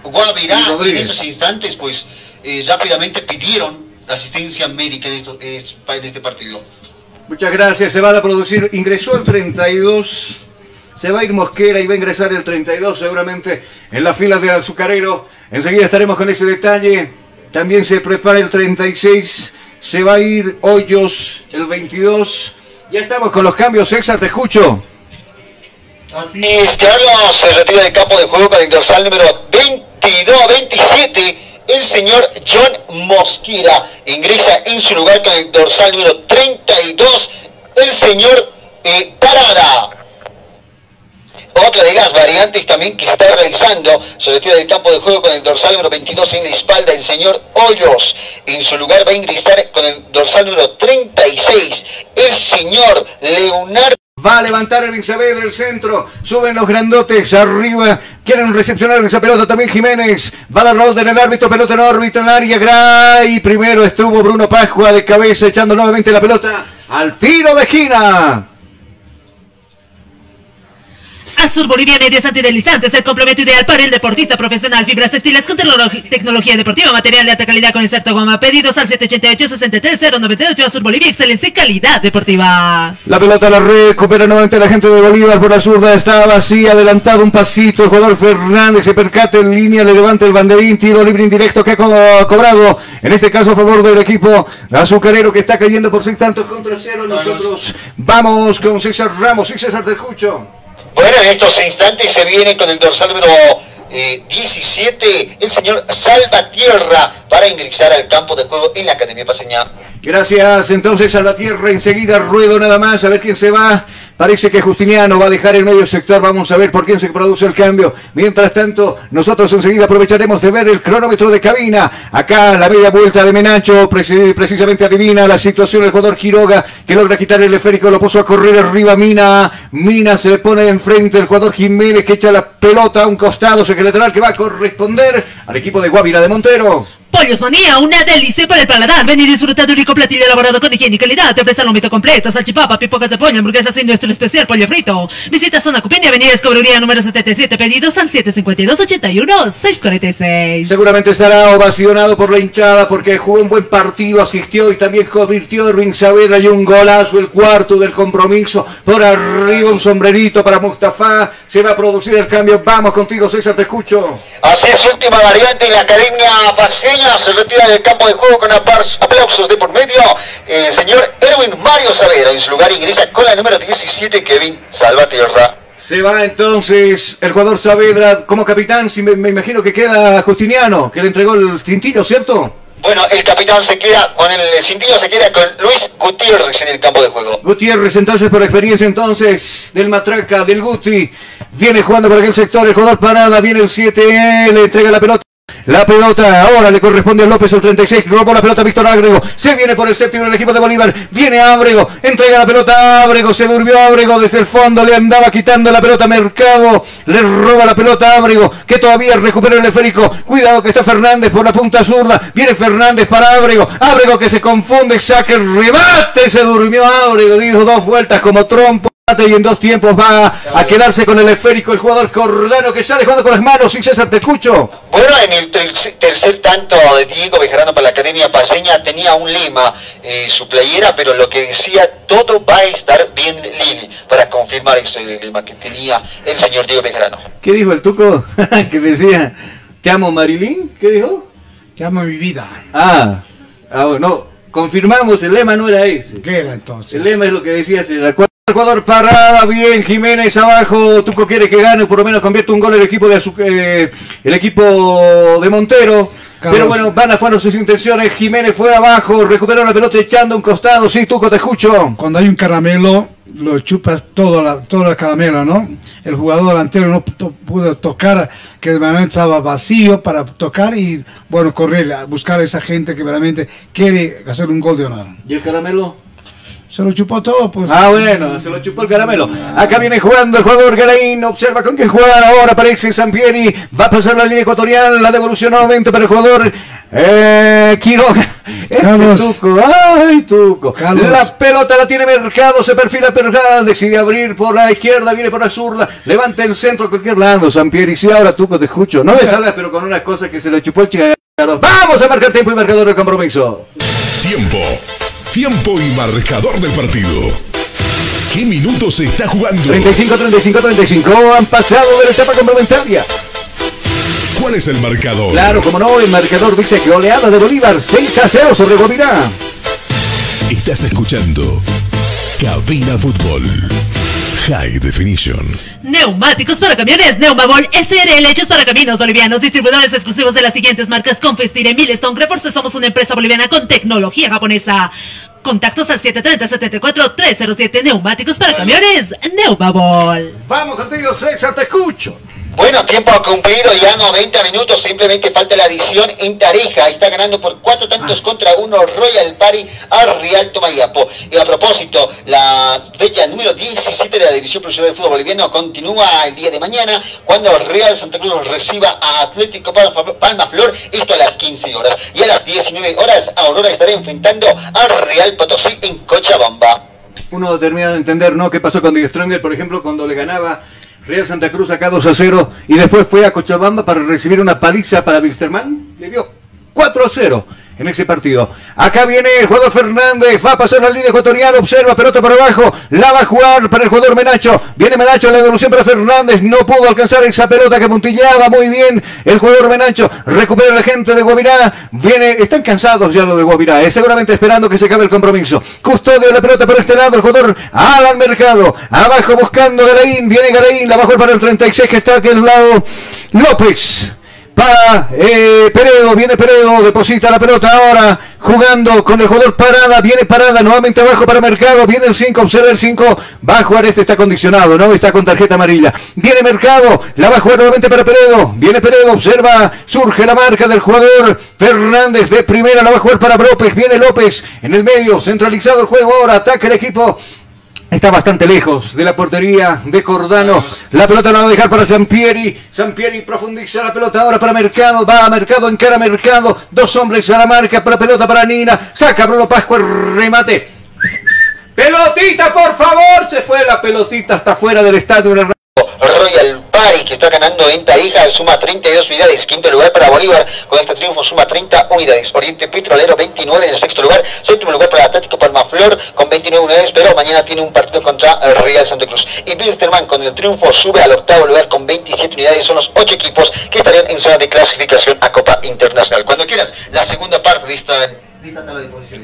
Guavirá, en estos instantes pues eh, rápidamente pidieron asistencia médica en, esto- en este partido. Muchas gracias, se va a producir. Ingresó el 32 Se va a ir Mosquera y va a ingresar el 32 seguramente en las filas del azucarero. Enseguida estaremos con ese detalle. También se prepara el 36. Se va a ir Hoyos el 22. Ya estamos con los cambios, César, te escucho. Así es, Carlos se retira del campo de juego con el dorsal número 22-27. El señor John Mosquera ingresa en su lugar con el dorsal número 32. El señor eh. Otra de las variantes también que está realizando, se retira del campo de juego con el dorsal número 22 en la espalda, el señor Hoyos. En su lugar va a ingresar con el dorsal número 36, el señor Leonardo. Va a levantar el Saavedra el centro. Suben los grandotes arriba. Quieren recepcionar esa pelota también Jiménez. Va a dar la orden el árbitro. Pelota en órbita en el área. Gray. Primero estuvo Bruno Pascua de cabeza echando nuevamente la pelota al tiro de esquina. Azur Bolivia Medias Antideslizantes, el complemento ideal para el deportista profesional. Fibras textiles con tecnolog- tecnología deportiva, material de alta calidad con inserto goma. Pedidos al 788-63098. Azur Bolivia, excelencia y calidad deportiva. La pelota la recupera nuevamente la gente de Bolívar por la zurda. Está vacía, adelantado un pasito. El jugador Fernández se percata en línea, le levanta el banderín. Tiro libre indirecto que ha co- cobrado. En este caso a favor del equipo azucarero que está cayendo por seis tantos contra cero. Nosotros vamos con César Ramos. César, te escucho. Bueno, en estos instantes se viene con el dorsal número eh, 17, el señor Salvatierra, para ingresar al campo de juego en la Academia Paseña. Gracias, entonces a la tierra, enseguida ruedo nada más, a ver quién se va. Parece que Justiniano va a dejar el medio sector, vamos a ver por quién se produce el cambio. Mientras tanto, nosotros enseguida aprovecharemos de ver el cronómetro de cabina. Acá la media vuelta de Menacho, preci- precisamente adivina la situación el jugador Quiroga, que logra quitar el esférico, lo puso a correr arriba Mina. Mina se le pone enfrente el jugador Jiménez que echa la pelota a un costado, secretaral que va a corresponder al equipo de Guavira de Montero. Pollos Manía, una delicia para el paladar. Ven y disfruta de un rico platillo elaborado con higiene y calidad. Te ofrece el lomito completo, salchipapa, pipocas de pollo, hamburguesas y nuestro especial pollo frito. Visita Zona Cupiña, Avenida Escobrería número 77, pedidos al 752-81-646. Seguramente estará ovacionado por la hinchada porque jugó un buen partido, asistió y también convirtió Erwin Saavedra y un golazo, el cuarto del compromiso. Por arriba un sombrerito para Mustafa. Se va a producir el cambio. Vamos contigo, César, te escucho. Así es, última variante en la Academia Paseña, se retira del campo de juego con aplausos de por medio. El señor Erwin Mario Saavedra, en su lugar ingresa con la número 17, Kevin Salvatierra. Se va entonces el jugador Saavedra como capitán. Si me, me imagino que queda Justiniano, que le entregó el tintillo, ¿cierto? Bueno, el capitán se queda con el, el cintillo, se queda con Luis Gutiérrez en el campo de juego. Gutiérrez entonces por experiencia entonces del Matraca, del Guti, viene jugando por aquel sector, el jugador parada, viene el 7, le entrega la pelota. La pelota ahora le corresponde a López el 36, robó la pelota a Víctor Ábrego, se viene por el séptimo del equipo de Bolívar, viene Ábrego, entrega la pelota a Ábrego, se durmió Ábrego desde el fondo, le andaba quitando la pelota a Mercado, le roba la pelota a Ábrego, que todavía recupera el esférico, cuidado que está Fernández por la punta zurda, viene Fernández para Ábrego, Ábrego que se confunde, saca el rebate, se durmió Ábrego, dio dos vueltas como trompo. Y en dos tiempos va a quedarse con el esférico el jugador Cordano que sale jugando con las manos. Y César, te escucho. Bueno, en el ter- tercer tanto de Diego Bejarano para la Academia Paseña tenía un lema, eh, su playera, pero lo que decía, todo va a estar bien Lili, para confirmar ese lema que tenía el señor Diego Bejarano. ¿Qué dijo el tuco? [laughs] que decía, ¿te amo Marilyn? ¿Qué dijo? Te amo mi vida. Ah, ah, no, confirmamos, el lema no era ese. ¿Qué era entonces? El lema es lo que decía, se recuerda. Ecuador parada, bien, Jiménez abajo, Tuco quiere que gane, por lo menos convierte un gol el equipo de eh, el equipo de Montero. Carlos. Pero bueno, van a fueron sus intenciones, Jiménez fue abajo, recuperó la pelota echando un costado, sí, Tuco, te escucho. Cuando hay un caramelo, lo chupas todo la, todo el caramelo, ¿no? El jugador delantero no to- pudo tocar, que realmente estaba vacío para tocar y, bueno, correr, a buscar a esa gente que realmente quiere hacer un gol de honor. ¿Y el caramelo? Se lo chupó todo, pues. Ah, bueno, se lo chupó el caramelo. Acá viene jugando el jugador Galaín. Observa con quién jugar ahora. Aparece Sampieri. Va a pasar la línea ecuatorial. La devolución nuevamente para el jugador eh, Quiroga. Este Carlos. Tuco. Ay, Tuco. Carlos. La pelota la tiene Mercado. Se perfila Mercado. Decide abrir por la izquierda. Viene por la zurda. Levanta el centro a cualquier lado. Sampieri. Sí, ahora Tuco te escucho. No me salas, pero con una cosa que se le chupó el chica. Vamos a marcar tiempo y marcador del compromiso. Tiempo. Tiempo y marcador del partido. ¿Qué minutos se está jugando? 35, 35, 35. Han pasado de la etapa complementaria. ¿Cuál es el marcador? Claro, como no, el marcador dice que oleada de Bolívar 6 a 0 sobre Guavirá. Estás escuchando Cabina Fútbol. High Definition. Neumáticos para camiones, Neumabol SRL hechos para caminos bolivianos, distribuidores exclusivos de las siguientes marcas Confestire, Milestone, Reforce, somos una empresa boliviana con tecnología japonesa. Contactos al 730-74-307, neumáticos para camiones, Neumabol. Vamos contigo, César, te escucho. Bueno, tiempo cumplido, ya 90 minutos, simplemente falta la adición en Tarija. Está ganando por cuatro tantos contra uno Royal Party a Real Tomayapo. Y a propósito, la fecha número 17 de la División Profesional de Fútbol Boliviano continúa el día de mañana cuando Real Santa Cruz reciba a Atlético Palma, Flor, esto a las 15 horas. Y a las 19 horas, Aurora estará enfrentando a Real Potosí en Cochabamba. Uno termina de entender, ¿no? ¿Qué pasó con Die Stronger, por ejemplo, cuando le ganaba Real Santa Cruz acá 2 a 0 y después fue a Cochabamba para recibir una paliza para Wilstermann? Le dio 4 a 0 en ese partido. Acá viene el jugador Fernández, va a pasar la línea ecuatoriana, observa, pelota por abajo, la va a jugar para el jugador Menacho. Viene Menacho, la devolución para Fernández, no pudo alcanzar esa pelota que puntillaba muy bien el jugador Menacho. Recupera la gente de Guavirá, viene, están cansados ya lo de Guavirá, eh, seguramente esperando que se acabe el compromiso. Custodio la pelota por este lado, el jugador Alan Mercado, abajo buscando Galaín, viene Galaín, la jugar para el 36 que está a aquel lado. López para eh, Peredo, viene Peredo, deposita la pelota ahora, jugando con el jugador Parada, viene Parada, nuevamente abajo para Mercado, viene el 5, observa el 5, va a jugar este, está condicionado, ¿no? Está con tarjeta amarilla. Viene Mercado, la va a jugar nuevamente para Peredo, viene Peredo, observa, surge la marca del jugador Fernández de primera, la va a jugar para López, viene López en el medio, centralizado el juego ahora, ataca el equipo Está bastante lejos de la portería de Cordano. La pelota la va a dejar para Sampieri. Sampieri profundiza la pelota ahora para Mercado. Va a Mercado, encara Mercado. Dos hombres a la marca para pelota para Nina. Saca Bruno Pascua remate. Pelotita, por favor. Se fue la pelotita hasta fuera del estadio. Que está ganando en Tarija, suma 32 unidades, quinto lugar para Bolívar, con este triunfo suma 30 unidades, Oriente Petrolero 29 en el sexto lugar, séptimo lugar para Atlético Palmaflor con 29 unidades, pero mañana tiene un partido contra el Real Santa Cruz. Y Wilstermann con el triunfo sube al octavo lugar con 27 unidades, son los 8 equipos que estarían en zona de clasificación a Copa Internacional. Cuando quieras, la segunda parte de esta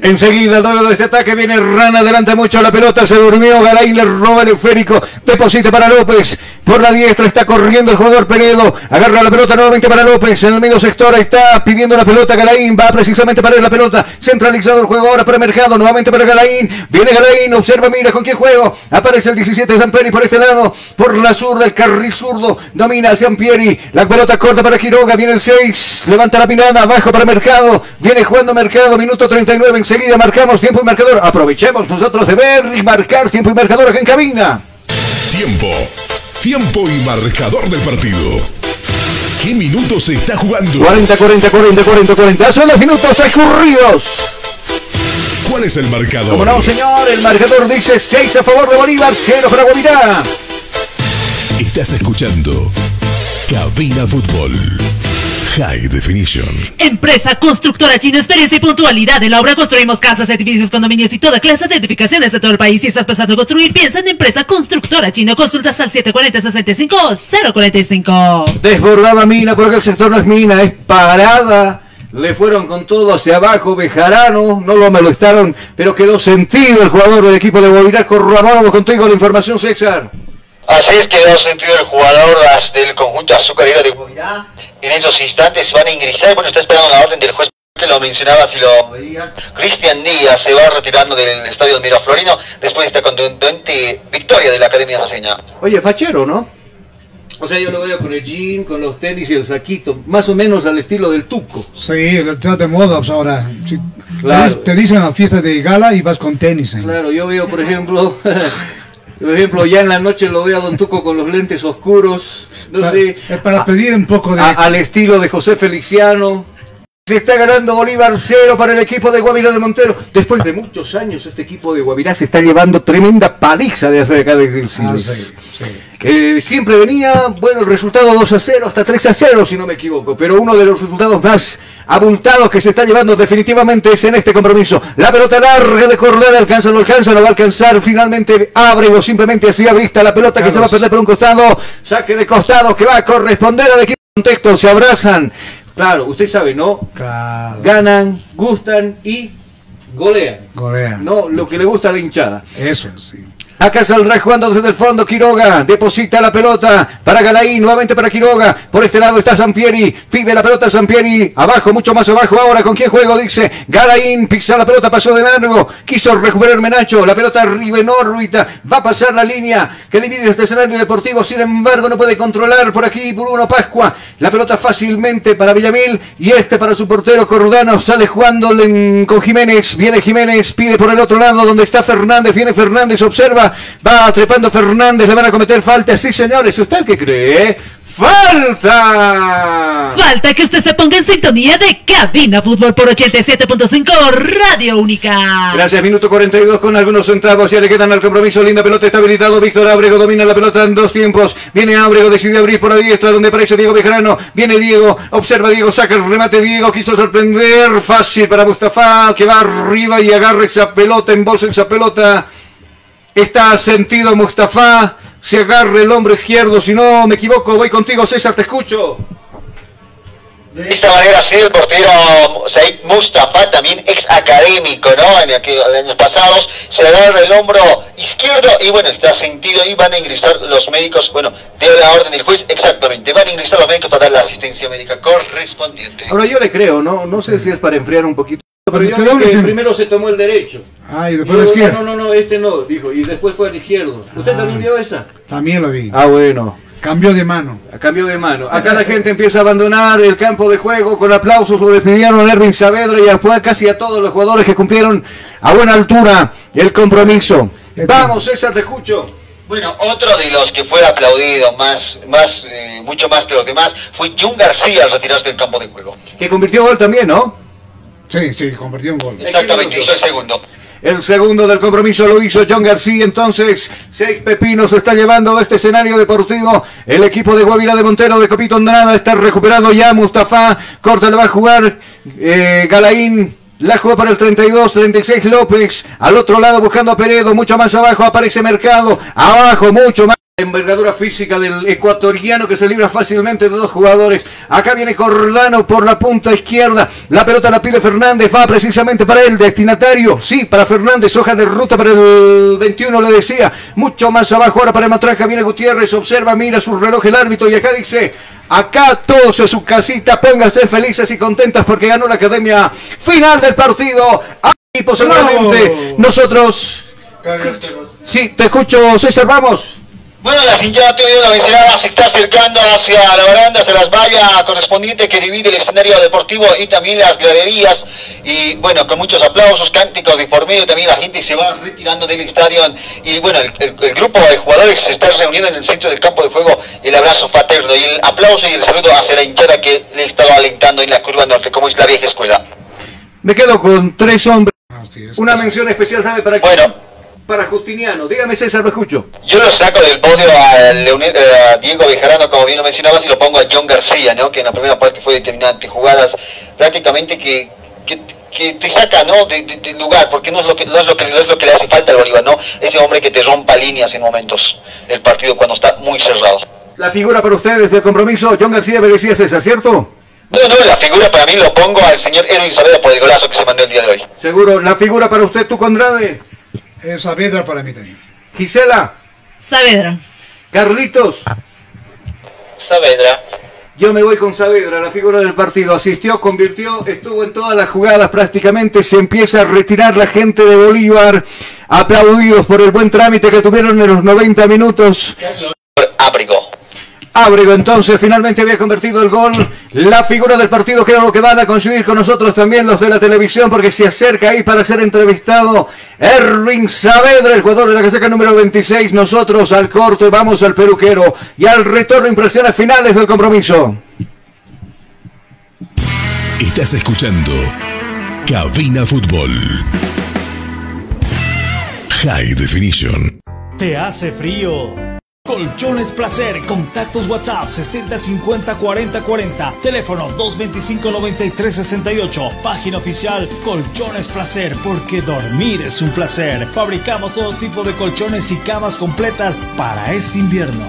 Enseguida, luego de este ataque, viene Rana, adelante mucho la pelota, se durmió, Galaín le roba el esférico, deposita para López, por la diestra está corriendo el jugador Peredo, agarra la pelota nuevamente para López, en el medio sector está pidiendo la pelota Galaín, va precisamente para la pelota, centralizado el juego ahora para Mercado, nuevamente para Galaín, viene Galaín, observa, mira con quién juego, aparece el 17 de Zampieri por este lado, por la zurda, el carril zurdo, domina Zampieri, la pelota corta para Quiroga, viene el 6, levanta la pinada, abajo para Mercado, viene jugando Mercado, minuto 39, enseguida marcamos tiempo y marcador. Aprovechemos nosotros de ver y marcar tiempo y marcador acá en cabina. Tiempo. Tiempo y marcador del partido. ¿Qué minutos se está jugando? 40, 40, 40, 40, 40. Son los minutos transcurridos. ¿Cuál es el marcador? Como no, señor, el marcador dice 6 a favor de Bolívar, 0 para Guavirá. Estás escuchando Cabina Fútbol. High Definition. Empresa Constructora China, experiencia y puntualidad en la obra. Construimos casas, edificios, condominios y toda clase de edificaciones de todo el país. Si estás pensando en construir, piensa en Empresa Constructora China. Consultas al 740-65-045. Desbordaba mina, porque el sector no es mina, es parada. Le fueron con todo hacia abajo, Bejarano, no lo molestaron, pero quedó sentido el jugador del equipo de Guavirá. Corroboramos contigo la información, César. Así es, quedó sentido el jugador las- del conjunto azucarero de. En estos instantes van a ingresar, bueno, está esperando la orden del juez que lo mencionaba, si lo Cristian Díaz se va retirando del estadio de Miraflorino después de esta contundente victoria de la Academia Maseña. Oye, fachero, ¿no? O sea, yo lo veo con el jean, con los tenis y el saquito, más o menos al estilo del tuco. Sí, está de moda pues, ahora. Claro. Te dicen la fiesta de gala y vas con tenis. ¿eh? Claro, yo veo, por ejemplo, [laughs] [laughs] por ejemplo, ya en la noche lo veo a Don Tuco con los lentes oscuros, no Pa- sé, es para pedir un poco de... a- al estilo de José Feliciano. Se está ganando Bolívar cero para el equipo de Guavirá de Montero. Después de muchos años, este equipo de Guavirá se está llevando tremenda paliza de hacer acá el Ah, sí, sí. Eh, siempre venía, bueno, el resultado 2 a 0, hasta 3 a 0, si no me equivoco, pero uno de los resultados más abultados que se está llevando definitivamente es en este compromiso. La pelota larga de Cordera alcanza, no alcanza, no va a alcanzar. Finalmente Ábrego simplemente hacía vista la pelota que se va a perder por un costado. Saque de costado que va a corresponder al equipo. Contexto, se abrazan. Claro, usted sabe, ¿no? Ganan, gustan y golean. Golean. No, lo que le gusta a la hinchada. Eso, sí. Acá saldrá jugando desde el fondo Quiroga. Deposita la pelota para Galaín. Nuevamente para Quiroga. Por este lado está Sampieri. Pide la pelota Sampieri. Abajo, mucho más abajo. Ahora con quién juego. Dice Galaín. Pisa la pelota. Pasó de largo. Quiso recuperar Menacho. La pelota arriba en órbita. Va a pasar la línea que divide este escenario deportivo. Sin embargo, no puede controlar por aquí Bruno Pascua. La pelota fácilmente para Villamil. Y este para su portero Cordano. Sale jugando con Jiménez. Viene Jiménez. Pide por el otro lado donde está Fernández. Viene Fernández. Observa. Va trepando Fernández. Le van a cometer falta. Sí, señores. ¿Usted qué cree? ¡Falta! Falta que usted se ponga en sintonía de Cabina Fútbol por 87.5 Radio Única. Gracias, minuto 42 con algunos centavos. Ya le quedan al compromiso. Linda pelota, está habilitado. Víctor Ábrego domina la pelota en dos tiempos. Viene Ábrego, decide abrir por la diestra donde aparece Diego Bejarano. Viene Diego, observa Diego, saca el remate. Diego quiso sorprender. Fácil para Mustafa, que va arriba y agarra esa pelota, embolsa esa pelota. Está sentido Mustafa. Se agarra el hombro izquierdo. Si no me equivoco, voy contigo, César, te escucho. De esta manera, sí, el portero Said Mustafa, también ex académico, ¿no? En aquellos años pasados, se agarra el hombro izquierdo y bueno, está sentido y van a ingresar los médicos, bueno, de la orden del juez, exactamente, van a ingresar los médicos para dar la asistencia médica correspondiente. Ahora yo le creo, ¿no? No sé si es para enfriar un poquito. Pero yo dobles que primero se tomó el derecho. Ah, y después la izquierda. no, no, no, este no, dijo. Y después fue al izquierdo. ¿Usted también vio esa? También lo vi. Ah, bueno. Cambió de mano. A cambio de mano. Acá la gente empieza a abandonar el campo de juego con aplausos. Lo despidieron a Erwin Saavedra y a fue casi a todos los jugadores que cumplieron a buena altura el compromiso. Vamos, César, te escucho. Bueno, otro de los que fue aplaudido más, más, eh, mucho más que los demás fue Jun García al retirarse del campo de juego. Que convirtió gol también, ¿no? Sí, sí, convirtió en gol. Exactamente, hizo el segundo. El segundo del compromiso lo hizo John García. Entonces, seis pepinos se está llevando de este escenario deportivo. El equipo de Guavirá de Montero de Copito Andrada está recuperado ya. Mustafa corta le va a jugar. Eh, Galaín. La juega para el 32, 36 López. Al otro lado buscando a Peredo. Mucho más abajo aparece Mercado. Abajo mucho más. Envergadura física del ecuatoriano que se libra fácilmente de dos jugadores. Acá viene Cordano por la punta izquierda. La pelota la pide Fernández. Va precisamente para el destinatario. Sí, para Fernández. Hoja de ruta para el 21, le decía. Mucho más abajo ahora para el Matraca. Viene Gutiérrez. Observa, mira su reloj el árbitro. Y acá dice. Acá todos en su casita. Pónganse felices y contentas porque ganó la academia. Final del partido. Y posiblemente nosotros. Sí, te escucho, César. Vamos. Bueno, la hinchada tuvieron la vencerada, se está acercando hacia la baranda, hacia las vallas correspondientes que divide el escenario deportivo y también las graderías. Y bueno, con muchos aplausos, cánticos de por medio, también la gente se va retirando del estadio. Y bueno, el, el- el grupo de jugadores se está reuniendo en el centro del campo de juego. El abrazo fraterno y el aplauso y el saludo hacia la hinchada que le estaba alentando en la curva norte, como es la vieja escuela. Me quedo con tres hombres. Una mención especial, ¿sabe para quién? Bueno. Para Justiniano. Dígame, César, lo escucho. Yo lo saco del podio a, Leonel- a Diego Bejarano, como bien lo mencionabas, y lo pongo a John García, ¿no? que en la primera parte fue determinante. Jugadas prácticamente que, que, que te saca ¿no? de- de- del lugar, porque no es, lo que, no, es lo que, no es lo que le hace falta al Bolívar, ¿no? ese hombre que te rompa líneas en momentos del partido cuando está muy cerrado. La figura para ustedes del compromiso, John García me decía César, ¿cierto? No, no, la figura para mí lo pongo al señor Erwin Saavedra por el golazo que se mandó el día de hoy. Seguro. La figura para usted, tú, Condrade. Es Saavedra para mí también. Gisela. Saavedra. Carlitos. Saavedra. Yo me voy con Saavedra, la figura del partido. Asistió, convirtió, estuvo en todas las jugadas prácticamente. Se empieza a retirar la gente de Bolívar. Aplaudidos por el buen trámite que tuvieron en los 90 minutos. Ábrigo. Ábrego entonces finalmente había convertido el gol. La figura del partido creo que van a coincidir con nosotros también los de la televisión porque se acerca ahí para ser entrevistado Erwin Saavedra, el jugador de la casaca número 26. Nosotros al corte vamos al peluquero y al retorno impresiones finales del compromiso. Estás escuchando Cabina Fútbol. High Definition. ¿Te hace frío? Colchones Placer, contactos WhatsApp 6050 40 40, teléfono 225 93 68, página oficial Colchones Placer, porque dormir es un placer. Fabricamos todo tipo de colchones y camas completas para este invierno.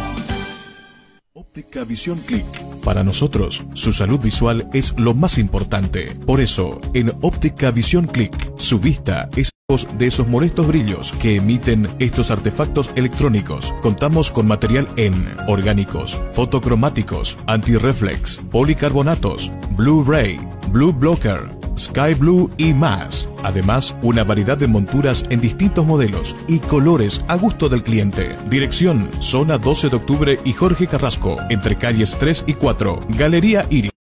Óptica Visión Click. Para nosotros, su salud visual es lo más importante. Por eso, en Óptica Visión Click, su vista es de esos molestos brillos que emiten estos artefactos electrónicos. Contamos con material en orgánicos, fotocromáticos, anti-reflex, policarbonatos, Blu-ray, Blue Blocker, Sky Blue y más. Además, una variedad de monturas en distintos modelos y colores a gusto del cliente. Dirección, zona 12 de octubre y Jorge Carrasco, entre calles 3 y 4, Galería Iris.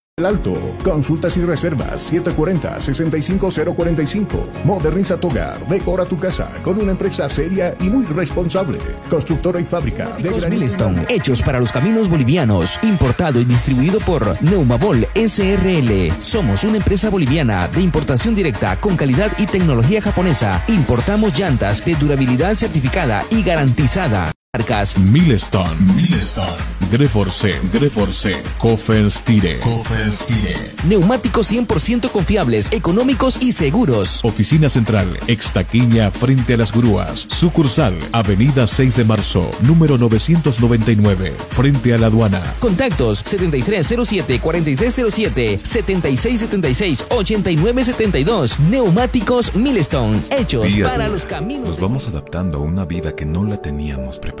El Alto. Consultas y reservas 740-65045. Moderniza tu hogar. Decora tu casa con una empresa seria y muy responsable. Constructora y fábrica de Milestone, hechos para los caminos bolivianos, importado y distribuido por Neumabol SRL. Somos una empresa boliviana de importación directa con calidad y tecnología japonesa. Importamos llantas de durabilidad certificada y garantizada. Marcas Milestone, Milestone, Greforce, Greforce, Kofers Tire, Kofers Tire. Neumáticos 100% confiables, económicos y seguros. Oficina Central, Extaquiña, frente a las grúas. Sucursal, Avenida 6 de Marzo, número 999, frente a la aduana. Contactos 7307-4307, 7676-8972. Neumáticos Milestone, hechos Día para día, los caminos. Nos vamos adaptando a una vida que no la teníamos preparada.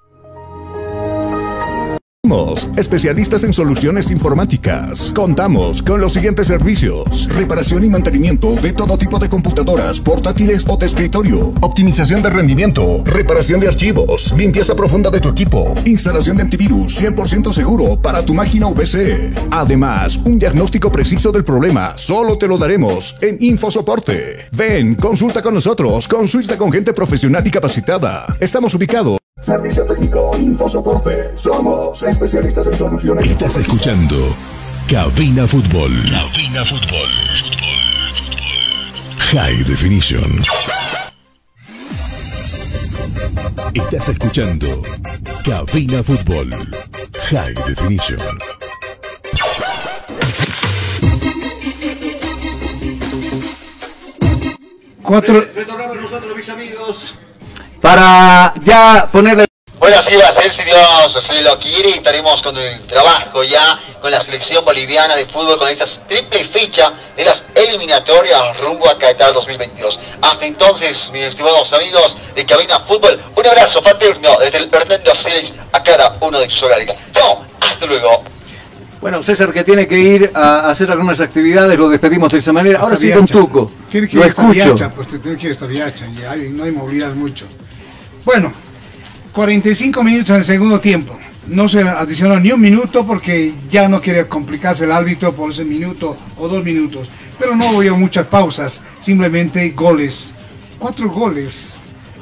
Especialistas en soluciones informáticas. Contamos con los siguientes servicios: reparación y mantenimiento de todo tipo de computadoras, portátiles o de escritorio, optimización de rendimiento, reparación de archivos, limpieza profunda de tu equipo, instalación de antivirus 100% seguro para tu máquina PC. Además, un diagnóstico preciso del problema solo te lo daremos en InfoSoporte. Ven, consulta con nosotros, consulta con gente profesional y capacitada. Estamos ubicados. Servicio técnico, InfoSoporte. Somos especialistas en soluciones. Estás escuchando Cabina Fútbol. Cabina Fútbol. High Definition. Estás escuchando Cabina Fútbol. High Definition. Cuatro. Retornamos nosotros, mis amigos, para ya ponerle. Bueno, así va a ser, si Dios se lo quiere, estaremos con el trabajo ya con la selección boliviana de fútbol con esta triple fecha de las eliminatorias rumbo a Qatar 2022. Hasta entonces, mis estimados amigos de Cabina Fútbol, un abrazo fraterno desde el Fernando Celis a cada uno de sus hogares. Chao, hasta luego. Bueno, César que tiene que ir a hacer algunas actividades, lo despedimos de esa manera. Ahora sí, Viacha. Tuco. Tiene que Lo ir escucho. Viacha, pues te tiene que ir hasta Viacha, y hay- no hay movilidad mucho. Bueno, 45 minutos en el segundo tiempo. No se adicionó ni un minuto porque ya no quiere complicarse el árbitro por ese minuto o dos minutos. Pero no hubo muchas pausas, simplemente goles. Cuatro goles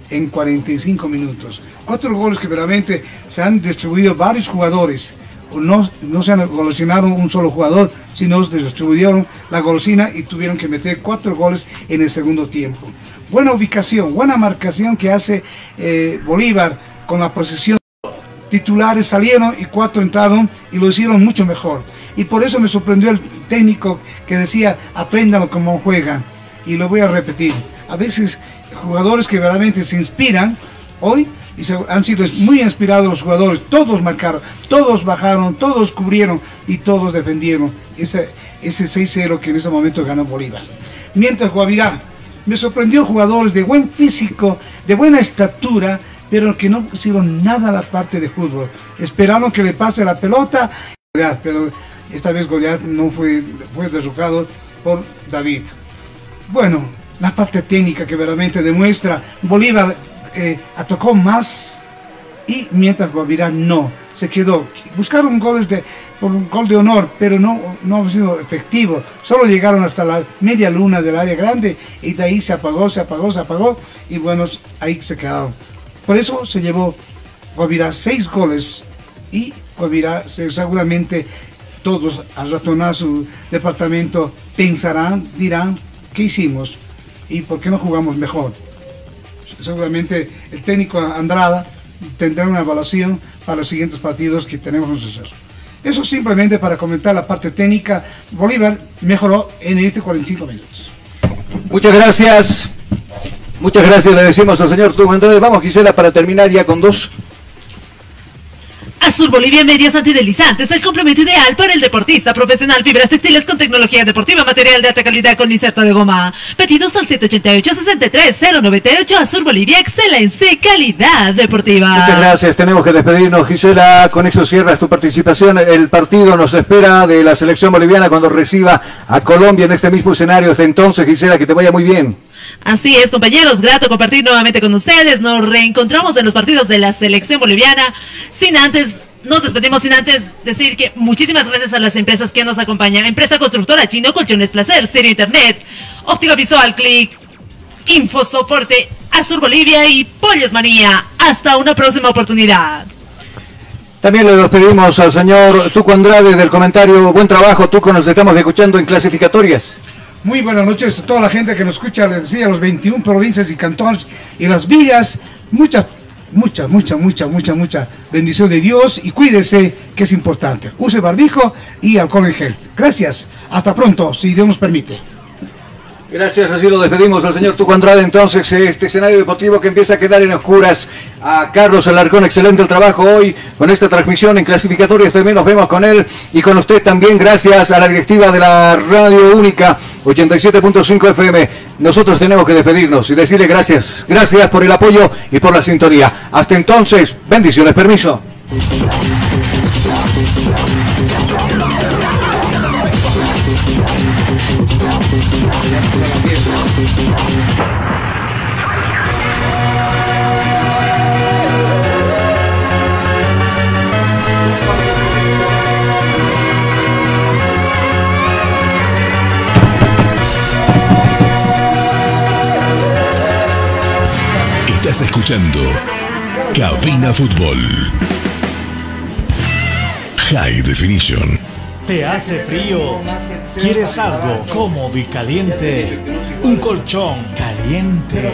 en 45 minutos. Cuatro goles que realmente se han distribuido varios jugadores. No, no se han golosinado un solo jugador, sino se distribuyeron la golosina y tuvieron que meter cuatro goles en el segundo tiempo. Buena ubicación, buena marcación que hace eh, Bolívar con la procesión titulares salieron y cuatro entraron y lo hicieron mucho mejor. Y por eso me sorprendió el técnico que decía, apréndanlo como juegan. Y lo voy a repetir. A veces jugadores que verdaderamente se inspiran hoy y han sido muy inspirados los jugadores. Todos marcaron, todos bajaron, todos cubrieron y todos defendieron ese, ese 6-0 que en ese momento ganó Bolívar. mientras Guavirá. Me sorprendió jugadores de buen físico, de buena estatura, pero que no hicieron nada a la parte de fútbol. Esperaron que le pase la pelota, pero esta vez Goliath no fue, fue derrocado por David. Bueno, la parte técnica que realmente demuestra, Bolívar eh, atacó más y mientras Guavirá no, se quedó. Buscaron goles de, por un gol de honor, pero no, no ha sido efectivo. Solo llegaron hasta la media luna del área grande y de ahí se apagó, se apagó, se apagó y bueno, ahí se quedaron. Por eso se llevó Guavirá seis goles y Guavirá seguramente todos al ratonar su departamento pensarán, dirán, ¿qué hicimos? ¿Y por qué no jugamos mejor? Seguramente el técnico Andrada tendrá una evaluación para los siguientes partidos que tenemos nosotros. Eso simplemente para comentar la parte técnica. Bolívar mejoró en este 45 minutos. Muchas gracias. Muchas gracias, le decimos al señor Tugo Andrade. Vamos, Gisela, para terminar ya con dos Azul Bolivia Medias Antideslizantes, el complemento ideal para el deportista profesional. Fibras textiles con tecnología deportiva, material de alta calidad con inserto de goma. Pedidos al 788-63-098. Azul Bolivia, excelencia y calidad deportiva. Muchas gracias. Tenemos que despedirnos, Gisela. Con eso cierras tu participación. El partido nos espera de la selección boliviana cuando reciba a Colombia en este mismo escenario. Hasta entonces, Gisela, que te vaya muy bien. Así es, compañeros, grato compartir nuevamente con ustedes. Nos reencontramos en los partidos de la selección boliviana. Sin antes, nos despedimos sin antes decir que muchísimas gracias a las empresas que nos acompañan. Empresa Constructora Chino, Colchones Placer, Serio Internet, Óptica Visual, Click, Info Soporte, Azur Bolivia y Pollos Manía. Hasta una próxima oportunidad. También le despedimos al señor Tuco Andrade del comentario. Buen trabajo, Tuco, nos estamos escuchando en clasificatorias. Muy buenas noches a toda la gente que nos escucha, les decía, los 21 provincias y cantones y las villas. Mucha, mucha, mucha, mucha, mucha, mucha bendición de Dios y cuídese, que es importante. Use barbijo y alcohol en gel. Gracias. Hasta pronto, si Dios nos permite. Gracias, así lo despedimos al señor Tuco Andrade. Entonces, este escenario deportivo que empieza a quedar en oscuras. A Carlos Alarcón, excelente el trabajo hoy con esta transmisión en clasificatorias. También nos vemos con él y con usted también. Gracias a la directiva de la Radio Única 87.5 FM. Nosotros tenemos que despedirnos y decirle gracias. Gracias por el apoyo y por la sintonía. Hasta entonces, bendiciones, permiso. Escuchando Cabina Fútbol. High Definition. ¿Te hace frío? ¿Quieres algo cómodo y caliente? Un colchón caliente.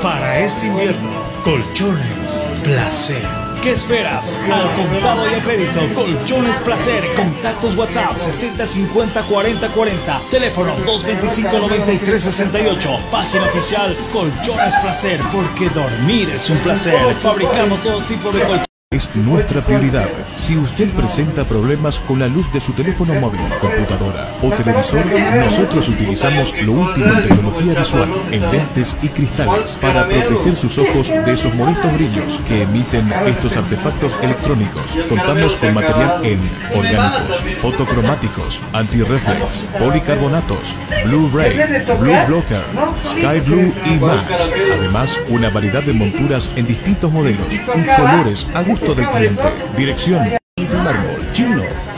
Para este invierno, colchones placer. ¿Qué esperas? Al contado y a crédito, Colchones Placer, contactos WhatsApp 6050 40 40, teléfono 225 93 68, página oficial Colchones Placer, porque dormir es un placer. Fabricamos todo tipo de colchones es nuestra prioridad. Si usted presenta problemas con la luz de su teléfono móvil, computadora o televisor, nosotros utilizamos lo último en tecnología visual, en lentes y cristales, para proteger sus ojos de esos molestos brillos que emiten estos artefactos electrónicos. Contamos con material en orgánicos, fotocromáticos, antirreflex, policarbonatos, Blu-ray, Blue Blocker, Sky Blue y más. Además, una variedad de monturas en distintos modelos y colores a gusto cliente. Dirección: Chino